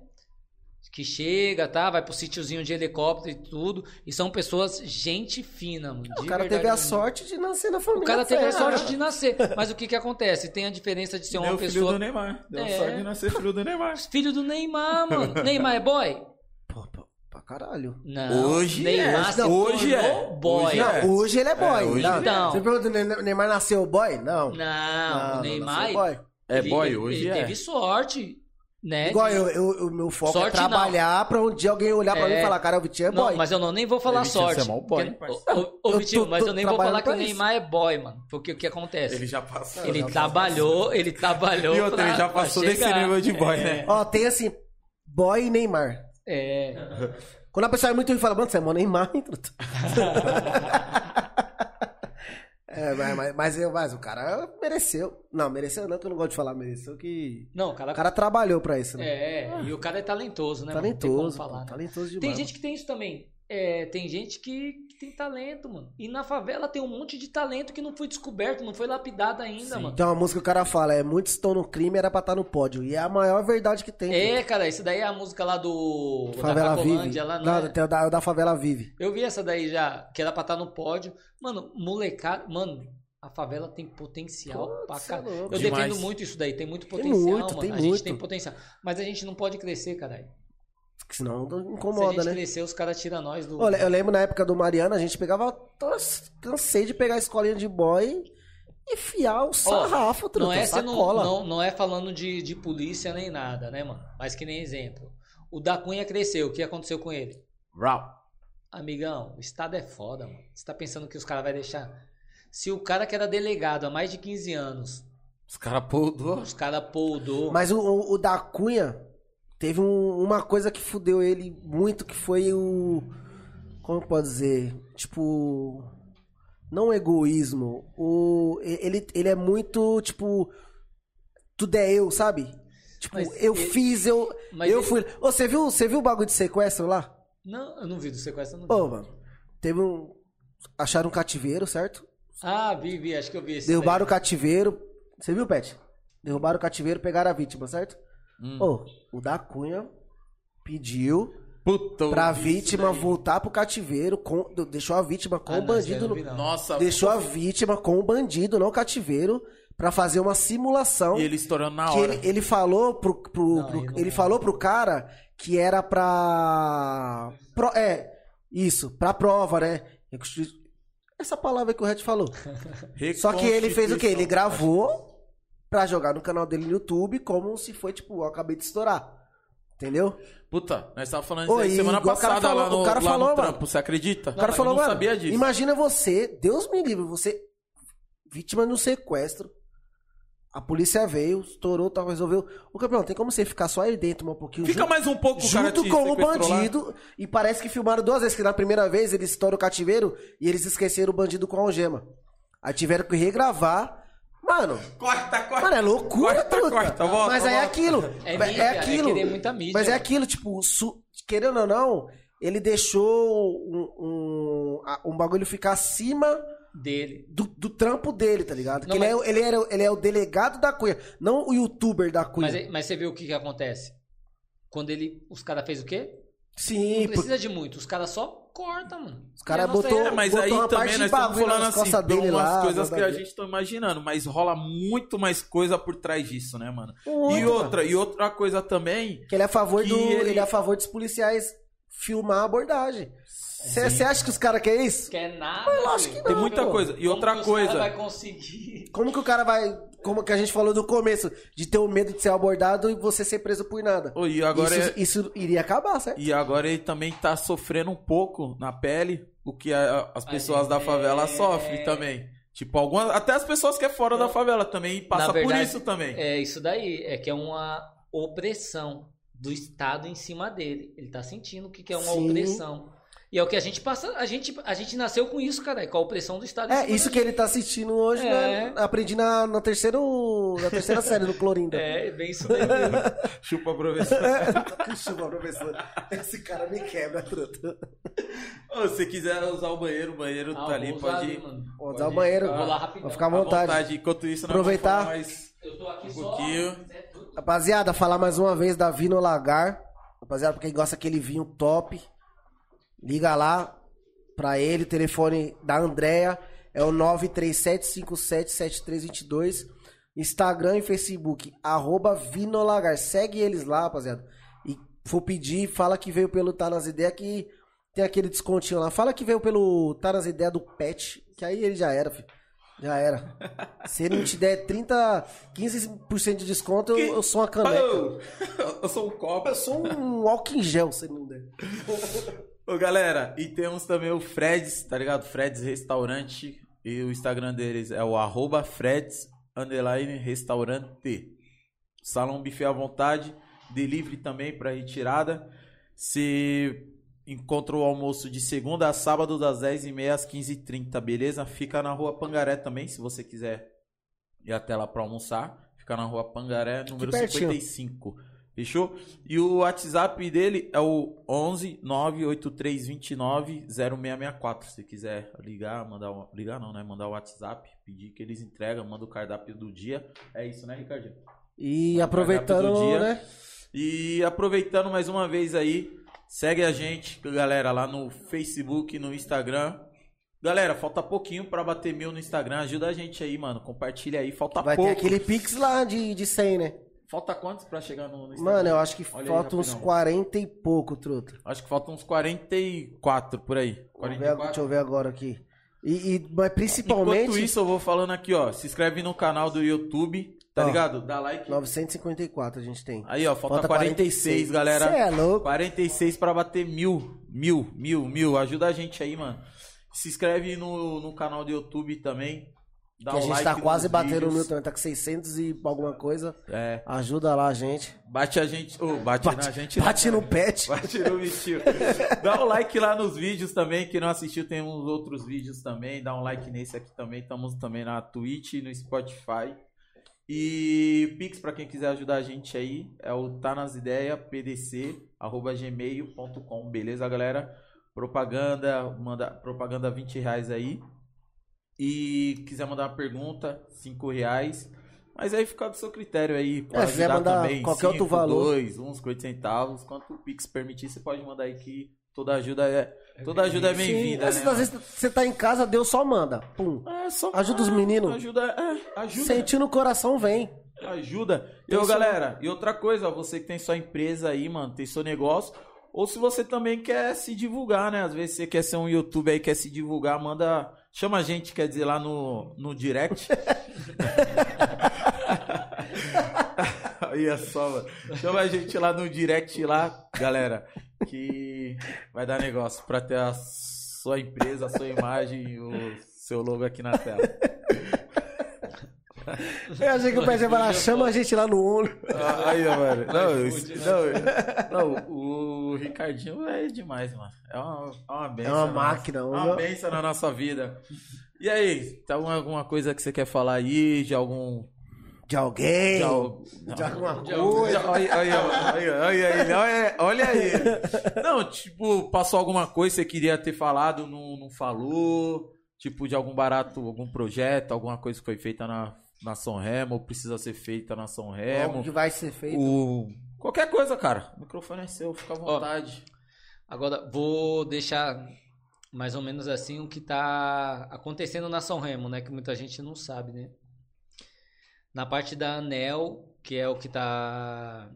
Que chega, tá? Vai pro sítiozinho de helicóptero e tudo. E são pessoas gente fina, mano. O de cara teve a mesmo. sorte de nascer na família. O cara teve a sorte de nascer. Mas o que que acontece? Tem a diferença de ser uma Deu filho pessoa... do Neymar. Deu É. sorte de nascer filho do Neymar. Filho do Neymar, mano. Neymar é boy? Caralho. Não. Hoje Neymar é. Hoje é. boy. Hoje Não, É. hoje ele é boy. É, hoje não. é. Você pergunta, o Ne- Neymar nasceu boy? Não. Não, o Neymar. boy. É boy, ele- hoje ele é. teve sorte, né? Igual eu, eu- o meu foco Sorte é trabalhar pra um dia alguém olhar pra É. mim e falar, cara, o Vitinho é boy. Não, mas eu não nem vou falar Vitinho, sorte. você é boy. Ô, Vitinho, mas eu nem vou falar que o. Neymar é boy, mano. Porque o que acontece? Ele já passou. Ele já trabalhou, ele trabalhou. E outra, pra- ele já passou desse nível de boy, É. né? Ó, tem assim, boy e Neymar. É. Quando a pessoa é muito ruim, fala, mano, você é mó Neymar, hein, truta?" É, mas, mas, mas, eu- mas o cara mereceu. Não, mereceu não, que eu não gosto de falar mereceu, que Não, o cara. o cara trabalhou pra isso, né? É, e o cara é talentoso, né? mano? Não tem talentoso, falar, pô, né? talentoso demais. Tem gente que tem isso também. É, tem gente que tem talento, mano. E na favela tem um monte de talento que não foi descoberto, não foi lapidado ainda, mano. Tem uma música que o cara fala, é muitos estão no crime, era pra estar no pódio. E é a maior verdade que tem. É, cara, isso daí é a música lá do. Favela da Vive. Lá, não Não, é? tem da, da Favela Vive. Eu vi essa daí já, que era pra estar no pódio. Mano, molecada. Mano, a favela tem potencial Pô, pra é caralho. louco. Eu Demais. defendo muito isso daí, tem muito Tem potencial, muito, mano. tem a gente muito. tem potencial. Mas a gente não pode crescer, caralho. Que senão Se a incomoda, gente né? crescer, os caras tiram nós do. Olha, eu lembro na época do Mariana, a gente pegava. Cansei de pegar a escolinha de boy e fiar o sarrafo, truta, não é sacola. não, não é falando de, de polícia nem nada, né, mano? Mas que nem exemplo. O da Cunha cresceu, o que aconteceu com ele? Rau. Amigão, o Estado é foda, mano. Você tá pensando que os caras vão deixar. Se o cara que era delegado há mais de 15 anos, Os caras poudou. os caras poldou. Mas o, o, o da Cunha teve um- uma coisa que fudeu ele muito, que foi o. Como pode dizer? Tipo. Não o egoísmo. O, ele, ele é muito, tipo. Tudo é eu, sabe? Tipo, Mas eu ele- fiz, eu. Mas eu ele- fui. Ô, você viu, você viu o bagulho de sequestro lá? Não, eu não vi do sequestro, não. Ô, mano. Teve um. Acharam um cativeiro, certo? Ah, vi, vi, acho que eu vi esse. Derrubaram o daí. cativeiro. Você viu, Pet? Derrubaram o cativeiro, pegaram a vítima, certo? Hum. Ô, o da Cunha pediu Puta. pra vítima daí. voltar pro cativeiro, com- deixou a vítima com Ah, o não, bandido não não. Nossa. deixou a vítima com o bandido no cativeiro pra fazer uma simulação E ele estourando na que hora. ele, ele falou pro, pro- Não, pro- não- ele falou pro cara que era pra pro- é isso pra prova né essa palavra que o Red falou só que ele fez o quê? Ele gravou pra jogar no canal dele no YouTube como se foi tipo eu acabei de estourar entendeu Puta, nós tava falando Ô, isso aí semana igual o cara passada falou- lá no, o cara lá falou, no mano. trampo, você acredita? o cara Eu falou não mano sabia disso. imagina você Deus me livre você vítima de um sequestro a polícia veio, estourou, tal, resolveu. O campeão, tem como você ficar só aí dentro um pouquinho Fica junto- mais um pouco, junto com o sequestrou lá. bandido. E parece que filmaram duas vezes, que na primeira vez eles estouram o cativeiro e eles esqueceram o bandido com a algema. Aí tiveram que regravar. Mano, Corta, corta. mano, é loucura, Corta, truta. corta, volta, Mas aí é volta. aquilo. É É, mídia, é aquilo. querer muita mídia, Mas é aquilo, tipo, su- querendo ou não, ele deixou um, um, um bagulho ficar acima Dele. do, do trampo dele, tá ligado? Não, que ele, é, ele, era, ele é o delegado da Cunha, não o youtuber da Cunha. Mas, é- mas você viu o que, que acontece? Quando ele. Os caras fez o quê? Sim, Não por- precisa de muito. Os caras só cortam, mano. Os cara a nossa botou- É, mas botou aí uma também nós estamos falando assim, tem umas lá, coisas que a gente tá imaginando, mas rola muito mais coisa por trás disso, né, mano? Muito, e outra, mano. e outra coisa também, Que ele é a favor do. ele- Ele... é a favor dos policiais filmar a abordagem. Você acha que os caras querem isso? Quer nada. Eu acho que tem Não, muita pô. coisa. E Como outra que coisa, cara vai conseguir. Como que o cara vai. Como que a gente falou no começo, de ter o medo de ser abordado e você ser preso por nada. Ô, e agora isso, é- isso iria acabar, certo? E agora ele também tá sofrendo um pouco na pele o que a- as pessoas da gente- favela é- sofrem também. Tipo, algumas, até as pessoas que é fora da favela também passam Na por verdade, isso também. É isso daí. É que é uma opressão do Estado em cima dele. Ele tá sentindo o que, que é uma Sim. opressão. E é o que a gente passa. A gente, a gente nasceu com isso, cara. Com a opressão do Estado É, isso que ele tá assistindo hoje, É. né? aprendi na, na, terceiro, na terceira série do Clorinda. É, é bem isso daí mesmo. Chupa, professor. Chupa, professor. Esse cara me quebra, truta. Ô, se quiser usar o banheiro, o banheiro Ah, tá ali, pode ir. mano. Vou usar o banheiro. Vou lá rapidão. Vou ficar à vontade. vontade. Enquanto isso, nós Aproveitar. mais Eu tô aqui um só. pouquinho. Rapaziada, falar mais uma vez da Vino Lagar. Rapaziada, pra quem gosta daquele vinho top, liga lá pra ele. Telefone da Andrea é o 937577322. Instagram e Facebook, arroba Vinolagar. Segue eles lá, rapaziada. E for pedir, fala que veio pelo Tá Nas Ideias que tem aquele descontinho lá. Fala que veio pelo Tá Nas Ideias do Pet, que aí ele já era, filho. Já era. Se ele não te der 30, 15% de desconto, eu, eu sou uma caneca. Eu sou um copo. Eu sou um álcool em gel, se ele não der. Ô, galera, e temos também o Freds, tá ligado? Freds Restaurante. E o Instagram deles é o arroba Freds underline restaurante. Salão buffet à vontade. Delivery também pra retirada. Você encontra o almoço de segunda a sábado, das 10h30 às 15h30, beleza? Fica na rua Pangaré também, se você quiser ir até lá pra almoçar. Fica na rua Pangaré, número pertinho. 55. Fechou? E o WhatsApp dele é o 11 98329 0664. Se quiser ligar, mandar um, ligar não, né? Mandar o WhatsApp, pedir que eles entregam, manda o cardápio do dia. É isso, né, Ricardinho? E Manda aproveitando, dia. né? E aproveitando mais uma vez aí, segue a gente, galera, lá no Facebook, no Instagram. Galera, falta pouquinho pra bater mil no Instagram. Ajuda a gente aí, mano. Compartilha aí. Falta Vai pouco. ter aquele Pix lá de, de 100, né? Falta quantos pra chegar no, no? Mano, eu acho que falta uns rapidão. 40 e pouco, truta. Acho que faltam uns 44 por aí. Vamos ver, deixa eu ver agora aqui. E, e- mas Enquanto principalmente isso, eu vou falando aqui, ó. Se inscreve no canal do YouTube, tá Ó. ligado? Dá like. 954 a gente tem. Aí, ó, falta, Falta 46, 46, galera. Cê é louco. 46 pra bater mil. Mil, mil, mil. Ajuda a gente aí, mano. Se inscreve no, no canal do YouTube também. Dá Que a gente like tá quase batendo o vídeos. mil também, tá com 600 e alguma coisa. É. Ajuda lá a gente. Bate a gente. ô, bate, Bate, na gente. bate não, no pet. Bate no bichinho. Dá um like lá nos vídeos também. Quem não assistiu, tem uns outros vídeos também. Dá um like nesse aqui também. Estamos também na Twitch e no Spotify. E Pix, pra quem quiser ajudar a gente aí, é o tá nas beleza, galera? Propaganda, manda propaganda 20 reais aí. E quiser mandar uma pergunta, 5 reais. Mas aí fica do seu critério aí. Pode É, se quiser mandar qualquer outro valor. Dois, uns 50 centavos. Quanto o Pix permitir, você pode mandar aí que toda ajuda é, toda ajuda é bem-vinda, às né? vezes- às vezes você tá em casa, Deus só manda. Pum. É, só- Ajuda os é, meninos. Ajuda, é, ajuda. Sentindo o coração, vem. Ajuda. Tem seu- galera, e outra coisa, ó, você que tem sua empresa aí, mano, tem seu negócio, ou se você também quer se divulgar, né? Às vezes você quer ser um youtuber aí, quer se divulgar, manda. Chama a gente, quer dizer, lá no, no direct. Aí é só, mano. Chama a gente lá no direct lá, galera, que vai dar negócio pra ter a sua empresa, a sua imagem e o seu logo aqui na tela. Eu achei que o pet ia falar, chama a gente lá no olho. Ah, Aí, ó, mano. Não, iFood, isso- não, não, o Ricardinho é demais, mano. É uma, é uma benção. É uma na máquina, nossa- uma- uma benção na nossa vida. E aí, tá alguma- coisa que você quer falar aí? De algum. De alguém. De, al- De alguma De coisa. Olha, olha aí. Não, tipo, passou alguma coisa que você queria ter falado, não, não falou. Tipo, de algum barato, algum projeto, alguma coisa que foi feita na, na São Remo, precisa ser feita na São Remo. Que vai ser feito. O... Qualquer coisa, cara. O microfone é seu, fica à vontade. Agora, vou deixar mais ou menos assim o que tá acontecendo na São Remo, né? Que muita gente não sabe, né? Na parte da Anel, que é o que tá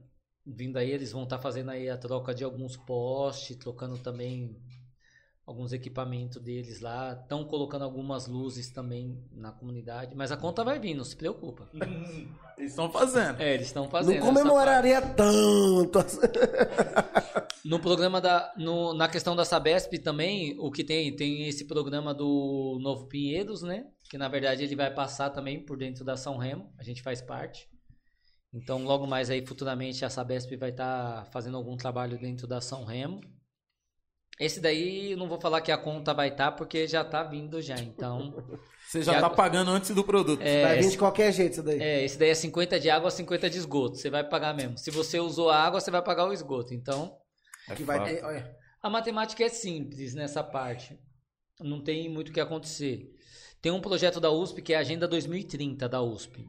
vindo aí, eles vão estar fazendo aí a troca de alguns postes, trocando também alguns equipamentos deles lá. Estão colocando algumas luzes também na comunidade, mas a conta vai vir, não se preocupa. Eles estão fazendo. É, eles estão fazendo. Não comemoraria tanto. No programa da. no- na questão da Sabesp também, o que tem? Tem esse programa do Novo Pinheiros, né? Que na verdade ele vai passar também por dentro da São Remo. A gente faz parte. Então, logo mais aí, futuramente, a Sabesp vai estar fazendo algum trabalho dentro da São Remo. Esse daí, eu não vou falar que a conta vai estar, porque já tá vindo já. Então, Você já Já- tá pagando antes do produto. é, Vai vir de qualquer jeito isso daí. é, esse daí é 50 de água, 50 de esgoto. Você vai pagar mesmo. Se você usou a água, você vai pagar o esgoto. Então, É que vai fato. ter, olha, A matemática é simples nessa parte. Não tem muito o que acontecer. Tem um projeto da USP que é a Agenda 2030 da USP.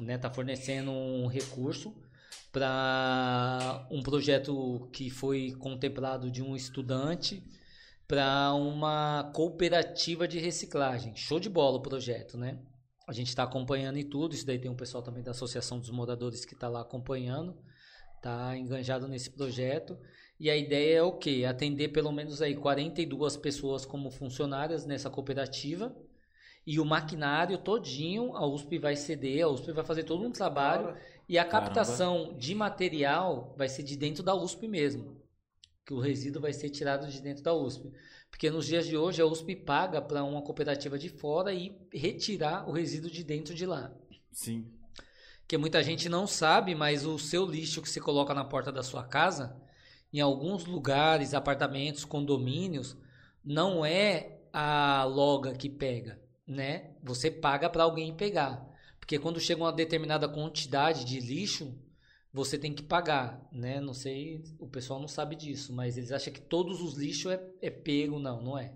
Né? Tá fornecendo um recurso para um projeto que foi contemplado de um estudante para uma cooperativa de reciclagem. Show de bola o projeto, né? A gente está acompanhando e tudo. Isso daí tem um pessoal também da Associação dos Moradores que está lá acompanhando. Tá enganjado nesse projeto. E a ideia é o quê? Atender pelo menos aí 42 pessoas como funcionárias nessa cooperativa. E o maquinário todinho a USP vai ceder, a USP vai fazer todo um trabalho. E a Caramba. captação de material vai ser de dentro da USP mesmo. Que o resíduo vai ser tirado de dentro da USP. Porque nos dias de hoje a USP paga para uma cooperativa de fora e retirar o resíduo de dentro de lá. Sim. Que muita gente não sabe, mas o seu lixo que você coloca na porta da sua casa, em alguns lugares, apartamentos, condomínios, não é a loga que pega, né? Você paga para alguém pegar. Porque quando chega uma determinada quantidade de lixo, você tem que pagar, né? Não sei, o pessoal não sabe disso, mas eles acham que todos os lixos é, é pego, não, não é.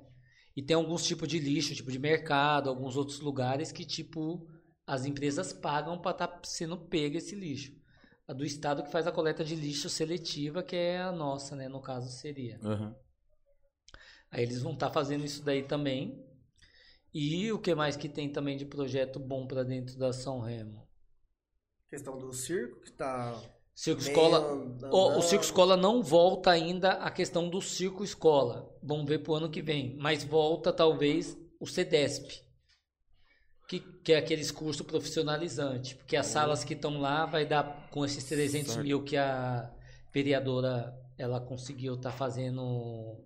E tem alguns tipos de lixo, tipo de mercado, alguns outros lugares que, tipo, as empresas pagam para estar tá sendo pego esse lixo. A do estado que faz a coleta de lixo seletiva, que é a nossa, né? No caso, seria. Uhum. Aí eles vão estar tá fazendo isso daí também. E o que mais que tem também de projeto bom para dentro da São Remo? Questão do circo, que tá. Circo Escola. andando. O, o Circo Escola não volta ainda a questão do Circo Escola. Vamos ver pro ano que vem. Mas volta talvez o CEDESP. Que, que é aqueles cursos profissionalizantes. Porque as salas que estão lá vai dar com esses 300 Certo. mil que a vereadora ela conseguiu estar fazendo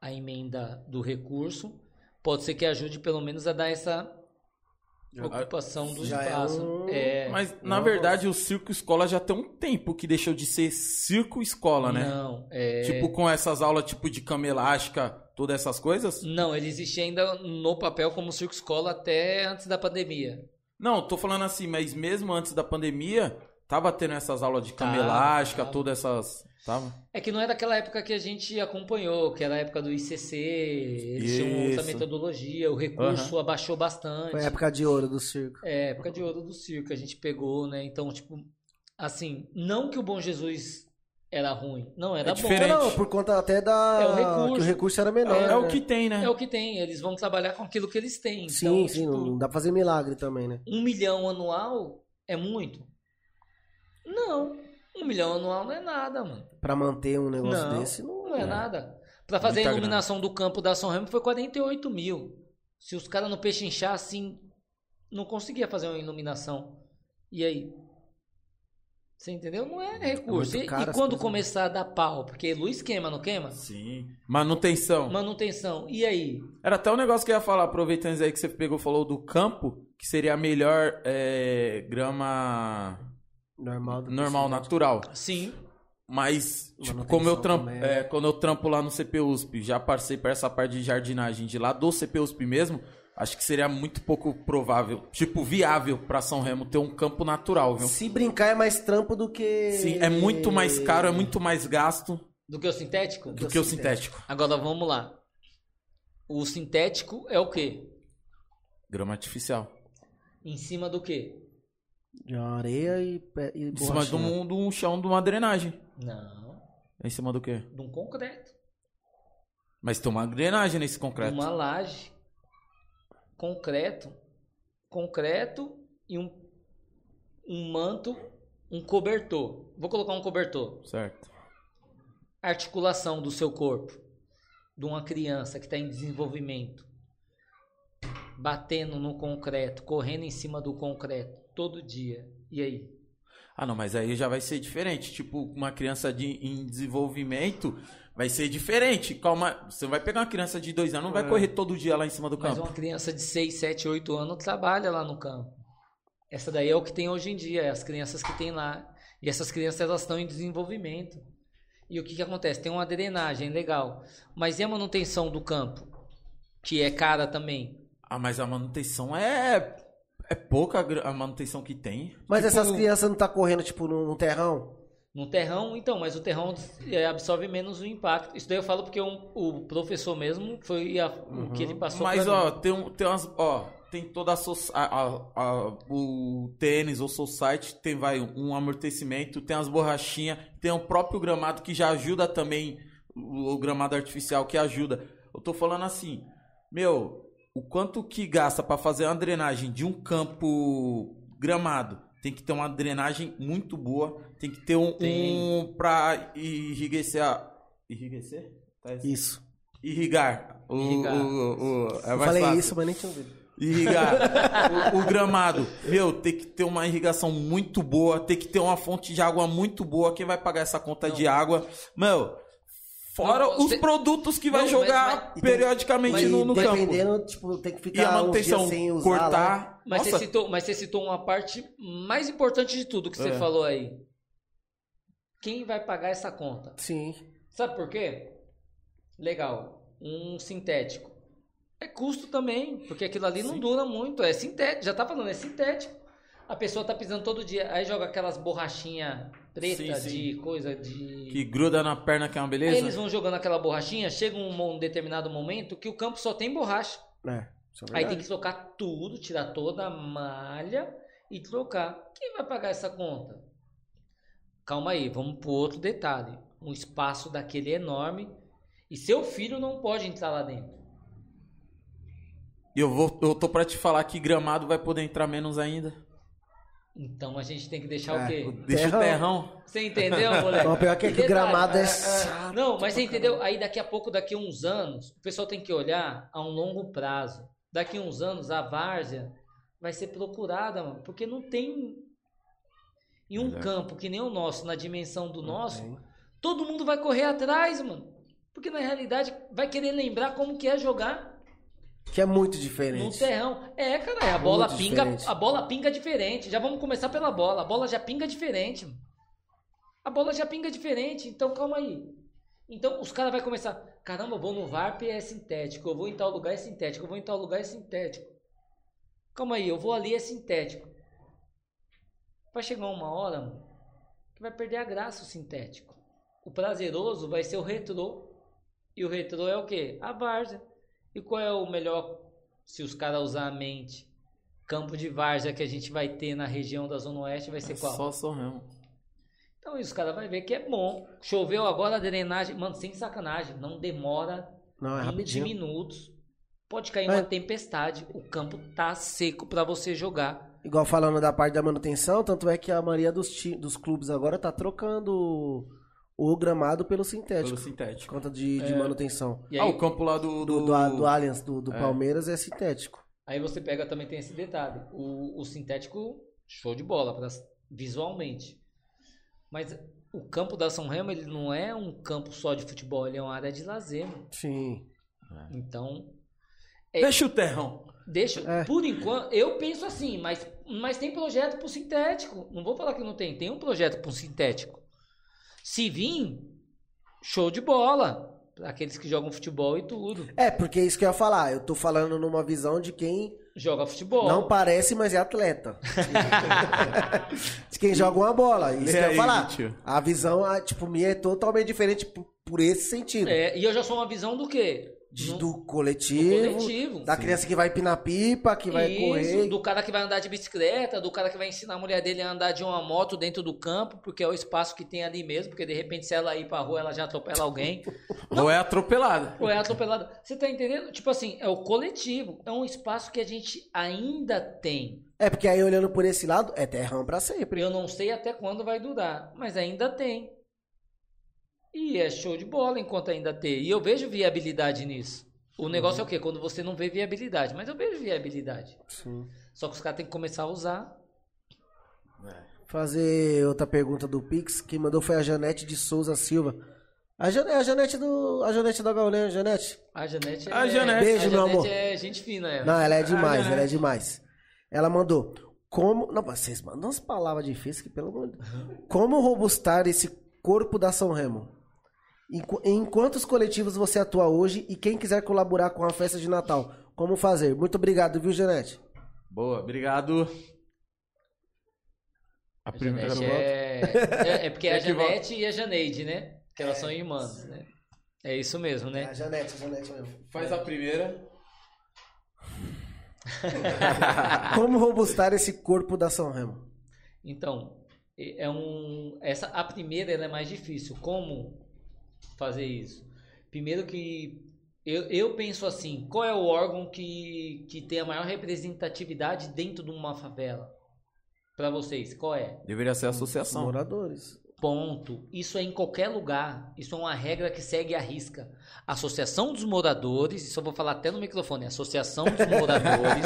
a emenda do recurso. Pode ser que ajude pelo menos a dar essa ocupação do Já é espaço. um- É, Mas, na verdade, o circo escola já tem um tempo que deixou de ser circo escola, né? Não, é... Tipo, com essas aulas tipo de cama elástica, todas essas coisas? Não, ele existia ainda no papel como circo escola até antes da pandemia. Não, tô falando assim, mas mesmo antes da pandemia, tava tendo essas aulas de cama Tava, elástica, tava. todas essas. Tava? É que não é daquela época que a gente acompanhou, que era a época do ICC, eles tinham outra Isso. metodologia, o recurso abaixou bastante. Foi a época de ouro do circo. É, época de ouro do circo, a gente pegou, né? Então, tipo, assim, não que o Bom Jesus era ruim, não, era É bom. diferente. Não, por conta até da. É o recurso. Que o recurso era menor. É, o né? que tem, né? É o que tem, eles vão trabalhar com aquilo que eles têm. Sim, Então, sim, tipo, não dá pra fazer milagre também, né? um milhão anual é muito? Não, um milhão anual não é nada, mano. Pra manter um negócio Não, desse, não, Não é É. nada. Pra fazer Muita a iluminação do campo da São Remo foi 48 mil. Se os caras no pechinchar assim, não conseguia fazer uma iluminação. E aí? Você entendeu? Não é recurso. muito e, e quando coisas, começar a dar pau? Porque luz queima, não queima? Sim. Manutenção. Manutenção. E aí? Era até um negócio que eu ia falar, aproveitando isso aí que você pegou e falou do campo, que seria a melhor é, grama normal. do normal, crescimento. natural. Sim. Mas, tipo, como eu trampo, também. é, quando eu trampo lá no CPUSP, já passei por essa parte de jardinagem de lá do CPUSP mesmo, acho que seria muito pouco provável, tipo, viável pra São Remo ter um campo natural, viu? Se brincar é mais trampo do que. Sim, é muito mais caro, é muito mais gasto Do que o sintético? do que o sintético. Agora vamos lá. O sintético é o quê? Grama artificial. Em cima do quê? De areia e, e Em cima de um, de um chão de uma drenagem. Não. Em cima do quê? De um concreto. Mas tem uma drenagem nesse concreto. Uma laje. Concreto. Concreto e um, um manto, um cobertor. Vou colocar um cobertor. Certo. Articulação do seu corpo. De uma criança que está em desenvolvimento. Batendo no concreto, correndo em cima do concreto todo dia. E aí? Ah, não, mas aí já vai ser diferente. Tipo, uma criança de, em desenvolvimento vai ser diferente. Calma, você vai pegar uma criança de dois anos, não vai É. correr todo dia lá em cima do Mas campo. uma criança de 6, 7, 8 anos trabalha lá no campo. Essa daí é o que tem hoje em dia, é as crianças que tem lá. E essas crianças elas estão em desenvolvimento. E o que, que acontece? Tem uma drenagem legal. Mas e a manutenção do campo? Que é cara também. Ah, mas a manutenção é. É pouca a manutenção que tem. Mas Tipo, essas crianças não tá correndo, tipo, no, no terrão? No terrão, então, mas o terrão é, absorve menos o impacto. Isso daí eu falo porque um- o professor mesmo foi a- o que ele passou Mas, ó, mim. tem, um, tem umas. Ó, tem toda a, a- a- O tênis ou society tem, vai, um amortecimento, tem as borrachinhas, tem o próprio gramado que já ajuda também. O, o gramado artificial que ajuda. Eu tô falando assim, meu, o quanto que gasta pra fazer uma drenagem de um campo gramado? Tem que ter uma drenagem muito boa, tem que ter um, Tem. um pra enriquecer a. Enriquecer? Tá isso. Isso. Irrigar. O, Irrigar. o- o- é Eu falei fácil. isso, mas nem tinha ouvido. Irrigar o, o gramado. Meu, tem que ter uma irrigação muito boa, tem que ter uma fonte de água muito boa. Quem vai pagar essa conta de água? Meu, fora Não, os produtos que vai Não, jogar mas- mas- periodicamente mas no, no campo. Dependendo, tipo, tem que E a ficar uns dias manutenção, sem usar. lá. cortar. Mas Nossa, você, citou, mas você citou uma parte mais importante de tudo que você É. falou aí. Quem vai pagar essa conta? Sim. Sabe por quê? Legal. Um sintético. É custo também, porque aquilo ali não dura muito. É sintético, já tá falando, é sintético. A pessoa tá pisando todo dia, aí joga aquelas borrachinha preta Sim, sim. de coisa de. Que gruda na perna que é uma beleza. Aí eles vão jogando aquela borrachinha, chega um, um determinado momento que o campo só tem borracha. É, isso é Aí tem que trocar tudo, tirar toda a malha e trocar. Quem vai pagar essa conta? Calma aí, vamos pro outro detalhe. Um espaço daquele enorme e seu filho não pode entrar lá dentro. E eu, vou, eu tô pra te falar que gramado vai poder entrar menos ainda. Então a gente tem que deixar É, o quê? o- Deixa Terrão. o terrão. Você entendeu, moleque? Não, pior que é que o gramado é é, chato Não, mas você entendeu? Aí daqui a pouco, daqui a uns anos, o pessoal tem que olhar a um longo prazo. Daqui a uns anos, a várzea vai ser procurada, mano, porque não tem. Em um campo que nem o nosso, na dimensão do nosso, tem. todo mundo vai correr atrás, mano. Porque na realidade vai querer lembrar como que é jogar Que é muito no diferente. terrão. É, cara, a bola Muito pinga, diferente. a bola pinga diferente. Já vamos começar pela bola. A bola já pinga diferente. mano. A bola já pinga diferente, então calma aí. Então os caras vão começar, caramba, eu vou no VARP é sintético, eu vou em tal lugar é sintético, eu vou em tal lugar é sintético. Calma aí, eu vou ali é sintético. Vai chegar uma hora, mano, que vai perder a graça o sintético. O prazeroso vai ser o retrô. E o retrô é o quê? A várzea. E qual é o melhor, se os caras usar a mente? Campo de várzea que a gente vai ter na região da Zona Oeste vai ser qual? É Só São Remo. Então os caras vão ver que é bom. Choveu agora a drenagem. Mano, sem sacanagem. Não demora Não, é 20 rapidinho. minutos. Pode cair É. uma tempestade. O campo tá seco pra você jogar. Igual falando da parte da manutenção, tanto é que a maioria dos, dos clubes agora tá trocando o, gramado pelo sintético. Pelo sintético. Por conta de, de manutenção. E Ah, aí, o campo lá do. Do, Do, do, do Allianz, do, do É. Palmeiras, é sintético. aí você pega também tem esse detalhe. O, o sintético, show de bola pra, visualmente. Mas o campo da São Remo, ele não é um campo só de futebol, ele é uma área de lazer. mano. Sim. Então, É. Deixa o terrão. Deixa, É. por enquanto, eu penso assim, mas, mas tem projeto pro sintético. Não vou falar que não tem, tem um projeto pro sintético. Se vir, show de bola. Aqueles que jogam futebol e tudo. É, porque é isso que eu ia falar. Eu tô falando numa visão de quem Joga futebol. não parece, mas é atleta. de quem joga uma bola. Isso Lê que eu ia falar. tio. A visão, a, tipo, minha é totalmente diferente por, por esse sentido. É, e eu já sou uma visão do quê? De- No- do coletivo, coletivo. da criança que vai pinar pipa, que vai Isso, correr. do cara que vai andar de bicicleta, do cara que vai ensinar a mulher dele a andar de uma moto dentro do campo, porque é o espaço que tem ali mesmo, porque de repente se ela ir pra rua, ela já atropela alguém. Ou é atropelada. Ou é atropelada. Você tá entendendo? Tipo assim, é o coletivo. É um espaço que a gente ainda tem. É, porque aí olhando por esse lado, é terrão pra sempre. Eu não sei até quando vai durar, mas ainda tem. E é show de bola enquanto ainda tem. E eu vejo viabilidade nisso. O negócio é o quê? Quando você não vê viabilidade. Mas eu vejo viabilidade. Sim. Só que os caras têm que começar a usar. Fazer outra pergunta do Pix. Quem mandou foi a Janete de Souza Silva. A, Jan, a Janete do. A Janete da Gaulênia, Janete. A Janete é. A Janete. Beijo, a meu Janete amor. é gente fina, ela. Não, ela é demais, Janete. ela é demais. Ela mandou. Como. Não, mas vocês mandam umas palavras difíceis que, pelo amor de Deus. Como robustar esse corpo da São Remo? Em, qu- em quantos coletivos você atua hoje e quem quiser colaborar com a festa de Natal? Como fazer? Muito obrigado, viu, Janete? Boa, obrigado. A A primeira volta. é... é. é porque é a É volta. Janete e a Janeide, né? Que elas são irmãs, né? É isso mesmo, né? A Janete, a Janete mesmo. Faz a primeira. Como robustar esse corpo da São Remo? Então, é um essa a primeira ela é mais difícil. Como fazer isso? Primeiro que eu, eu penso assim, qual é o órgão que, que tem a maior representatividade dentro de uma favela? Para vocês, qual é? Deveria ser a Os associação. moradores. Ponto. Isso é em qualquer lugar. Isso é uma regra que segue a risca. Associação dos moradores, isso eu vou falar até no microfone, Associação dos moradores.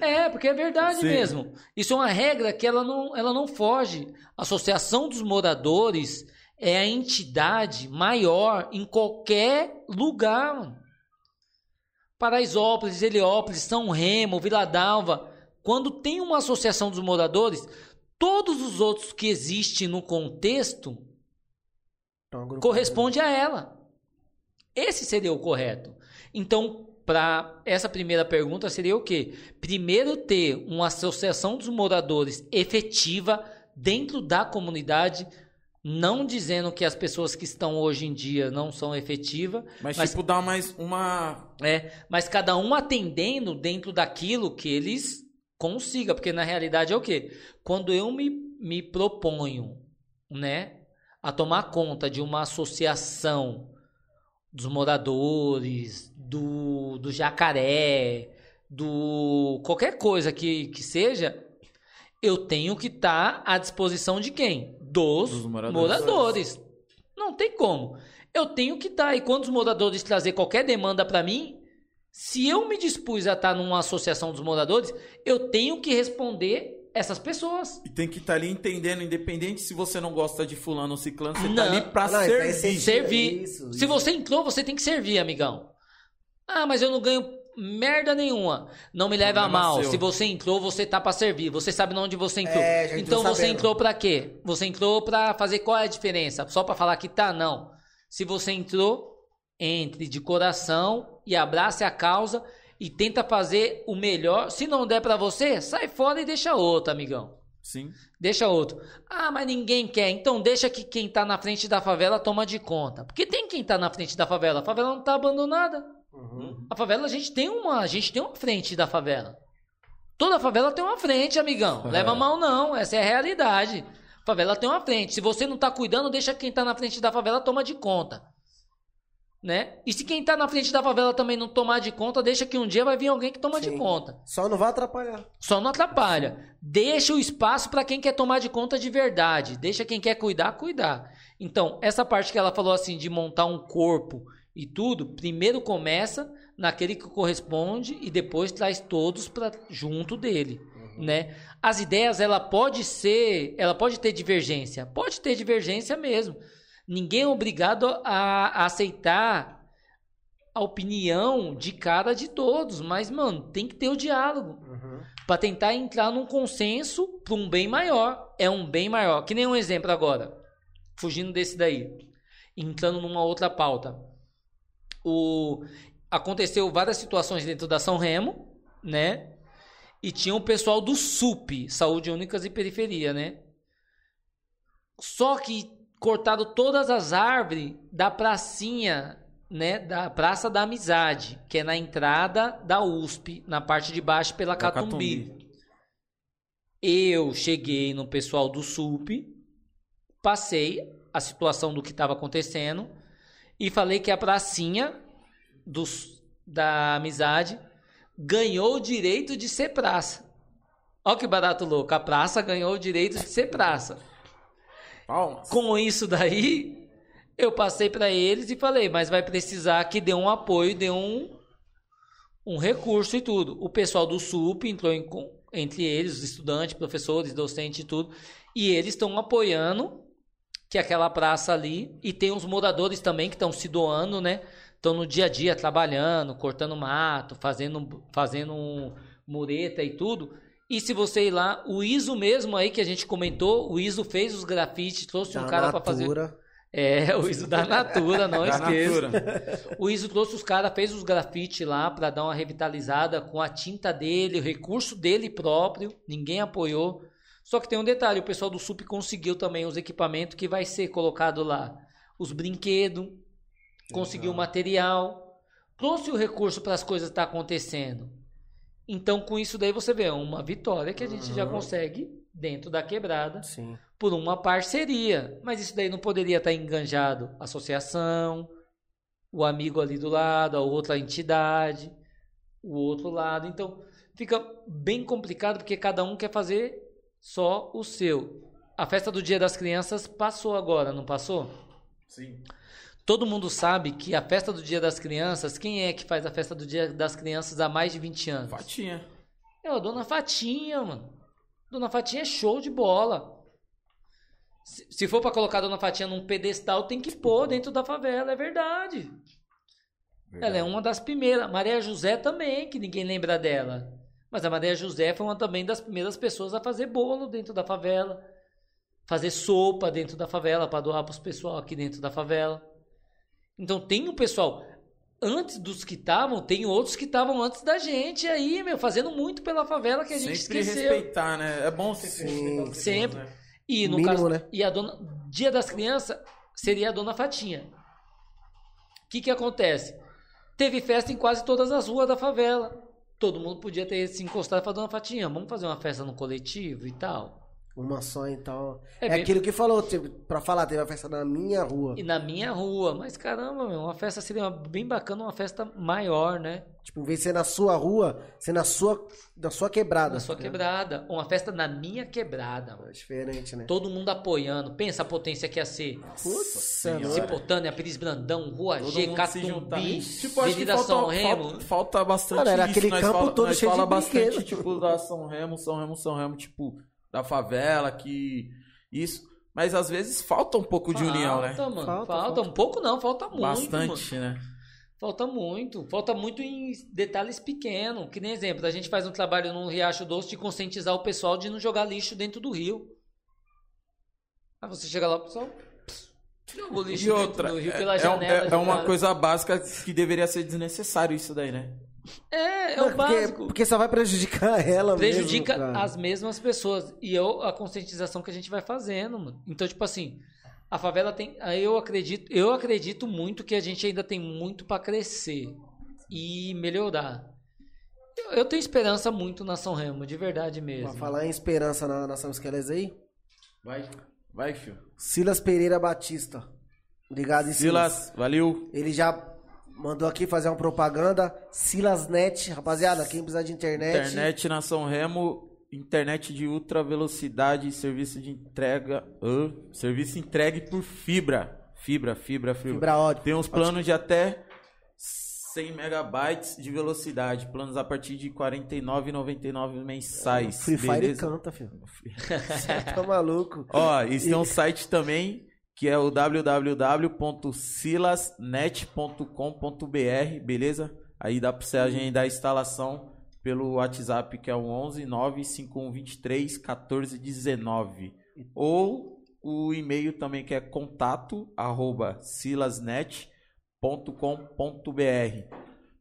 é, porque é verdade Sim. mesmo. Isso é uma regra que ela não, ela não foge. Associação dos moradores é a entidade maior em qualquer lugar. mano. Paraisópolis, Heliópolis, São Remo, Vila Dalva. Quando tem uma associação dos moradores, todos os outros que existem no contexto Então, corresponde a ela. Esse seria o correto. Então, para essa primeira pergunta seria o quê? Primeiro ter uma associação dos moradores efetiva dentro da comunidade, não dizendo que as pessoas que estão hoje em dia não são efetivas, Mas, Mas- tipo, dá mais uma. é, mas cada um atendendo dentro daquilo que eles consigam, porque na realidade é o quê? Quando eu me, me proponho, né, a tomar conta de uma associação dos moradores, do, do jacaré, do qualquer coisa que, que seja, eu tenho que estar à disposição de quem? Dos, Dos moradores. moradores. Não tem como. Eu tenho que estar. E quando os moradores trazer qualquer demanda para mim, se eu me dispus a estar numa associação dos moradores, eu tenho que responder essas pessoas. E tem que estar ali entendendo, independente se você não gosta de fulano ou ciclano, você Não. tá ali pra Ah, não, isso daí servir. Servir. Isso, Se isso. você entrou, você tem que servir, amigão. Ah, mas eu não ganho merda nenhuma. Não me leva a mal. seu. Se você entrou, você tá pra servir. Você sabe onde você entrou. É, entrou então você sabendo. entrou pra quê? Você entrou pra fazer qual é a diferença? Só pra falar que tá? Não. Se você entrou, entre de coração e abrace a causa e tenta fazer o melhor. Se não der pra você, sai fora e deixa outro, amigão. Sim. Deixa outro. Ah, mas ninguém quer. Então deixa que quem tá na frente da favela toma de conta. Porque tem quem tá na frente da favela. A favela não tá abandonada. Uhum. A favela a gente tem uma, a gente tem uma frente da favela. Toda favela tem uma frente, amigão. Leva mal não, essa é a realidade. Favela tem uma frente. Se você não tá cuidando, deixa quem tá na frente da favela toma de conta. Né? E se quem tá na frente da favela também não tomar de conta, deixa que um dia vai vir alguém que toma de Sim. conta. Só não vai atrapalhar. Só não atrapalha. Deixa o espaço para quem quer tomar de conta de verdade. Deixa quem quer cuidar, cuidar. Então, essa parte que ela falou assim de montar um corpo e tudo, primeiro começa naquele que corresponde e depois traz todos para junto dele, né? As ideias ela pode ser, ela pode ter divergência, pode ter divergência mesmo. Ninguém é obrigado a, a aceitar a opinião de cara de todos, mas mano, tem que ter o diálogo para tentar entrar num consenso para um bem maior. É um bem maior. Que nem um exemplo agora, fugindo desse daí, entrando numa outra pauta. O aconteceu várias situações dentro da São Remo, né? E tinha o pessoal do SUP, Saúde Únicas e Periferia, né? Só que cortaram todas as árvores da pracinha, né, da Praça da Amizade, que é na entrada da USP, na parte de baixo pela Da Catumbi. Eu cheguei no pessoal do SUP, passei a situação do que estava acontecendo e falei que a pracinha dos, da amizade ganhou o direito de ser praça. Olha que barato louco, a praça ganhou o direito de ser praça. Palmas. Com isso daí, eu passei para eles e falei, mas vai precisar que dê um apoio, dê um, um recurso e tudo. O pessoal do SUP entrou em, entre eles, os estudantes, professores, docentes e tudo, e eles estão apoiando que aquela praça ali, e tem os moradores também que estão se doando, né? Estão no dia a dia trabalhando, cortando mato, fazendo, fazendo um mureta e tudo. E se você ir lá, o ISO mesmo aí que a gente comentou, o ISO fez os grafites, trouxe um Da cara para fazer. Natura. É, o ISO da Natura, não Da esqueça. Natura. O ISO trouxe os caras, fez os grafites lá para dar uma revitalizada com a tinta dele, o recurso dele próprio, ninguém apoiou. Só que tem um detalhe, o pessoal do SUP conseguiu também os equipamentos que vai ser colocado lá. Os brinquedos, conseguiu o material, trouxe o recurso para as coisas estar acontecendo. Então, com isso daí você vê uma vitória que a gente já Uhum. consegue dentro da quebrada Sim. por uma parceria. Mas isso daí não poderia estar enganjado associação, o amigo ali do lado, a outra entidade, o outro lado. Então fica bem complicado porque cada um quer fazer só o seu. A festa do Dia das Crianças passou agora, não passou? Sim. Todo mundo sabe que a festa do Dia das Crianças, quem é que faz a festa do Dia das Crianças há mais de 20 anos? Fatinha. É a Dona Fatinha, mano. Dona Fatinha é show de bola. Se, se for pra colocar a Dona Fatinha num pedestal, tem que pôr dentro da favela, é verdade. Ela é uma das primeiras. Maria José também, que ninguém lembra dela. Mas a Maria José foi uma também das primeiras pessoas a fazer bolo dentro da favela. fazer sopa dentro da favela para doar para os pessoal aqui dentro da favela. Então tem um pessoal antes dos que estavam, tem outros que estavam antes da gente aí, meu, fazendo muito pela favela que a gente sempre esqueceu. respeitar, né? É bom sempre Sim, respeitar sempre. né? E no Mínimo, caso, né? e a dona Dia das Crianças seria a dona Fatinha. O que que acontece? Teve festa em quase todas as ruas da favela. Todo mundo podia ter se encostado para dona Fatinha, vamos fazer uma festa no coletivo e tal. Uma só, então. É É, bem- aquilo que falou, tipo, pra falar, teve a festa na minha rua. E na minha rua, mas caramba, meu, uma festa seria uma- bem bacana, uma festa maior, né? Tipo, em vez de ser na sua rua, ser na sua, na sua quebrada. Na sua tá quebrada, uma festa na minha quebrada? É diferente, né? Todo mundo apoiando. Pensa a potência que ia ser. Putz, Senhora. Cipotânia, Pires Brandão, Rua Todo G. Catumbi, Tipo, acho Avenida São falta, Remo. falta, falta bastante Mano, era isso. aquele nós campo fala, todo nós cheio de fala bastante, brinquedo. tipo, da São Remo, São Remo, São Remo, tipo, da favela, que... Isso. Mas às vezes falta um pouco de união, né? Falta, mano. Falta, Falta, falta. um pouco não, falta muito. mano. Bastante, né? Falta muito. Falta muito em detalhes pequenos. Que nem exemplo, a gente faz um trabalho no Riacho Doce de conscientizar o pessoal de não jogar lixo dentro do rio. Aí você chega lá, o pessoal. Jogou lixo E dentro outra, do rio é, pela é janela. é- é uma jogaram. coisa básica que deveria ser desnecessário isso daí, né? É, é o porque, básico. porque só vai prejudicar ela prejudica mesmo, cara. as mesmas pessoas. E eu, a conscientização que a gente vai fazendo, mano. Então, tipo assim, a favela tem. Eu acredito, eu acredito muito que a gente ainda tem muito pra crescer e melhorar. Eu, eu tenho esperança muito na São Remo, de verdade Pra mesmo. falar em esperança na nação Esqueles aí, Vai, vai, filho. Silas Pereira Batista. Ligado em Silas, valeu. Ele já mandou aqui fazer uma propaganda. Silasnet, rapaziada, quem precisar de internet. Internet na São Remo, internet de ultra velocidade, serviço de entrega, hã? serviço entregue por fibra. Fibra, fibra, fibra. Fibra ótica. Tem uns planos de até 100 megabytes de velocidade, planos a partir de R$ 49,99 mensais. Free Fire beleza? canta, filho. Você tá maluco? Ó, e tem um site também que é o www.silasnet.com.br, beleza? Aí dá pra você agendar a instalação pelo WhatsApp que é o 11 95123 1419 ou o e-mail também que é contato arroba silasnet.com.br.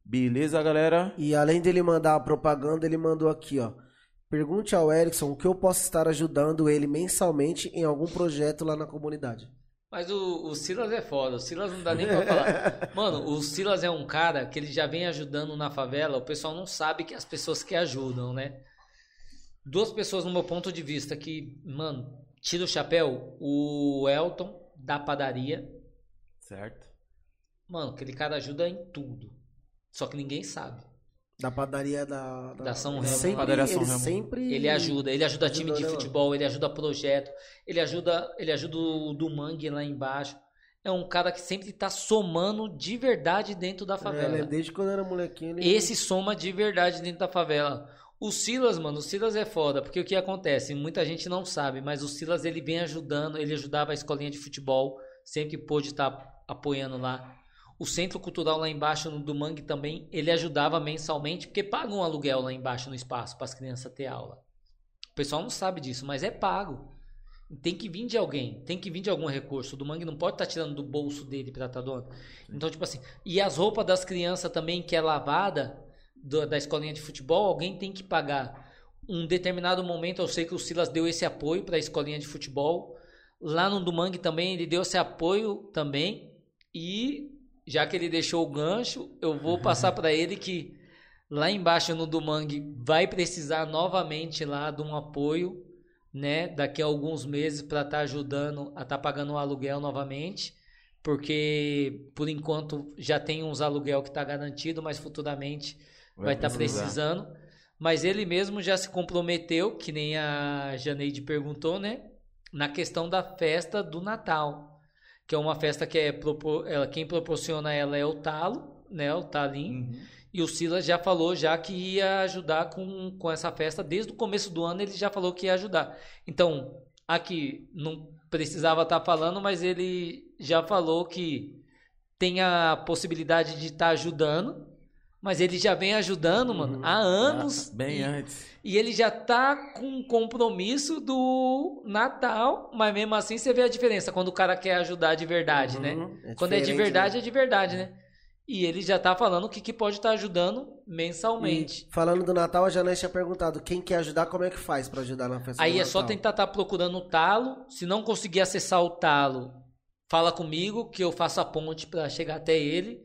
Beleza, galera? E além dele mandar a propaganda, ele mandou aqui, ó. Pergunte ao Erickson o que eu posso estar ajudando ele mensalmente em algum projeto lá na comunidade. Mas o, o Silas é foda, o Silas não dá nem pra falar. Mano, o Silas é um cara que ele já vem ajudando na favela, o pessoal não sabe que as pessoas que ajudam, né? Duas pessoas no meu ponto de vista que, mano, tira o chapéu, o Elton da padaria. Certo. Mano, aquele cara ajuda em tudo. Só que ninguém sabe. Da padaria da... Da São Ele Remo. Sempre, Padaria São ele Remo. sempre... Ele ajuda, ele ajuda time de futebol, ele ajuda projeto, ele ajuda, ele ajuda o do Mangue lá embaixo. É um cara que sempre tá somando de verdade dentro da É, favela. né, desde quando era molequinho, ele... Esse soma de verdade dentro da favela. O Silas, mano, o Silas é foda, porque o que acontece? Muita gente não sabe, mas o Silas ele vem ajudando, ele ajudava a escolinha de futebol, sempre pôde estar apoiando lá. O Centro Cultural lá embaixo no do Mangue também, ele ajudava mensalmente, porque paga um aluguel lá embaixo no espaço para as crianças ter aula. O pessoal não sabe disso, mas é pago. Tem que vir de alguém, tem que vir de algum recurso. O do Mangue não pode estar tirando do bolso dele para estar doando. Então, tipo assim, e as roupas das crianças também, que é lavada, do- da escolinha de futebol, alguém tem que pagar. Um determinado momento, eu sei que o Silas deu esse apoio para a escolinha de futebol. Lá no Dumangue também, ele deu esse apoio também. E já que ele deixou o gancho, eu vou passar para ele que lá embaixo no Dumangue vai precisar novamente lá de um apoio, né? Daqui a alguns meses para estar ajudando a estar pagando o aluguel novamente porque por enquanto já tem uns aluguel que está garantido, mas futuramente vai estar precisar. precisando. Mas ele mesmo já se comprometeu, que nem a Janeide perguntou, né? Na questão da festa do Natal, que é uma festa que é propor, ela, quem proporciona ela é o Talo, né? O Talim. Uhum. E o Silas já falou já que ia ajudar com, com essa festa. Desde o começo do ano ele já falou que ia ajudar. Então, aqui não precisava estar falando, mas ele já falou que tem a possibilidade de estar ajudando, Mas ele já vem ajudando, mano, há anos. Ah, Bem e, antes. e ele já tá com um compromisso do Natal, mas mesmo assim você vê a diferença quando o cara quer ajudar de verdade, né? Uhum, é Quando é de verdade, né? é de verdade, né? E ele já tá falando o que, que pode estar ajudando mensalmente. E falando do Natal, a Janete tinha perguntado quem quer ajudar, como é que faz pra ajudar na festa Aí é só tentar estar procurando o talo. Se não conseguir acessar o talo, fala comigo que eu faço a ponte para chegar até ele.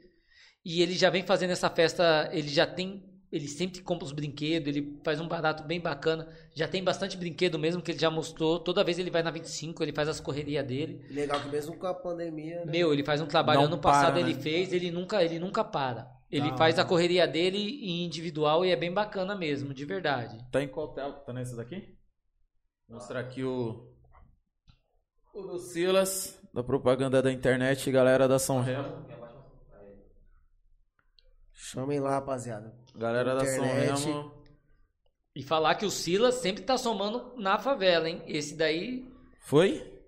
E ele já vem fazendo essa festa, ele já tem, ele sempre compra os brinquedos, ele faz um barato bem bacana. Já tem bastante brinquedo mesmo que ele já mostrou. Toda vez ele vai na 25, ele faz as correrias dele. Legal que mesmo com a pandemia, né? Meu, ele faz um trabalho Não ano passado para, ele né? fez, ele nunca, ele nunca para. Ele Da faz a correria dele em individual e é bem bacana mesmo, de verdade. Tá em qual tela? Tá nessa daqui? Mostrar aqui o. O do Silas, da propaganda da internet, galera da São Remo. Chamem lá, rapaziada. Galera da São Internet. Remo. E falar que o Silas sempre tá somando na favela, hein? Esse daí Foi?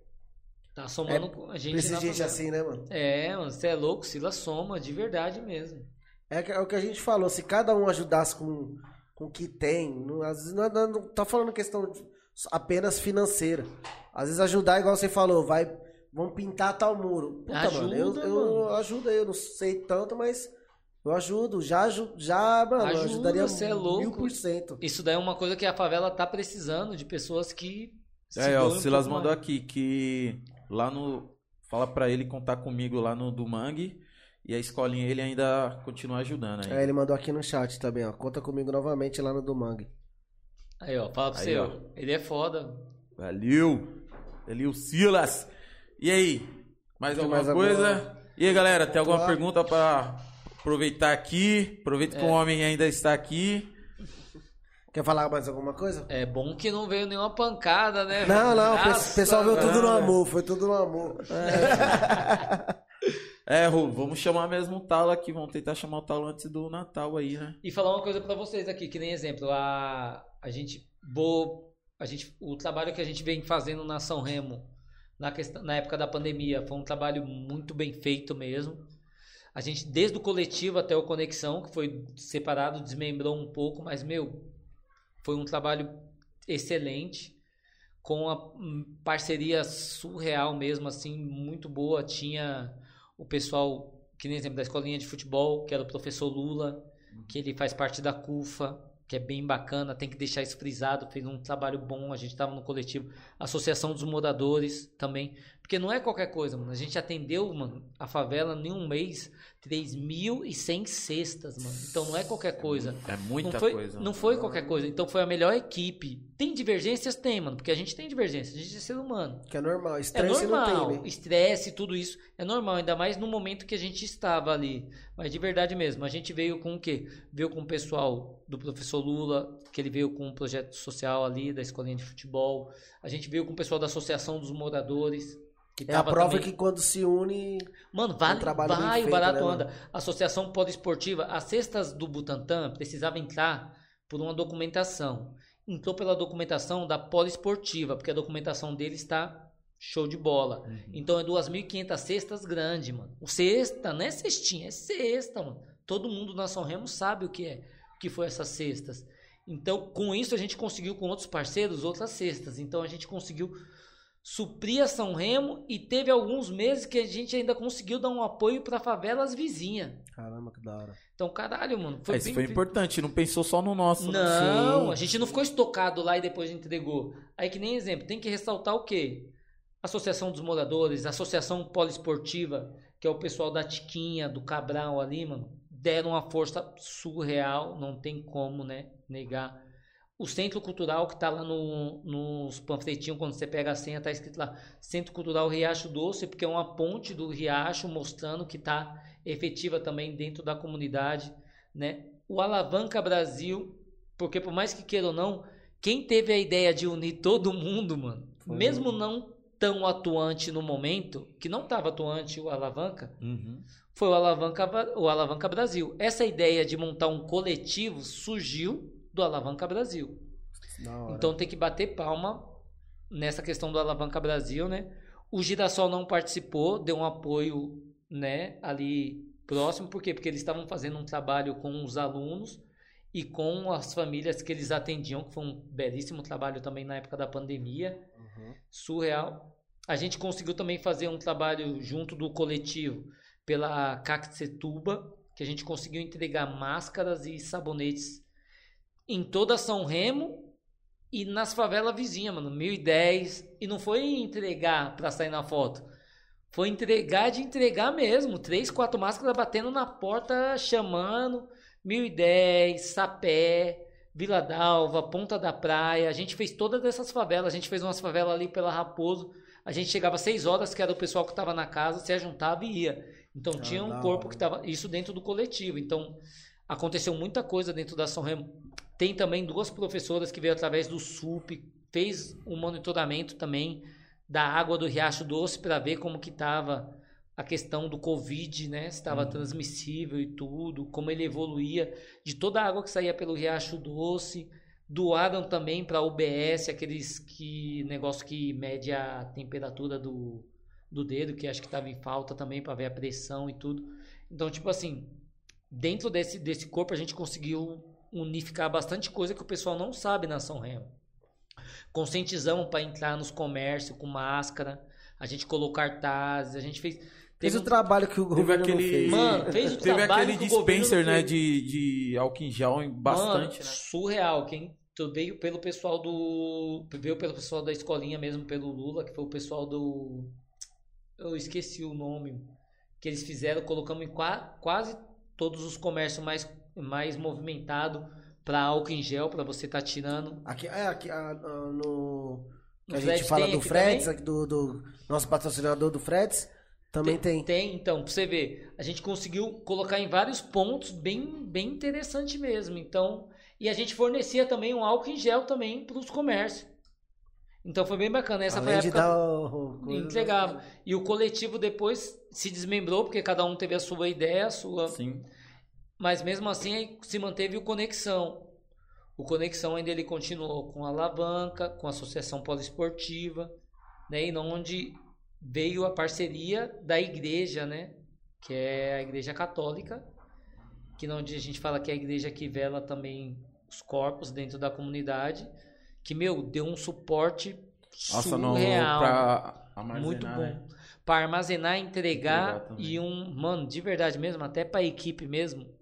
tá somando com a gente Precisa de gente favela. assim, né, mano? É, mano, você é louco, o Silas soma, de verdade mesmo. É, é o que a gente falou, se cada um ajudasse com, com o que tem, não, às vezes não, não, não tá falando questão de- apenas financeira. Às vezes ajudar, igual você falou, vai, vamos pintar tal muro. Puta, Ajuda, mano, eu, eu mano. ajudo aí, eu não sei tanto, mas eu ajudo, já, já mano, eu Ajuda, ajudaria você é louco. mil por cento. Isso daí é uma coisa que a favela tá precisando, de pessoas que. se É, ó, o Silas mandou mais. aqui que lá no. Fala pra ele contar comigo lá no do Mangue. E a escolinha ele ainda continua ajudando aí. É, ele mandou aqui no chat também, ó. Conta comigo novamente lá no do Mangue. Aí, ó, fala pra Aí, você, ó. ó. Ele é foda. Valeu! Valeu, Silas! E aí? Mais alguma mais coisa? alguma? E aí, galera, tem alguma Claro. pergunta pra aproveitar aqui? Aproveita É. que o homem ainda está aqui. Quer falar mais alguma coisa? É bom que não veio nenhuma pancada, né? Não, não, o pe- Graças pessoal a tudo no amor, foi tudo no amor. É, Ru, vamos chamar mesmo o Talo aqui. Vamos tentar chamar o Talo antes do Natal aí, né? E falar uma coisa pra vocês aqui, que nem exemplo, a, a gente vou, a gente o trabalho que a gente vem fazendo na São Remo na questão, na época da pandemia foi um trabalho muito bem feito mesmo. A gente desde o coletivo até o conexão, que foi separado, desmembrou um pouco, mas meu, foi um trabalho excelente com a hum, parceria surreal mesmo assim, muito boa, tinha o pessoal, que nem exemplo da escolinha de futebol, que era o professor Lula, que ele faz parte da CUFA, que é bem bacana, tem que deixar isso frisado, fez um trabalho bom, a gente estava no coletivo, Associação dos Moradores também, porque não é qualquer coisa, mano, a gente atendeu, mano, a favela em um mês, 3.100 cestas, mano, então não é qualquer coisa. É muita não foi, coisa. Não foi qualquer coisa, então foi a melhor equipe. Tem divergências? Tem, mano, porque a gente tem divergências, a gente é ser humano. Que é normal. É Estresse não normal, tem, né? estresse, tudo isso é normal, ainda mais no momento que a gente estava ali. Mas de verdade mesmo, a gente veio com o quê? Veio com o pessoal do professor Lula, que ele veio com um projeto social ali da escolinha de futebol. A gente veio com o pessoal da Associação dos Moradores, que É a prova também... que quando se une. Mano, vale, um vai, o feito, barato né, anda. Associação Poliesportiva, as cestas do Butantan precisava entrar por uma documentação. Entrou pela documentação da Poliesportiva, porque a documentação dele está show de bola. Uhum. Então é 2.500 cestas grande, mano. O cesta, não é cestinha, é cesta, mano. Todo mundo na São Remo sabe o que é, o que foi essas cestas. Então, com isso a gente conseguiu com outros parceiros outras cestas. Então a gente conseguiu suprir a São Remo e teve alguns meses que a gente ainda conseguiu dar um apoio para favelas vizinhas. Caramba, que da hora. Então, caralho, mano, Foi foi Isso bem foi importante, não pensou só no nosso. né? Não, Sim. a gente não ficou estocado lá e depois entregou. Aí que nem exemplo, tem que ressaltar o quê? Associação dos Moradores, Associação Poliesportiva, que é o pessoal da Tiquinha, do Cabral ali, mano, deram uma força surreal, não tem como, né, negar. O Centro Cultural, que tá lá no, nos panfletinhos, quando você pega a senha, tá escrito lá, Centro Cultural Riacho Doce, porque é uma ponte do Riacho mostrando que tá efetiva também dentro da comunidade, né? O Alavanca Brasil, porque por mais que queira ou não, quem teve a ideia de unir todo mundo, mano, Foi mesmo não tão atuante no momento, que não estava atuante o Alavanca, Uhum. foi o Alavanca, o Alavanca Brasil. Essa ideia de montar um coletivo surgiu do Alavanca Brasil. Então tem que bater palma nessa questão do Alavanca Brasil, né? O Girassol não participou, deu um apoio, né, ali próximo, por quê? Porque eles estavam fazendo um trabalho com os alunos e com as famílias que eles atendiam, que foi um belíssimo trabalho também na época da pandemia, surreal. A gente conseguiu também fazer um trabalho junto do coletivo pela Caxetuba, que a gente conseguiu entregar máscaras e sabonetes em toda São Remo e nas favelas vizinhas, mano, 1010. E não foi entregar pra sair na foto. Foi entregar de entregar mesmo. Três, quatro máscaras batendo na porta, chamando. 1010, Sapé, Vila Dalva, Ponta da Praia. A gente fez todas essas favelas. A gente fez umas favelas ali pela Raposo. A gente chegava às 6 horas, que era o pessoal que estava na casa, se juntava e ia. Então tinha um corpo que estava. Isso dentro do coletivo. Então aconteceu muita coisa dentro da São Remo. Tem também duas professoras que veio através do SUP, fez um monitoramento também da água do Riacho Doce para ver como que estava a questão do Covid, né? Se estava transmissível e tudo, como ele evoluía, de toda a água que saía pelo Riacho Doce. Doaram também para a UBS, aqueles que negócio que mede a temperatura do, do dedo, que acho que estava em falta também para ver a pressão e tudo. Então, tipo assim, dentro desse, desse corpo a gente conseguiu unificar bastante coisa que o pessoal não sabe na São Remo. Conscientizamos para entrar nos comércios com máscara, a gente colocou cartazes, a gente fez. Fez teve o um- trabalho que o Teve governo não aquele. fez. Mano, fez o Teve trabalho aquele que o dispenser, né? De, de álcool em gel bastante, Mano, né? surreal. Quem tu veio pelo pessoal do. Veio pelo pessoal da escolinha mesmo, pelo Lula, que foi o pessoal do. Eu esqueci o nome. Que eles fizeram, colocamos em qua- quase todos os comércios mais, mais movimentados para álcool em gel, para você estar tirando. Aqui, é, aqui ah, no. A gente fala tem do Freds, aqui do, do nosso patrocinador do Freds, também tem. Tem, então, pra você ver, a gente conseguiu colocar em vários pontos bem, bem interessante mesmo. Então, e a gente fornecia também um álcool em gel também para os comércios. Então foi bem bacana. Essa Além foi a de época dar o, coisa- entregava. E o coletivo depois se desmembrou, porque cada um teve a sua ideia, a sua. Sim. Mas mesmo assim se manteve o Conexão. O Conexão ainda ele continuou com a alavanca, com a Associação Poliesportiva, né? E onde veio a parceria da igreja, né? Que é a igreja católica, que onde a gente fala que é a igreja que vela também os corpos dentro da comunidade, que meu deu um suporte Nossa, surreal. Pra armazenar, Muito bom. né? Para armazenar, entregar, Entregar e um. Mano, de verdade mesmo, até para a equipe mesmo.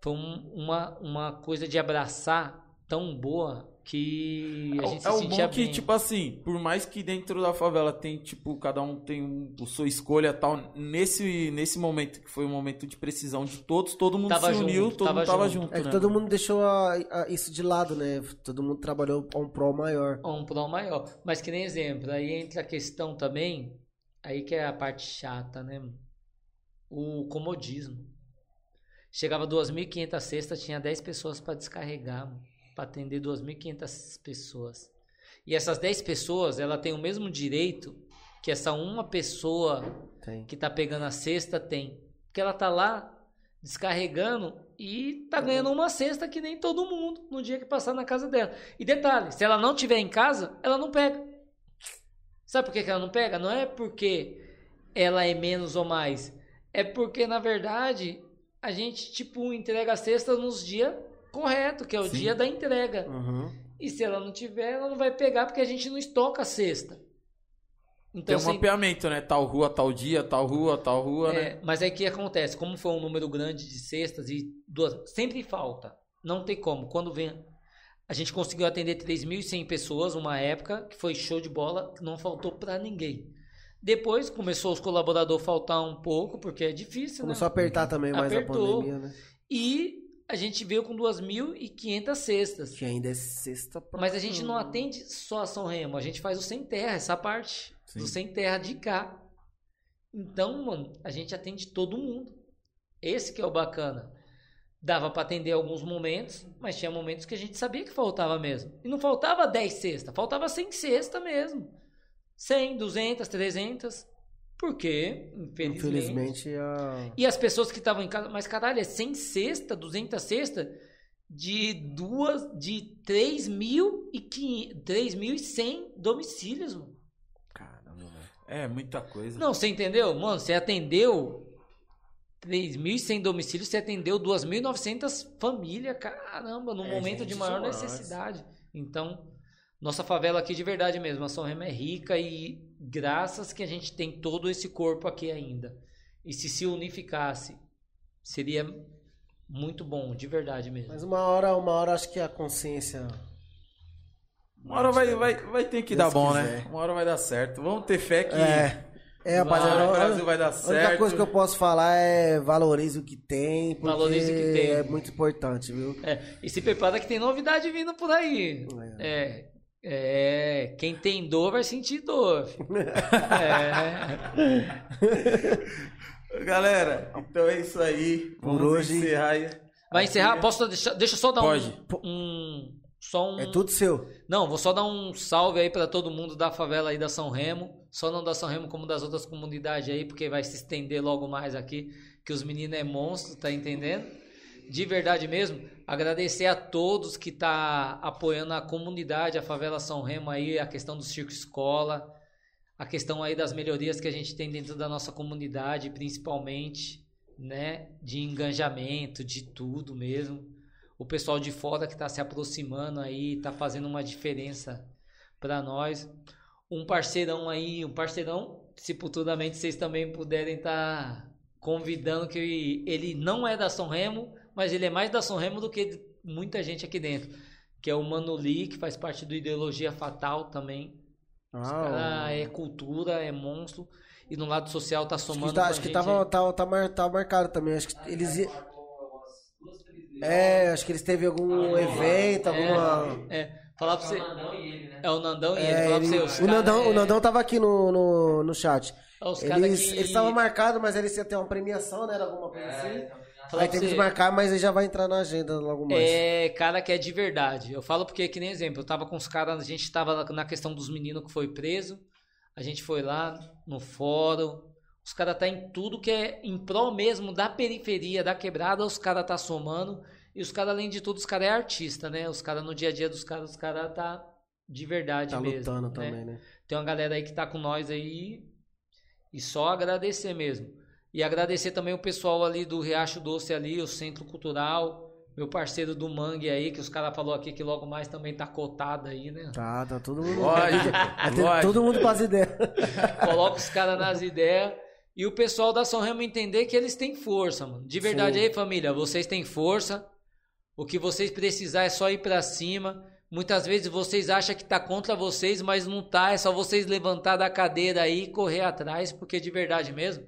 Foi um- uma, uma coisa de abraçar tão boa que a gente É se o sentia bom que, bem. tipo assim, por mais que dentro da favela tem, tipo, cada um tem um, a sua escolha e tal, nesse, nesse momento, que foi um momento de precisão de todos, todo mundo Tava se uniu, junto, todo tava mundo tava junto. junto, É que né? todo mundo deixou a- a- isso de lado, né? Todo mundo trabalhou pra um prol maior. um prol maior. Mas que nem exemplo, aí entra a questão também, aí que é a parte chata, né? O comodismo. Chegava 2.500 cestas, tinha 10 pessoas para descarregar, para atender 2.500 pessoas. E essas 10 pessoas, ela tem o mesmo direito que essa uma pessoa Tem. que tá pegando a cesta tem. Porque ela tá lá descarregando e tá ganhando uma cesta que nem todo mundo no dia que passar na casa dela. E detalhe, se ela não tiver em casa, ela não pega. Sabe por que, que ela não pega? Não é porque ela é menos ou mais. É porque, na verdade, a gente, tipo, entrega a cesta nos dias corretos, que é o Sim. dia da entrega. Uhum. E se ela não tiver, ela não vai pegar porque a gente não estoca a cesta. Tem Então, um sem- mapeamento, né? Tal rua, tal dia, tal rua, tal rua, né? é, mas aí o que acontece? Como foi um número grande de cestas e duas, sempre falta. Não tem como. Quando vem. A gente conseguiu atender 3.100 pessoas uma época, que foi show de bola, não faltou pra ninguém. Depois começou os colaboradores a faltar um pouco, porque é difícil, Começou a né? apertar também mais a Apertou. pandemia, né? E a gente veio com 2.500 cestas. Que ainda é sexta pra... Mas a gente não atende só a São Remo, a gente faz o sem terra, essa parte Sim. do sem terra de cá. Então, mano, a gente atende todo mundo. Esse que é o bacana. Dava pra atender alguns momentos, mas tinha momentos que a gente sabia que faltava mesmo. E não faltava 10 cestas, faltava 100 cestas mesmo. 100, 200, 300. Porque, infelizmente, Infelizmente, a... e as pessoas que estavam em casa, mas caralho, é 100 cesta, 200 cesta de duas, de 3.100 3.100 domicílios, mano. Caramba, velho. É muita coisa. Não, você entendeu? Mano, você atendeu 3.100 domicílios, você atendeu 2.900 famílias, caramba, num É momento de gente maior demais. necessidade. Então, nossa favela aqui de verdade mesmo, a São Remo é rica e graças que a gente tem todo esse corpo aqui ainda. E se se unificasse, seria muito bom, de verdade mesmo. Mas uma hora, uma hora acho que a consciência. Uma hora vai, vai, vai ter que Deus dar bom, né? quiser. Uma hora vai dar certo. Vamos ter fé que É. É, rapaziada. o a- Brasil vai dar A única certo. coisa que eu posso falar é valorize o que tem, porque Valorize o que tem. é muito importante, viu? É, e se prepara que tem novidade vindo por aí. É. É, quem tem dor vai sentir dor. É. Galera, então é isso aí. Por Vamos hoje- encerrar aí. Vai encerrar? Posso deixar, deixa eu só dar Pode. um, um só um É tudo seu. Não, vou só dar um salve aí pra todo mundo da favela aí da São Remo, só não da São Remo como das outras comunidades aí, porque vai se estender logo mais aqui, que os meninos é monstro, tá entendendo? De verdade mesmo, agradecer a todos que tá apoiando a comunidade, a favela São Remo aí, a questão do circo escola, a questão aí das melhorias que a gente tem dentro da nossa comunidade, principalmente, né, de engajamento, de tudo mesmo. O pessoal de fora que está se aproximando aí, está fazendo uma diferença para nós. Um parceirão aí, um parceirão, se futuramente vocês também puderem estar convidando que ele não é da São Remo, mas ele é mais da São Remo do que muita gente aqui dentro, que é o Mano Lee, que faz parte do Ideologia Fatal também. Os Ah, cara é cultura, é monstro. E no lado social tá acho somando que, tá, acho que tava, tá, tá, mar- tá marcado também. Acho que eles. i- É, acho que eles teve algum evento, alguma. É, falar pra você. Nandão e ele, né? É o Nandão e ele. É, Falar pra ele- você, o, Nandão, cara o Nandão tava aqui no, no, no chat. é- os Eles que- eles estavam marcados, mas eles iam ter uma premiação, né? Era alguma coisa É, assim. Falar Aí tem que desmarcar, mas ele já vai entrar na agenda logo mais. É cara que é de verdade. Eu falo porque, que nem exemplo, eu tava com os caras, a gente tava na questão dos meninos que foi preso. A gente foi lá no fórum. Os caras tá em tudo que é em prol mesmo da periferia, da quebrada, os caras tá somando. E os caras, além de tudo, os caras é artista, né? Os caras no dia a dia dos caras, os caras tá de verdade tá mesmo. lutando né? também, né? Tem uma galera aí que tá com nós aí. E só agradecer mesmo. E agradecer também o pessoal ali do Riacho Doce ali, o Centro Cultural, meu parceiro do Mangue aí, que os caras falou aqui que logo mais também tá cotado aí, né? Tá, tá todo mundo. Lógico, lógico. todo mundo com as ideias. Coloca os caras nas ideias. E o pessoal da São Remo entender que eles têm força, mano. De verdade Sim. aí, família, vocês têm força. O que vocês precisar é só ir pra cima. Muitas vezes vocês acham que tá contra vocês, mas não tá. É só vocês levantar da cadeira aí e correr atrás, porque de verdade mesmo,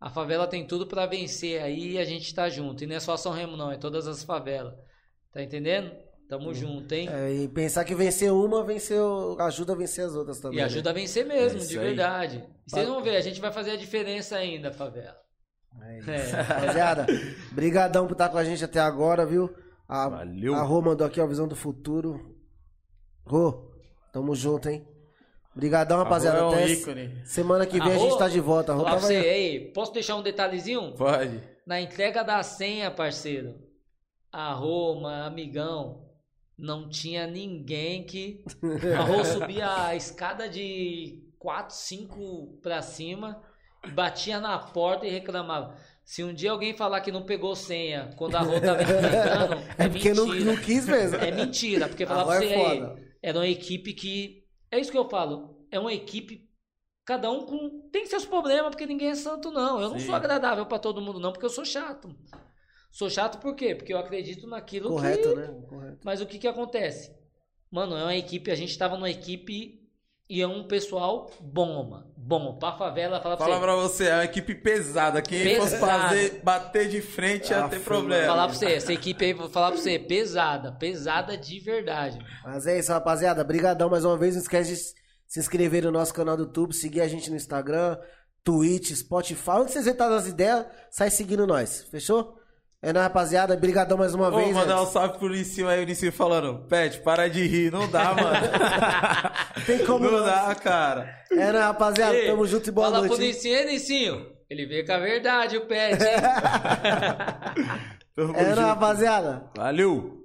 a favela tem tudo pra vencer aí e a gente tá junto. E não é só São Remo não, é todas as favelas. Tá entendendo? Tamo junto, hein? É, e pensar que vencer uma, venceu, ajuda a vencer as outras também. E né? ajuda a vencer mesmo, É de verdade. E vocês vão ver, a gente vai fazer a diferença ainda, favela. É isso. É. Rapaziada, brigadão por estar com a gente até agora, viu? A, Valeu. A Rô mandou aqui, ó, Visão do Futuro. Rô, tamo junto, hein? Brigadão, rapaziada. É Até ícone. semana que vem a gente tá de volta. Tava você, aí. ei, posso deixar um detalhezinho? Pode. Na entrega da senha, parceiro, a Roma, amigão, não tinha ninguém que. A Rô subia a escada de 4, 5 pra cima e batia na porta e reclamava. Se um dia alguém falar que não pegou senha quando a Rô tava entregando, é, É porque não, mentira. não quis mesmo. É mentira, porque falar Rô pra é você aí, foda. era uma equipe que. É isso que eu falo. É uma equipe. Cada um com. Tem seus problemas, porque ninguém é santo, não. Eu não Sim. sou agradável pra todo mundo, não, porque eu sou chato. Sou chato por quê? Porque eu acredito naquilo Correto, que. né? Correto. Mas o que que acontece? Mano, é uma equipe. A gente tava numa equipe e é um pessoal bom, mano. Bom. Pra favela, fala pra Fala você. pra você, é uma equipe pesada. Quem fosse Pesada. fazer, bater de frente ia Ah, ter filho, problema. Falar pra você, essa equipe aí, vou falar pra você, pesada, pesada de verdade. Mas é isso, rapaziada. Brigadão mais uma vez. Não esquece de se inscrever no nosso canal do YouTube, seguir a gente no Instagram, Twitch, Spotify. Onde vocês entrar nas ideias, sai seguindo nós. Fechou? É nóis, rapaziada. Brigadão mais uma Ô, vez. mandar um salve pro Licinho aí, o Licinho falando, Pet, para de rir, não dá, mano. Tem como não não. dá, cara. É nóis, rapaziada. Ei, Tamo junto e boa fala noite. pro hein? Nicinho, ei, Nicinho. Ele veio com a verdade, o pet, É junto. rapaziada. Valeu.